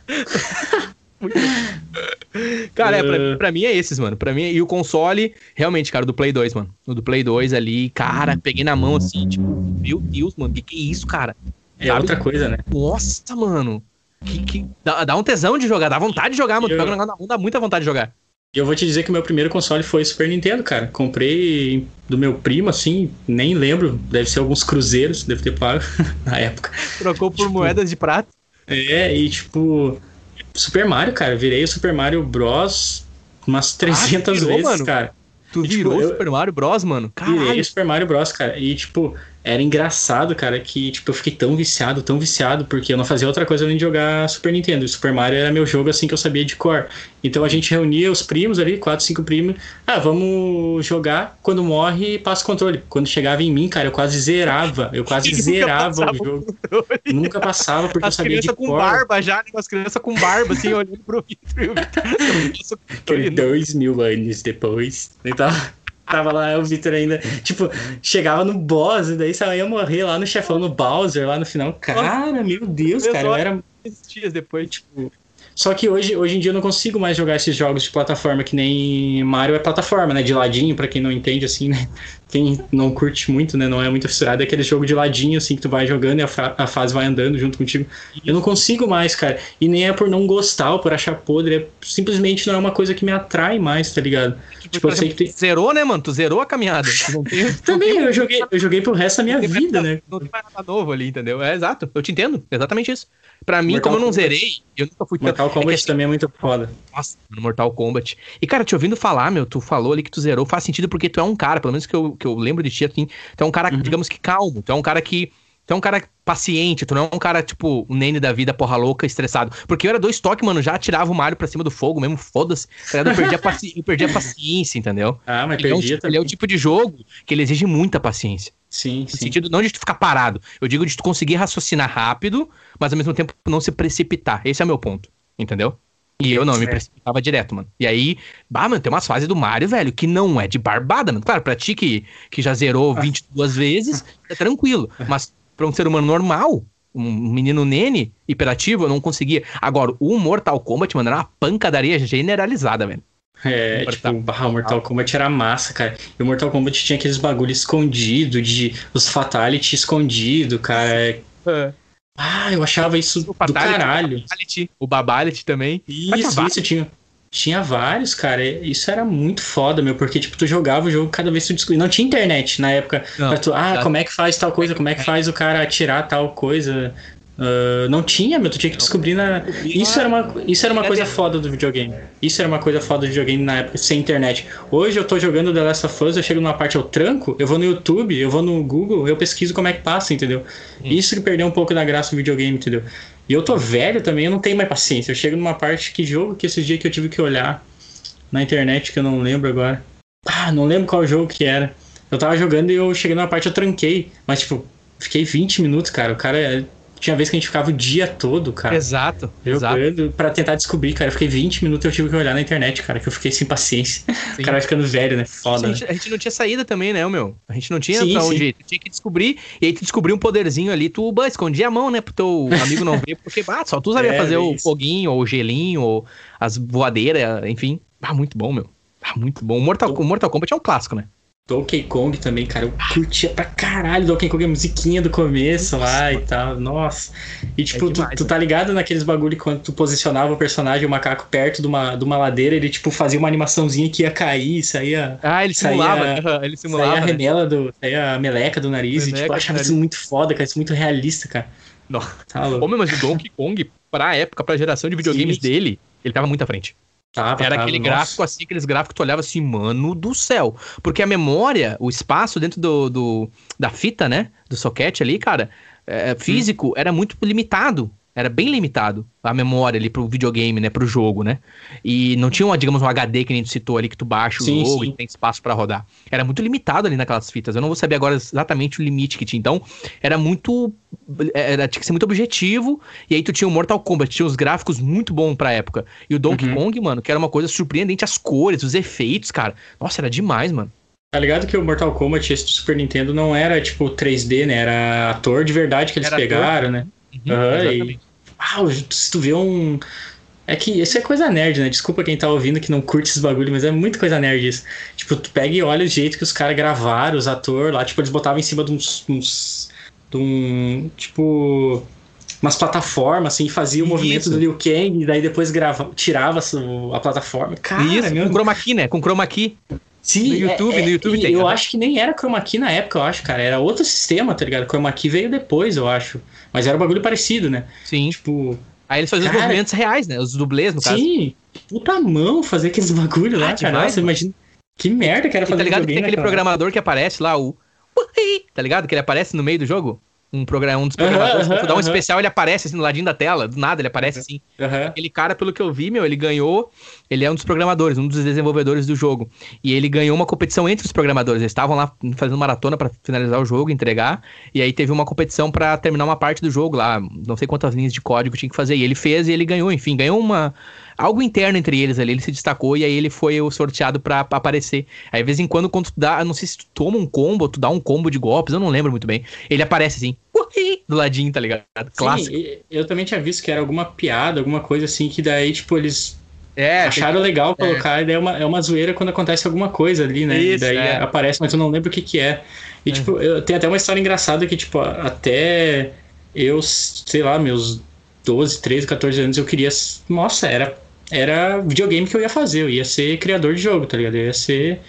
[laughs] [laughs] Cara, é, pra, Uh. pra mim é esses, mano. Pra mim, e o console, realmente, cara, do Play 2, mano. O do Play 2 ali, cara, peguei na mão assim, tipo, meu Deus, mano, que que é isso, cara? É Sabe? outra coisa, né? Nossa, mano. Que, que, dá, dá um tesão de jogar, dá vontade de jogar, mano. Eu- pega o negócio na mão, dá muita vontade de jogar. E eu vou te dizer que o meu primeiro console foi Super Nintendo, cara. Comprei do meu primo, assim, nem lembro. Deve ser alguns cruzeiros, deve ter pago [laughs] na época. Trocou por Tipo, moedas de prata. É, e tipo, Super Mario, cara. Virei o Super Mario Bros. umas 300 virou, vezes, mano? cara. Tu E, tipo, virou eu- Super Mario Bros, mano? Virei Caralho. o Super Mario Bros, cara. E tipo, era engraçado, cara, que tipo, eu fiquei tão viciado, tão viciado, porque eu não fazia outra coisa além de jogar Super Nintendo. E Super Mario era meu jogo assim que eu sabia de cor. Então a gente reunia os primos ali, quatro, cinco primos. Ah, vamos jogar. Quando morre, passa o controle. Quando chegava em mim, cara, eu quase zerava. Eu quase [laughs] zerava o jogo. Nunca passava, porque as eu sabia de cor. com barba já, né? As crianças com barba, assim, [laughs] olhando pro Vitor. Dois mil anos depois. Então tava lá o Victor ainda, tipo, chegava no boss e daí só ia morrer lá no chefão, no Bowser, lá no final. Cara, meu Deus, cara, eu era. dias depois, tipo. Só que hoje, hoje em dia eu não consigo mais jogar esses jogos de plataforma, que nem Mario é plataforma, né? De ladinho, para quem não entende, assim, né? Quem não curte muito, né? Não é muito fissurado, é aquele jogo de ladinho, assim, que tu vai jogando e a, a fase vai andando junto contigo. Eu não consigo mais, cara. E nem é por não gostar ou por achar podre, é simplesmente não é uma coisa que me atrai mais, tá ligado? Tipo, tipo eu sei que tem... Zerou, né, mano? Tu zerou a caminhada. [laughs] Tem, Também, eu joguei, eu joguei pro resto da minha vida, né? Não tem mais nada novo ali, entendeu? É exato, eu te entendo, exatamente isso. Pra mim, Mortal como eu não Kombat. zerei, eu nunca fui... Mortal é Kombat é também é muito foda. Nossa, no Mortal Kombat. E, cara, te ouvindo falar, meu, tu falou ali que tu zerou, faz sentido porque tu é um cara, pelo menos que eu, que eu lembro de ti, assim, tu é um cara, uhum. digamos que calmo, tu é um cara que Tu é um cara paciente, tu não é um cara, tipo, o Nene da vida, porra louca, estressado. Porque eu era dois toques, mano, já tirava o Mario pra cima do fogo mesmo, foda-se. Tá eu, perdi a [laughs] paci... eu perdi a paciência, entendeu? Ah, mas ele perdi é um, Ele é o tipo de jogo que ele exige muita paciência. Sim, no sim. sentido não de tu ficar parado. Eu digo de tu conseguir raciocinar rápido, mas ao mesmo tempo não se precipitar. Esse é o meu ponto, entendeu? E eu não, eu me precipitava direto, mano. E aí, bah, mano, tem umas fases do Mario, velho, que não é de barbada, mano. Claro, pra ti que, que já zerou 22 vezes, é tranquilo. Mas para um ser humano normal, um menino nene, hiperativo, eu não conseguia. Agora, o Mortal Kombat, mano, era uma pancadaria generalizada, velho. É, Mortal. tipo, o Mortal Kombat era massa, cara. E o Mortal Kombat tinha aqueles bagulho escondido, de os Fatality escondido, cara. É. Ah, eu achava isso o do caralho. O Babality, o também. Isso, isso tinha. Tinha vários, cara. Isso era muito foda, meu, porque, tipo, tu jogava o jogo cada vez que tu descobria. Não tinha internet na época. Não, tu, ah, como é que faz tal coisa? Como é que faz o cara atirar tal coisa? Uh, não tinha, meu, tu tinha que descobrir na. Isso era uma, isso era uma coisa foda do videogame. Isso era uma coisa foda do videogame na época, sem internet. Hoje eu tô jogando The Last of Us, eu chego numa parte, eu tranco, eu vou no YouTube, eu vou no Google, eu pesquiso como é que passa, entendeu? Hum. Isso que perdeu um pouco da graça do videogame, entendeu? E eu tô velho também, eu não tenho mais paciência. Eu chego numa parte, que jogo que esses dias que eu tive que olhar na internet, que eu não lembro agora. Ah, não lembro qual jogo que era. Eu tava jogando e eu cheguei numa parte, eu tranquei. Mas, tipo, fiquei 20 minutos, cara. O cara tinha vez que a gente ficava o dia todo, cara. Exato. Jogando exato. pra tentar descobrir, cara. Eu fiquei 20 minutos eu tive que olhar na internet, cara, que eu fiquei sem paciência. [laughs] Sim. O cara vai ficando velho, né? Foda. A gente, a gente, não tinha saída também, né, meu? A gente não tinha sim, pra onde. Tu tinha que descobrir, e aí tu descobriu um poderzinho ali, tu bah, escondia a mão, né, pro teu amigo não ver, porque, bah, só tu [laughs] sabia é, fazer o foguinho, ou o gelinho, ou as voadeiras, enfim. Ah, muito bom, meu. Ah, muito bom. O Mortal, o Mortal Kombat é um clássico, né? Donkey Kong também, cara, eu curtia pra caralho Donkey Kong, a musiquinha do começo Nossa, lá e tal, nossa. E tipo, é demais, tu, tu, tá ligado naqueles bagulho quando tu posicionava o personagem, o macaco, perto de uma, de uma ladeira, ele tipo fazia uma animação,zinha que ia cair, saía... Ah, ele simulava, saía, ele simulava. Saía a né? remela do, saía a meleca do nariz, meleca e tipo, eu achava isso muito foda, cara, isso muito realista, cara. Nossa. Tá Homem, mas o Donkey Kong, pra época, pra geração de videogames Sim. dele, ele tava muito à frente. Tava, era tava, aquele nossa. gráfico assim, aqueles gráficos que tu olhava assim, mano do céu. Porque a memória, o espaço dentro do, do da fita, né? Do soquete ali, cara, é, físico, hum. era muito limitado era bem limitado a memória ali pro videogame, né, pro jogo, né? E não tinha, uma, digamos, um HD que nem tu citou ali que tu baixa o sim, jogo sim. e tem espaço para rodar. Era muito limitado ali naquelas fitas. Eu não vou saber agora exatamente o limite que tinha. Então, era muito era tinha que ser muito objetivo. E aí tu tinha o Mortal Kombat, tinha os gráficos muito bons pra época. E o Donkey uhum. Kong, mano, que era uma coisa surpreendente as cores, os efeitos, cara. Nossa, era demais, mano. Tá ligado que o Mortal Kombat, esse do Super Nintendo, não era tipo 3D, né? Era ator de verdade que eles era pegaram, ator. né? Uhum, ah, se tu vê um. É que isso é coisa nerd, né? Desculpa quem tá ouvindo que não curte esses bagulho, mas é muito coisa nerd isso. Tipo, tu pega e olha o jeito que os caras gravaram, os atores lá, tipo, eles botavam em cima de uns. uns de um. Tipo. Umas plataformas, assim, fazia o isso. movimento do Liu Kang, e daí depois grava, tirava a plataforma. Cara, isso, meu... com chroma key, né? Com chroma key. Sim, no YouTube, é, no YouTube é, tem. Eu acho que nem era chroma key na época, eu acho, cara. Era outro sistema, tá ligado? Chroma key veio depois, eu acho. Mas era um bagulho parecido, né? Sim. Tipo. Aí eles faziam cara, os movimentos reais, né? Os dublês, no sim, caso. Sim, puta mão fazer aqueles [laughs] bagulho lá, ah, cara. Nossa, imagina. Que merda que era fazer Tá ligado que tem aquele programador que aparece lá, o, tá ligado? Que ele aparece no meio do jogo um, programa, um dos programadores, uhum, uhum, dá um uhum. especial, ele aparece assim no ladinho da tela, do nada, ele aparece assim. Aquele cara, pelo que eu vi, meu, ele ganhou. Ele é um dos programadores, um dos desenvolvedores do jogo. E ele ganhou uma competição entre os programadores. Eles estavam lá fazendo maratona para finalizar o jogo, entregar. E aí teve uma competição para terminar uma parte do jogo lá. Não sei quantas linhas de código tinha que fazer. E ele fez e ele ganhou, enfim, ganhou uma algo interno entre eles ali, ele se destacou e aí ele foi o sorteado para aparecer. Aí, de vez em quando, quando tu dá, não sei se tu toma um combo, tu dá um combo de golpes, eu não lembro muito bem. Ele aparece assim, do ladinho, tá ligado? Clássico. Sim, eu também tinha visto que era alguma piada, alguma coisa assim, que daí, tipo, eles é, acharam tem... legal é. colocar, é. e daí é uma, é uma zoeira quando acontece alguma coisa ali, né? Isso, e daí é. aparece, mas eu não lembro o que que é. E, é. tipo, eu tenho até uma história engraçada que, tipo, até eu, sei lá, meus 12, 13, 14 anos, eu queria. Nossa, era era videogame que eu ia fazer, eu ia ser criador de jogo, tá ligado? Eu ia ser.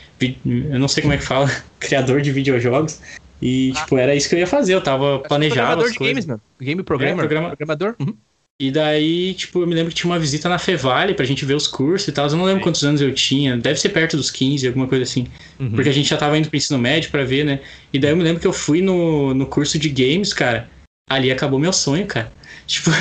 Eu não sei como é que fala, [laughs] criador de videojogos. E, ah. tipo, era isso que eu ia fazer, eu tava planejando. Programador de games, mano. Game programmer. É, programa... Programador. Uhum. E daí, tipo, eu me lembro que tinha uma visita na Fevale pra gente ver os cursos e tal. Eu não lembro Sim. quantos anos eu tinha. Deve ser perto dos 15, alguma coisa assim. Uhum. Porque a gente já tava indo pro ensino médio pra ver, né? E daí eu me lembro que eu fui no, no curso de games, cara. Ali acabou meu sonho, cara. [laughs] Tipo,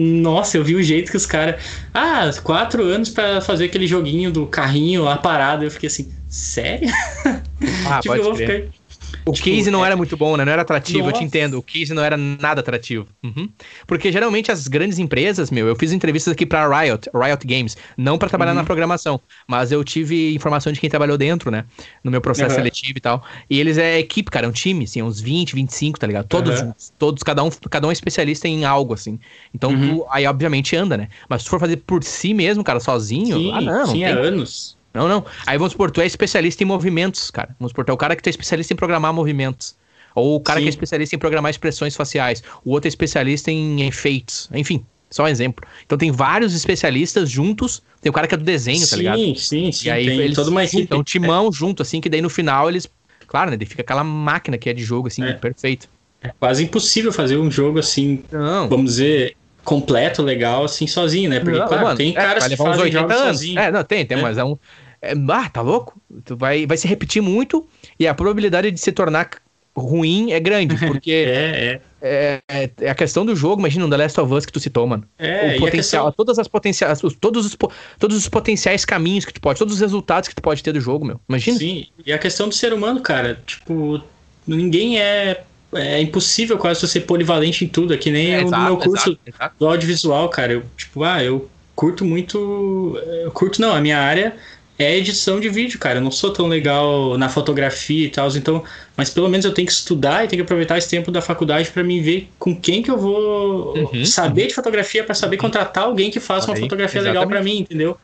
nossa, eu vi o jeito que os caras. Ah, quatro anos para fazer aquele joguinho do carrinho lá parado. Eu fiquei assim, sério? [laughs] Ah, tipo, pode eu vou ficar. O case não é... era muito bom, né? Não era atrativo, Nossa. eu te entendo. O case não era nada atrativo. Uhum. Porque geralmente as grandes empresas, meu, eu fiz entrevistas aqui pra Riot, Riot Games, não para trabalhar uhum. na programação, mas eu tive informação de quem trabalhou dentro, né? No meu processo uhum. seletivo e tal. E eles é equipe, cara, é um time, assim, uns 20, 25, tá ligado? Todos juntos, todos, cada um, cada um é especialista em algo, assim. Então, uhum. tu, aí obviamente anda, né? Mas se tu for fazer por si mesmo, cara, sozinho, sim, ah, não. Sim, não tem... anos. Não, não. Aí vamos supor, tu é especialista em movimentos, cara. Vamos supor, tu é o cara que tu é especialista em programar movimentos. Ou o cara Sim. que é especialista em programar expressões faciais. O outro é especialista em efeitos. Enfim, só um exemplo. Então tem vários especialistas juntos. Tem o cara que é do desenho, sim, tá ligado? Sim, sim, sim. E aí tem eles toda uma equipe. um timão é. junto, assim, que daí no final eles. Claro, né? Daí fica aquela máquina que é de jogo, assim, é. perfeito. É quase impossível fazer um jogo assim, Não. vamos dizer, completo, legal, assim, sozinho, né? Porque, não, claro, mano, tem é, caras que fazem jogos anos. sozinho. É, não, tem, tem, é. mas é um... É, ah, tá louco? Tu vai, vai se repetir muito e a probabilidade de se tornar ruim é grande, [laughs] porque é, é. É, é, a questão do jogo, imagina um The Last of Us que tu citou, mano. É, o potencial, questão... todas as potenciais, todos os, todos os potenciais caminhos que tu pode, todos os resultados que tu pode ter do jogo, meu. Imagina. Sim, e a questão do ser humano, cara, tipo, ninguém é é impossível quase ser polivalente em tudo, é que nem é, exato, no meu curso exato, exato. do audiovisual, cara. Eu, tipo, ah, eu curto muito. Eu curto, não, a minha área é edição de vídeo, cara. Eu não sou tão legal na fotografia e tal, então, mas pelo menos eu tenho que estudar e tenho que aproveitar esse tempo da faculdade para me ver com quem que eu vou uhum, saber uhum. de fotografia para saber contratar alguém que faça uma fotografia legal para mim, entendeu?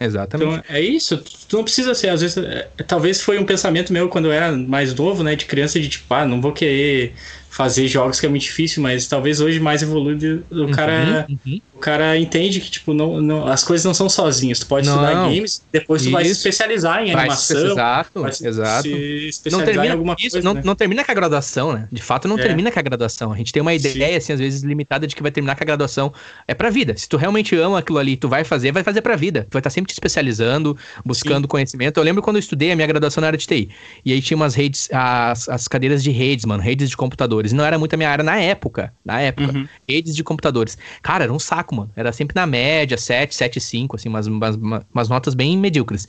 Exatamente. Então, é isso. Tu não precisa ser, às vezes, é, talvez foi um pensamento meu quando eu era mais novo, né, de criança, de tipo, ah, não vou querer fazer jogos que é muito difícil, mas talvez hoje mais evoluído o uhum, cara uhum. o cara entende que tipo não, não, as coisas não são sozinhas. Tu pode não, estudar games, depois tu vai se especializar em vai animação, se, exato, vai se, exato. Se não termina em alguma isso, coisa, não, né? não termina com a graduação, né? De fato não é. termina com a graduação. A gente tem uma ideia Sim. assim às vezes limitada de que vai terminar com a graduação. É pra vida. Se tu realmente ama aquilo ali, tu vai fazer, vai fazer pra vida. Tu vai estar sempre te especializando, buscando Sim. conhecimento. Eu lembro quando eu estudei a minha graduação na área de TI. E aí tinha umas redes as, as cadeiras de redes, mano, redes de computador computadores. Não era muito a minha área na época. Na época. Uhum. Redes de computadores. Cara, era um saco, mano. Era sempre na média, 7, 7, 5, assim, umas, umas, umas notas bem medíocres.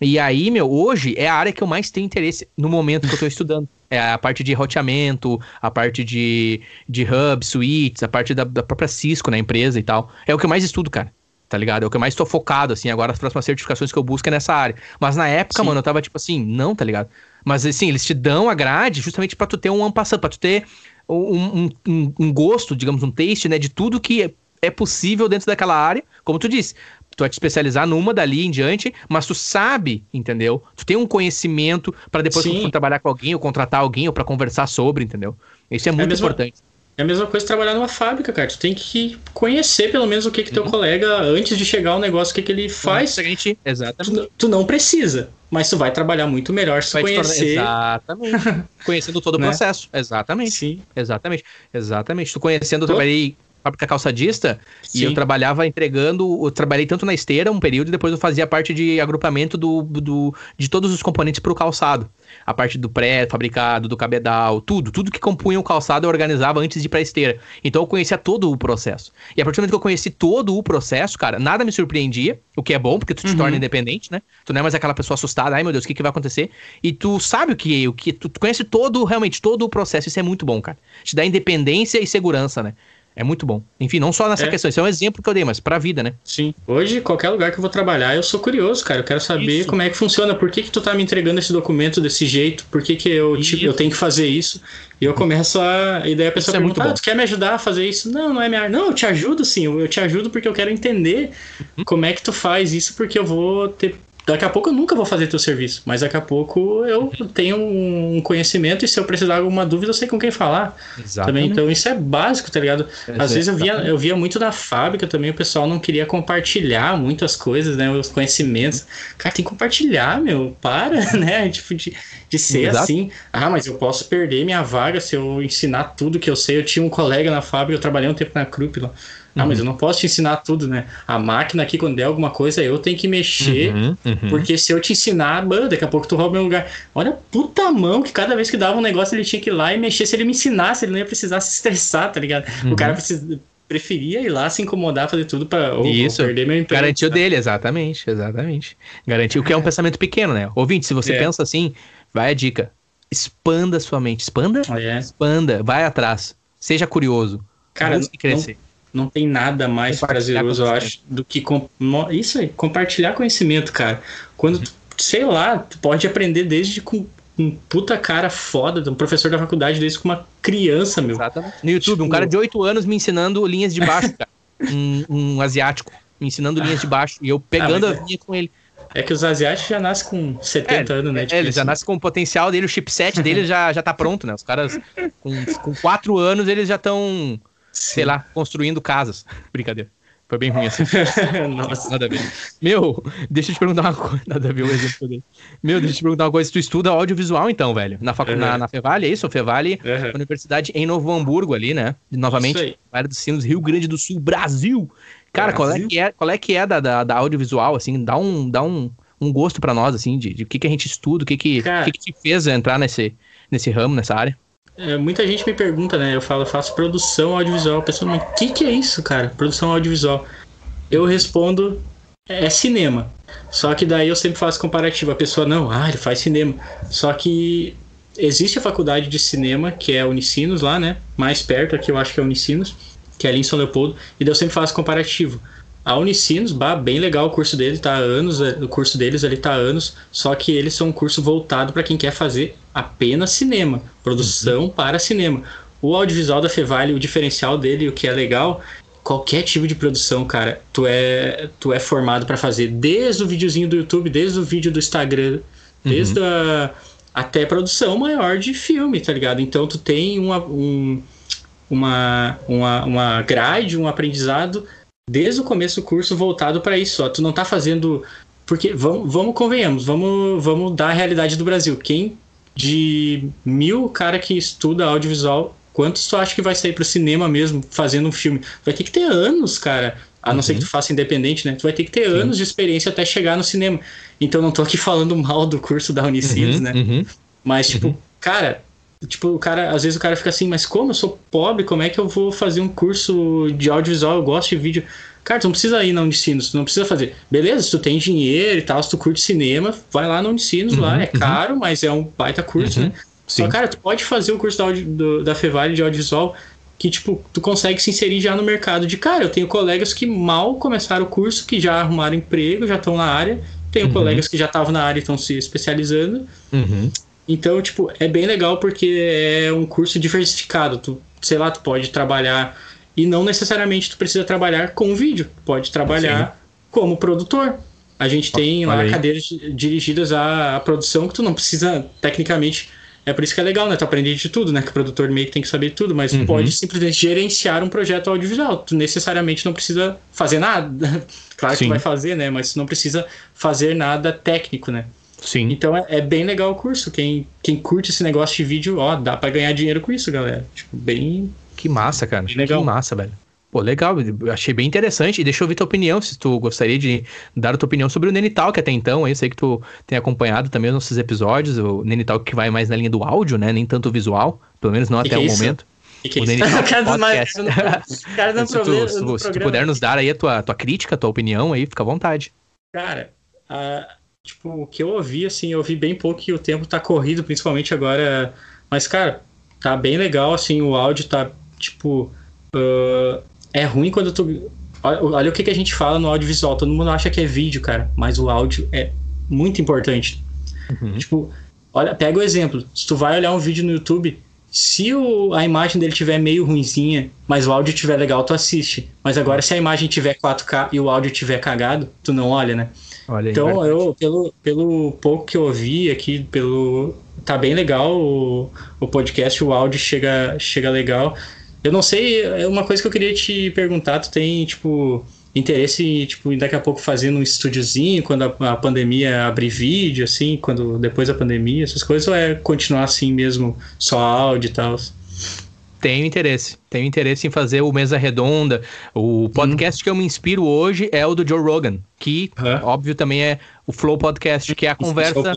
E aí, meu, hoje é a área que eu mais tenho interesse no momento que eu tô [laughs] estudando. É a parte de roteamento, a parte de, de hub, suítes, a parte da, da própria Cisco na empresa e tal. É o que eu mais estudo, cara tá ligado? É o que eu mais tô focado, assim, agora as próximas certificações que eu busco é nessa área. Mas na época, Sim. mano, eu tava tipo assim, não, tá ligado? Mas assim, eles te dão a grade justamente para tu ter um ampassando, para tu ter um, um, um, gosto, digamos, um taste, né, de tudo que é, é possível dentro daquela área, como tu disse. Tu vai te especializar numa dali em diante, mas tu sabe, entendeu? Tu tem um conhecimento para depois trabalhar com alguém, ou contratar alguém, ou para conversar sobre, entendeu? Isso é, é muito é importante. É a mesma coisa trabalhar numa fábrica, cara. Tu tem que conhecer pelo menos o que que teu uhum. colega, antes de chegar ao negócio, o que que ele faz. Exatamente. Tu, tu não precisa, mas tu vai trabalhar muito melhor se vai conhecer. Exatamente. [laughs] Conhecendo todo o né? processo. Exatamente. Sim. Exatamente. Exatamente. Tu conhecendo, eu trabalhei fábrica calçadista Sim. e eu trabalhava entregando, eu trabalhei tanto na esteira um período e depois eu fazia parte de agrupamento do, do de todos os componentes para o calçado. A parte do pré-fabricado, do cabedal, tudo, tudo que compunha o calçado eu organizava antes de ir pra esteira. Então eu conhecia todo o processo. E a partir do momento que eu conheci todo o processo, cara, nada me surpreendia, o que é bom, porque tu te uhum. torna independente, né? Tu não é mais aquela pessoa assustada, ai meu Deus, o que, que vai acontecer? E tu sabe o que, o que tu conhece todo, realmente, todo o processo. Isso é muito bom, cara. Te dá independência e segurança, né? É muito bom. Enfim, não só nessa é. questão, isso é um exemplo que eu dei, mas pra vida, né? Sim. Hoje, qualquer lugar que eu vou trabalhar, eu sou curioso, cara. Eu quero saber isso. como é que funciona. Por que, que tu tá me entregando esse documento desse jeito? Por que, que eu, tipo, eu tenho que fazer isso? E eu começo a. E daí a pessoa isso pergunta: é muito ah, tu quer me ajudar a fazer isso? Não, não é minha. Não, eu te ajudo sim. Eu te ajudo porque eu quero entender uhum. como é que tu faz isso, porque eu vou ter Daqui a pouco eu nunca vou fazer teu serviço, mas daqui a pouco eu tenho um conhecimento e se eu precisar de alguma dúvida eu sei com quem falar. Exatamente. Também, então isso é básico, tá ligado? Às vezes eu via, eu via muito na fábrica também, o pessoal não queria compartilhar muitas coisas, né? Os conhecimentos. Cara, tem que compartilhar, meu. Para, [laughs] né? Tipo, de, de ser Exato. assim. Ah, mas eu posso perder minha vaga se eu ensinar tudo que eu sei. Eu tinha um colega na fábrica, eu trabalhei um tempo na Krupp lá. Ah, uhum. mas eu não posso te ensinar tudo, né? A máquina aqui, quando der alguma coisa, eu tenho que mexer, uhum, uhum. porque se eu te ensinar, mano, daqui a pouco tu rouba meu lugar. Olha, puta mão, que cada vez que dava um negócio ele tinha que ir lá e mexer. Se ele me ensinasse, ele não ia precisar se estressar, tá ligado? O cara uhum. precisa, preferia ir lá se incomodar, fazer tudo para Isso, perder meu emprego. Garantiu tá? dele, exatamente, exatamente. Garantiu que é um pensamento pequeno, né? Ouvinte, se você é. pensa assim, vai a dica. Expanda sua mente. Expanda? É. Expanda, vai atrás. Seja curioso. Cara, Busque crescer. Não não tem nada mais prazeroso, eu acho, do que isso aí, compartilhar conhecimento, cara. Quando, tu, sei lá, tu pode aprender desde com um puta cara foda, um professor da faculdade desde com uma criança, meu. Exatamente. No YouTube, tipo, um cara de 8 anos me ensinando linhas de baixo, cara. [laughs] um, um, asiático me ensinando linhas de baixo e eu pegando ah, a linha é, com ele. É que os asiáticos já nascem com 70 é, anos, né? É, eles já nascem com o potencial dele, o chipset dele [laughs] já, já tá pronto, né? Os caras com, com 4 anos eles já estão sei lá, construindo casas. [laughs] Brincadeira. Foi bem ruim assim. [laughs] Nossa. Nada a ver. Meu, deixa eu te perguntar uma coisa. [laughs] Nada a ver o exemplo dele. Meu, deixa eu te perguntar uma coisa. Tu estuda audiovisual, então, velho? Na, facu... uhum. na, na Fevale, é isso? Fevale, uhum. Universidade em Novo Hamburgo, ali, né? Novamente, Vale dos Sinos, Rio Grande do Sul, Brasil. Cara, Brasil? qual é que é, qual é, que é da, da, da audiovisual, assim? Dá um, dá um, um gosto para nós, assim, de, de que, que a gente estuda, o que que, que, que te fez entrar nesse, nesse ramo, nessa área? É, muita gente me pergunta, né? Eu falo, eu faço produção audiovisual. A pessoa, mas o que, que é isso, cara? Produção audiovisual. Eu respondo, é cinema. Só que daí eu sempre faço comparativo. A pessoa, não, ah, ele faz cinema. Só que existe a faculdade de cinema, que é a Unicinos lá, né? Mais perto aqui eu acho que é a Unicinos, que é ali em São Leopoldo. E daí eu sempre faço comparativo. A Unicinos, bah, bem legal o curso dele, tá há anos, é, o curso deles ali tá há anos, só que eles são um curso voltado para quem quer fazer apenas cinema, produção uhum. para cinema. O audiovisual da Fevale, o diferencial dele, o que é legal, qualquer tipo de produção, cara, tu é, tu é formado para fazer, desde o videozinho do YouTube, desde o vídeo do Instagram, desde uhum. a, até produção maior de filme, tá ligado? Então tu tem uma, um, uma, uma, uma grade, um aprendizado desde o começo do curso voltado para isso. Ó. Tu não tá fazendo. Porque vamos, vamos convenhamos, vamos, vamos dar a realidade do Brasil. Quem de mil cara que estuda audiovisual, quantos tu acha que vai sair pro cinema mesmo fazendo um filme? Vai ter que ter anos, cara. A não uhum. ser que tu faça independente, né? Tu vai ter que ter Sim. anos de experiência até chegar no cinema. Então não tô aqui [laughs] falando mal do curso da Unicinos, uhum, né? Uhum. Mas, tipo, uhum. cara, Tipo, o cara, às vezes o cara fica assim, mas como eu sou pobre, como é que eu vou fazer um curso de audiovisual? Eu gosto de vídeo. Cara, tu não precisa ir na Unicinos, tu não precisa fazer. Beleza, se tu tem dinheiro e tal, se tu curte cinema, vai lá na Unicinos uhum, lá. É uhum. caro, mas é um baita curso, uhum, né? Sim. Só, cara, tu pode fazer o curso da, do, da Fevale de audiovisual que, tipo, tu consegue se inserir já no mercado de, cara, eu tenho colegas que mal começaram o curso, que já arrumaram emprego, já estão na área. Tenho uhum. colegas que já estavam na área e estão se especializando. Uhum. Então, tipo, é bem legal porque é um curso diversificado. Tu, sei lá, tu pode trabalhar e não necessariamente tu precisa trabalhar com vídeo, tu pode trabalhar Sim. como produtor. A gente tem lá cadeiras dirigidas à, à, produção que tu não precisa, tecnicamente. É por isso que é legal, né? Tu aprende de tudo, né? Que o produtor meio que tem que saber tudo, mas uhum. tu pode simplesmente gerenciar um projeto audiovisual. Tu necessariamente não precisa fazer nada. [laughs] claro Sim. que vai fazer, né? Mas tu não precisa fazer nada técnico, né? Sim. Então é, é, bem legal o curso. Quem, quem curte esse negócio de vídeo, ó, dá para ganhar dinheiro com isso, galera. Tipo, bem. Que massa, cara. Bem legal. Que massa, velho. Pô, legal, achei bem interessante. E deixa eu ouvir tua opinião, se tu gostaria de dar a tua opinião sobre o Nenital, que até então, eu sei que tu tem acompanhado também os nossos episódios, o Nenital que vai mais na linha do áudio, né? Nem tanto visual, pelo menos não Que até que é o isso? momento. Que que é O isso? Nenital [laughs] O cara não- Podcast. cara [laughs] não se tu, problema- se tu- se tu puder nos dar aí a tua, tua crítica, a tua opinião aí, fica à vontade. Cara, ah, tipo, o que eu ouvi, assim, eu ouvi bem pouco que o tempo tá corrido, principalmente agora. Mas, cara, tá bem legal, assim, o áudio tá, tipo. ah, é ruim quando tu. Olha, olha o que, que a gente fala no audiovisual. Todo mundo acha que é vídeo, cara, mas o áudio é muito importante. Uhum. Tipo, olha, pega o exemplo. Se tu vai olhar um vídeo no YouTube, se o, a imagem dele tiver meio ruinzinha, mas o áudio tiver legal, tu assiste. Mas agora, se a imagem tiver 4K e o áudio tiver cagado, tu não olha, né? Olha aí, Então, verdade. eu, pelo, pelo pouco que eu ouvi aqui, pelo. Tá bem legal o, o podcast, o áudio chega, chega legal. Eu não sei, é uma coisa que eu queria te perguntar, tu tem, tipo, interesse, tipo, em daqui a pouco fazer num estúdiozinho, quando a, a pandemia abrir vídeo, assim, quando depois da pandemia, essas coisas, ou é continuar assim mesmo, só áudio e tal? Tenho interesse. Tenho interesse em fazer o Mesa Redonda. O podcast que eu me inspiro hoje é o do Joe Rogan, que, Aham. óbvio, também é o Flow Podcast, que é a conversa.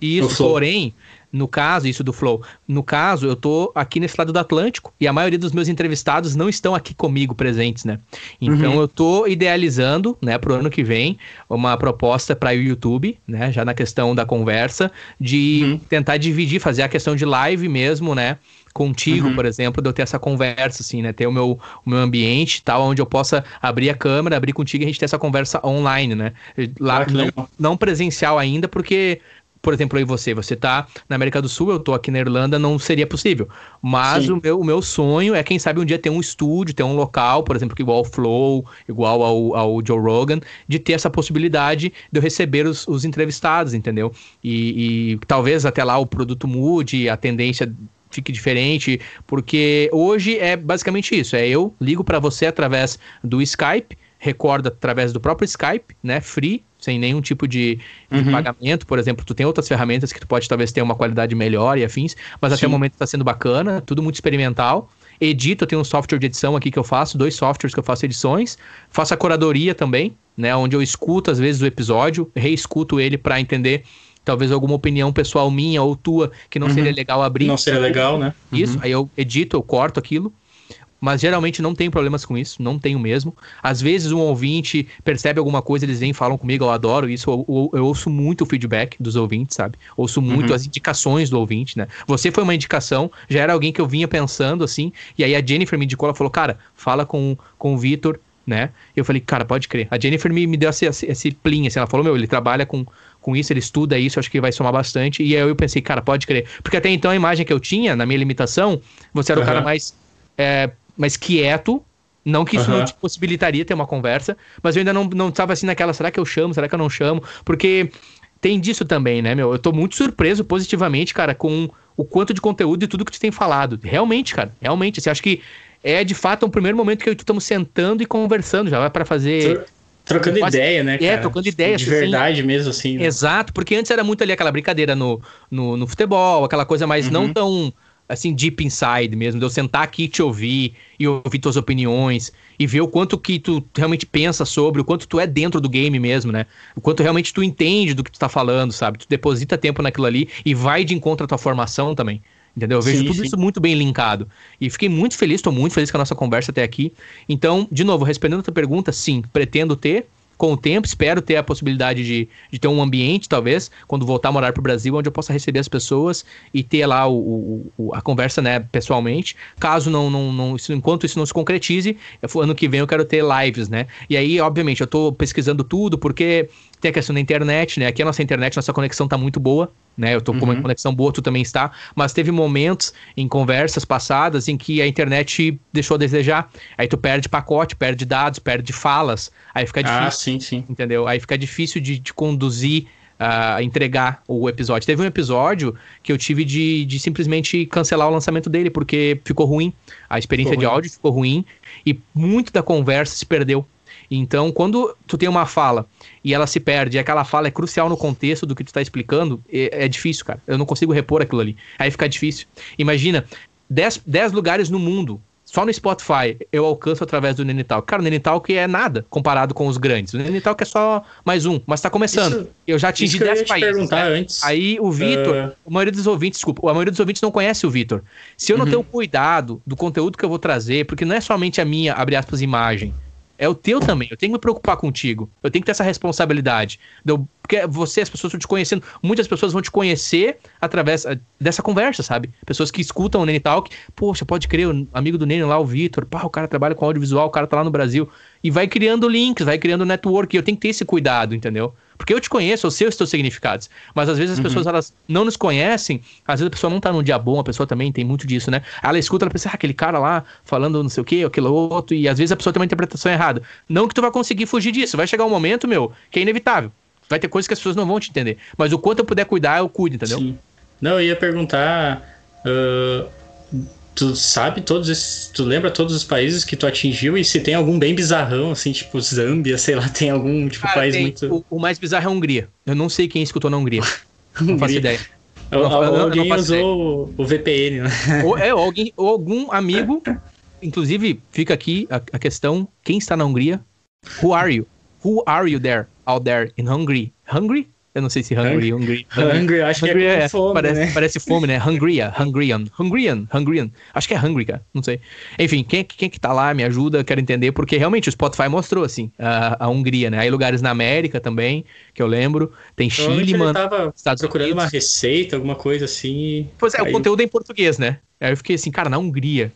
Isso, Flow. porém, no caso, isso do Flow, no caso, eu tô aqui nesse lado do Atlântico e a maioria dos meus entrevistados não estão aqui comigo presentes, né? Então Uhum. eu tô idealizando, né, pro ano que vem, uma proposta para o YouTube, né, já na questão da conversa, de Uhum. tentar dividir, fazer a questão de live mesmo, né? Contigo, Uhum. por exemplo, de eu ter essa conversa, assim, né? Ter o meu, o meu ambiente e tal, onde eu possa abrir a câmera, abrir contigo e a gente ter essa conversa online, né? Lá, Ah, não, não presencial ainda, porque, por exemplo, aí você, você tá na América do Sul, eu tô aqui na Irlanda, não seria possível. Mas Sim. o meu, o meu sonho é, quem sabe, um dia ter um estúdio, ter um local, por exemplo, igual ao Flow, igual ao, ao Joe Rogan, de ter essa possibilidade de eu receber os, os entrevistados, entendeu? E, e talvez até lá o produto mude, a tendência fique diferente, porque hoje é basicamente isso, é eu ligo para você através do Skype, recorda através do próprio Skype, né, free, sem nenhum tipo de, de Uhum. pagamento, por exemplo, tu tem outras ferramentas que tu pode talvez ter uma qualidade melhor e afins, mas até Sim. o momento está sendo bacana, tudo muito experimental. Edito, eu tenho um software de edição aqui que eu faço, dois softwares que eu faço edições, faço a curadoria também, né, onde eu escuto às vezes o episódio, reescuto ele para entender talvez alguma opinião pessoal minha ou tua que não Uhum. seria legal abrir. Não seria legal, né? Isso, aí eu edito, eu corto aquilo. Mas geralmente não tenho problemas com isso, não tenho mesmo. Às vezes um ouvinte percebe alguma coisa, eles vêm e falam comigo, eu adoro isso. Eu, eu- eu ouço muito o feedback dos ouvintes, sabe? Ouço muito Uhum. as indicações do ouvinte, né? Você foi uma indicação, já era alguém que eu vinha pensando assim, e aí a Jennifer me indicou, ela falou, cara, fala com, com o Vitor, né? Eu falei, cara, pode crer. A Jennifer me, me deu esse, esse, esse plim, assim, ela falou, meu, ele trabalha com, com isso, ele estuda isso, acho que vai somar bastante. E aí eu pensei, cara, pode crer. Porque até então a imagem que eu tinha, na minha limitação, você era o cara mais, é, mais quieto. Não que isso não Aham. te possibilitaria ter uma conversa, mas eu ainda não, não tava assim naquela, será que eu chamo, será que eu não chamo? Porque tem disso também, né, meu? Eu tô muito surpreso positivamente, cara, com o quanto de conteúdo e tudo que tu tem falado. Realmente, cara, realmente. Você acha que é de fato um primeiro momento que eu e tu estamos sentando e conversando já, vai pra fazer. Tro- Trocando Quase- ideia, né, É, cara? trocando ideia, De assim, verdade mesmo, assim. né? Exato, porque antes era muito ali aquela brincadeira no, no, no futebol, aquela coisa mais não Uhum. tão assim deep inside mesmo, de eu sentar aqui e te ouvir e ouvir tuas opiniões e ver o quanto que tu realmente pensa sobre, o quanto tu é dentro do game mesmo, né? O quanto realmente tu entende do que tu tá falando, sabe? Tu deposita tempo naquilo ali e vai de encontro à tua formação também. Entendeu? Eu vejo Sim, tudo sim. isso muito bem linkado. E fiquei muito feliz, estou muito feliz com a nossa conversa até aqui. Então, de novo, respondendo a tua pergunta, sim, pretendo ter com o tempo, espero ter a possibilidade de, de ter um ambiente, talvez, quando voltar a morar para o Brasil, onde eu possa receber as pessoas e ter lá o, o- o- a conversa, né, pessoalmente. Caso não, não, não isso, enquanto isso não se concretize, ano que vem eu quero ter lives, né? E aí, obviamente, eu tô pesquisando tudo, porque tem a questão da internet, né? Aqui a nossa internet, nossa conexão tá muito boa, né? Eu tô com uma Uhum. conexão boa, tu também está, mas teve momentos em conversas passadas em que a internet deixou a desejar. Aí tu perde pacote, perde dados, perde falas, aí fica difícil Ah, sim, sim. entendeu? Aí fica difícil de, de conduzir, a entregar o episódio. Teve um episódio que eu tive de, de simplesmente cancelar o lançamento dele, porque ficou ruim. A experiência Ficou de ruim. áudio ficou ruim e muito da conversa se perdeu. Então, quando tu tem uma fala e ela se perde, e aquela fala é crucial no contexto do que tu tá explicando, é, é difícil, cara. Eu não consigo repor aquilo ali. Aí fica difícil. Imagina, 10 lugares no mundo só no Spotify eu alcanço através do Nenital. Cara, o Nenital que é nada comparado com os grandes. O Nenital que é só mais um, mas tá começando. Isso, eu já atingi 10 países. Né? Antes. Aí o Vitor, uh... a maioria dos ouvintes, desculpa, a maioria dos ouvintes não conhece o Vitor. Se eu não uhum. tenho cuidado do conteúdo que eu vou trazer, porque não é somente a minha, abre aspas, imagem é o teu também. Eu tenho que me preocupar contigo. Eu tenho que ter essa responsabilidade. Eu, porque você, as pessoas estão te conhecendo. Muitas pessoas vão te conhecer através eh, dessa conversa, sabe? Pessoas que escutam o Nene Talk. Poxa, pode crer, o amigo do Nene lá, o Vitor. Pá, o cara trabalha com audiovisual, o cara tá lá no Brasil. E vai criando links, vai criando network. E eu tenho que ter esse cuidado, entendeu? Porque eu te conheço, eu sei os teus significados. Mas às vezes as uhum. pessoas elas não nos conhecem, às vezes a pessoa não tá num dia bom, a pessoa também tem muito disso, né? Ela escuta, ela pensa, ah, aquele cara lá falando não sei o que, aquilo outro, e às vezes a pessoa tem uma interpretação errada. Não que tu vai conseguir fugir disso, vai chegar um momento, meu, que é inevitável. Vai ter coisas que as pessoas não vão te entender. Mas o quanto eu puder cuidar, eu cuido, entendeu? Sim. Não, eu ia perguntar. Uh tu sabe todos esses. Tu lembra todos os países que tu atingiu e se tem algum bem bizarrão, assim, tipo Zâmbia, [laughs] sei lá, tem algum tipo Cara, país muito. O, o, mais bizarro é a Hungria. Eu não sei quem escutou na Hungria. [laughs] não faço ideia. Ou, não, alguém não usou ideia. o VPN, né? Ou, é, ou alguém, ou algum amigo. Inclusive, fica aqui a, a questão: quem está na Hungria? Who are you? Who are you there? Out there in Hungary? Hungry? Eu não sei se hungry, hungry. Hungry, [laughs] hungry acho hungry que é, é fome, parece, né? parece fome, né? Hungria, Hungrian, Hungrian, Hungrian. Acho que é hungry, cara. Não sei. Enfim, quem, quem que tá lá me ajuda, quero entender, porque realmente o Spotify mostrou, assim, a, a Hungria, né? Aí lugares na América também, que eu lembro. Tem Chile, mano. tava Estados procurando Unidos. uma receita, alguma coisa assim. Pois é, aí... o conteúdo é em português, né? Aí eu fiquei assim, cara, na Hungria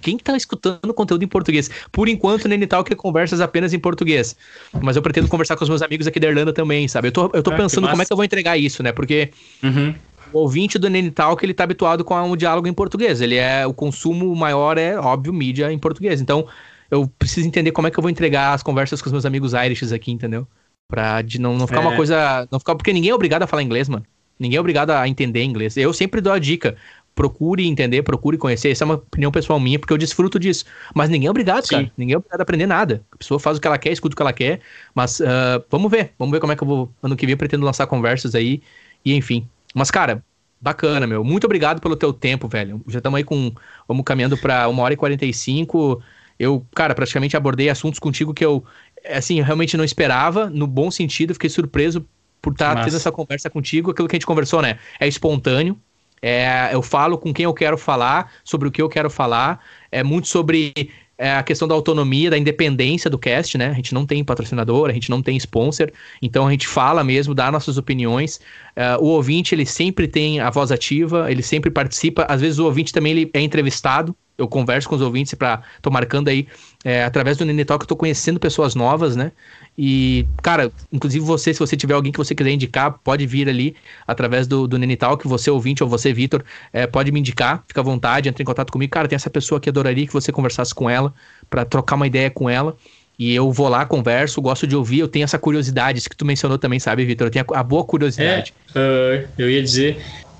quem tá escutando conteúdo em português? Por enquanto, Nene Talk é conversas apenas em português. Mas eu pretendo conversar com os meus amigos aqui da Irlanda também, sabe? Eu tô, eu tô ah, pensando como é que eu vou entregar isso, né? Porque uhum. o ouvinte do Nene Talk, ele tá habituado com um diálogo em português. Ele é, o consumo maior é, óbvio, mídia em português. Então, eu preciso entender como é que eu vou entregar as conversas com os meus amigos Irishes aqui, entendeu? Pra de não, não ficar é. uma coisa. Não ficar, porque ninguém é obrigado a falar inglês, mano. Ninguém é obrigado a entender inglês. Eu sempre dou a dica procure entender, procure conhecer. Essa é uma opinião pessoal minha, porque eu desfruto disso. Mas ninguém é obrigado, Sim. cara. Ninguém é obrigado a aprender nada. A pessoa faz o que ela quer, escuta o que ela quer. Mas uh, vamos ver. Vamos ver como é que eu vou. Ano que vem eu pretendo lançar conversas aí. E enfim. Mas, cara, bacana, meu. Muito obrigado pelo teu tempo, velho. Já estamos aí com. Vamos caminhando para uma hora e 45. Eu, cara, praticamente abordei assuntos contigo que eu, assim, eu realmente não esperava, no bom sentido. Fiquei surpreso por estar tá tendo essa conversa contigo. Aquilo que a gente conversou, né? É espontâneo é, eu falo com quem eu quero falar, sobre o que eu quero falar. É muito sobre é, a questão da autonomia, da independência do cast, né? A gente não tem patrocinador, a gente não tem sponsor, então a gente fala mesmo, dá nossas opiniões. É, o ouvinte, ele sempre tem a voz ativa, ele sempre participa. Às vezes o ouvinte também ele é entrevistado, eu converso com os ouvintes para tô marcando aí é, através do Nene Talk eu tô conhecendo pessoas novas, né? E cara, inclusive você, se você tiver alguém que você quiser indicar, pode vir ali através do, do Nene Talk, você ouvinte ou você Vitor, é, pode me indicar, fica à vontade, entre em contato comigo. Cara, tem essa pessoa que adoraria que você conversasse com ela para trocar uma ideia com ela. E eu vou lá, converso, gosto de ouvir, eu tenho essa curiosidade, isso que tu mencionou também, sabe, Vitor? Eu tenho a, a boa curiosidade. É, uh, eu ia dizer,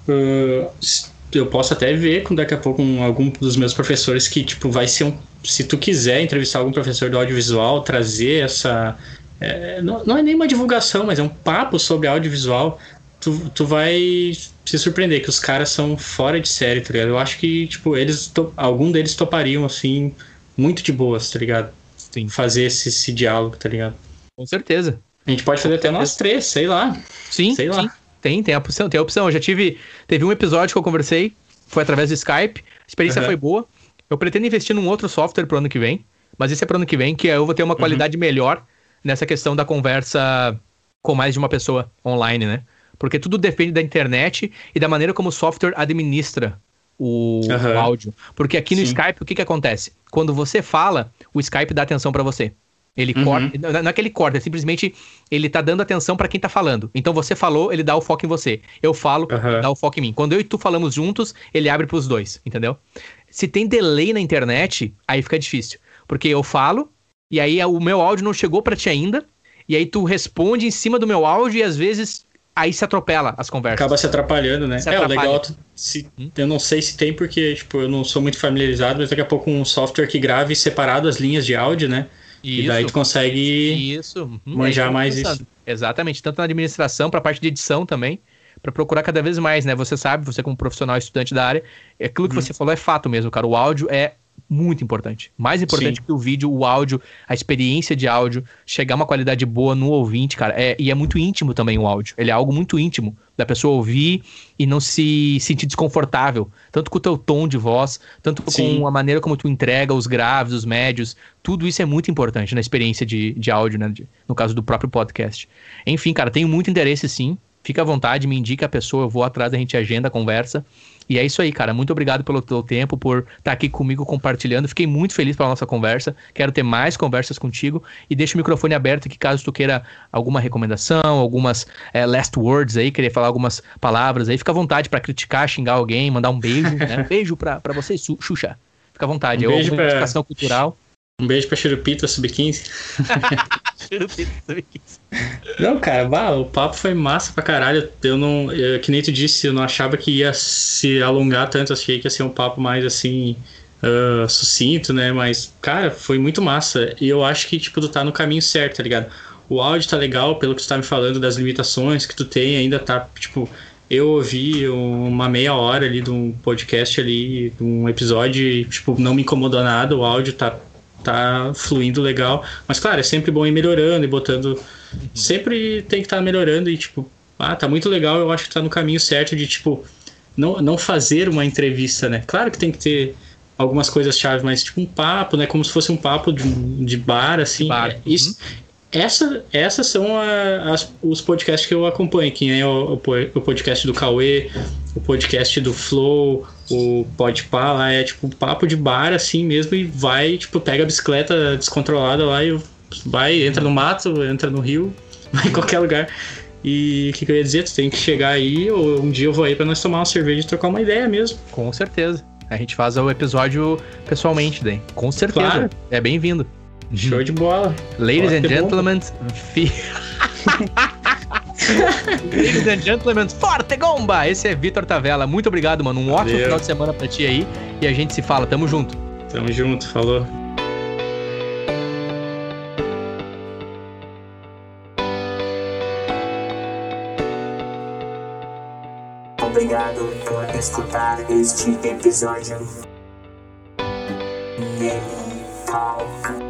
uh, eu posso até ver com daqui a pouco um, algum dos meus professores que, tipo, vai ser um. Se tu quiser entrevistar algum professor do audiovisual, trazer essa. É, não, não é nem uma divulgação, mas é um papo sobre audiovisual, tu, tu vai se surpreender, que os caras são fora de série, tá ligado? Eu acho que, tipo, eles. To, algum deles topariam, assim, muito de boas, tá ligado? Sim. Fazer esse, esse diálogo, tá ligado? Com certeza. A gente pode fazer até nós três, sei lá. Sim, sei lá. Sim. Tem, tem a opção, tem a opção. Eu já tive. Teve um episódio que eu conversei, foi através do Skype. A experiência uhum. foi boa. Eu pretendo investir num outro software pro ano que vem. Mas esse é pro ano que vem, que eu vou ter uma uhum. qualidade melhor nessa questão da conversa com mais de uma pessoa online, né? Porque tudo depende da internet e da maneira como o software administra o, uhum. o áudio. Porque aqui no Sim. Skype, o que, que acontece? Quando você fala, o Skype dá atenção para você. Ele uhum. corta. Não é que ele corta, é simplesmente ele tá dando atenção para quem tá falando. Então você falou, ele dá o foco em você. Eu falo, uhum. dá o foco em mim. Quando eu e tu falamos juntos, ele abre pros dois, entendeu? Se tem delay na internet, aí fica difícil. Porque eu falo, e aí o meu áudio não chegou para ti ainda, e aí tu responde em cima do meu áudio e às vezes aí se atropela as conversas. Acaba se atrapalhando, né? Se é, o legal, se, hum? eu não sei se tem porque, tipo, eu não sou muito familiarizado, mas daqui a pouco um software que grave separado as linhas de áudio, né? Isso. E daí tu consegue isso. Uhum. manjar é mais isso. Exatamente, tanto na administração, para a parte de edição também, para procurar cada vez mais, né? Você sabe, você como profissional estudante da área, aquilo que uhum. você falou é fato mesmo, cara. O áudio é muito importante. Mais importante Sim. que o vídeo, o áudio, a experiência de áudio, chegar uma qualidade boa no ouvinte, cara. É, e é muito íntimo também o áudio. Ele é algo muito íntimo da pessoa ouvir e não se sentir desconfortável, tanto com o teu tom de voz, tanto Sim. com a maneira como tu entrega os graves, os médios, tudo isso é muito importante na experiência de, de áudio, né, de, no caso do próprio podcast. Enfim, cara, tenho muito interesse sim, fica à vontade, me indica a pessoa, eu vou atrás, a gente agenda, conversa. E é isso aí, cara. Muito obrigado pelo teu tempo, por estar tá aqui comigo compartilhando. Fiquei muito feliz pela nossa conversa. Quero ter mais conversas contigo. E deixa o microfone aberto aqui caso tu queira alguma recomendação, algumas é, last words aí, querer falar algumas palavras aí. Fica à vontade para criticar, xingar alguém, mandar um beijo. Né? [laughs] beijo pra, pra você, Xuxa. Fica à vontade. Um beijo pra... educação cultural. Um beijo pra Churupita Sub-15. [laughs] Churupita Sub-15. Não, cara, bah, o papo foi massa pra caralho. Eu não. Eu, que nem tu disse, eu não achava que ia se alongar tanto. Achei que ia ser um papo mais assim. Uh, sucinto, né? Mas, cara, foi muito massa. E eu acho que, tipo, tu tá no caminho certo, tá ligado? O áudio tá legal, pelo que tu tá me falando, das limitações que tu tem, ainda tá, tipo. Eu ouvi uma meia hora ali de um podcast ali, de um episódio, e, tipo, não me incomodou nada, o áudio tá tá fluindo legal. Mas, claro, é sempre bom ir melhorando e botando. Uhum. Sempre tem que estar tá melhorando e, tipo, ah, tá muito legal, eu acho que tá no caminho certo de, tipo, não, não fazer uma entrevista, né? Claro que tem que ter algumas coisas chave, mas tipo um papo, né? Como se fosse um papo de, de bar, assim. Bar. É, isso, uhum. essa, essas são a, as, os podcasts que eu acompanho, que é o, o, podcast do Cauê, o podcast do Flow, o Podpah lá é tipo papo de bar assim mesmo e vai, tipo, pega a bicicleta descontrolada lá e vai, entra no mato, entra no rio, [laughs] vai em qualquer lugar. E o que, que, eu ia dizer? Tu tem que chegar aí, ou um dia eu vou aí pra nós tomar uma cerveja e trocar uma ideia mesmo. Com certeza. A gente faz o episódio pessoalmente, daí. Com certeza. Claro. É bem-vindo. Show de bola. Ladies Pode and gentlemen. Fi... [laughs] Ladies and gentlemen, Forte Gomba! Esse é Vitor Tavela. Muito obrigado, mano. Um Valeu. ótimo final de semana pra ti aí. E a gente se fala. Tamo junto. Tamo junto. Falou. Obrigado por escutar este episódio. Game Talk.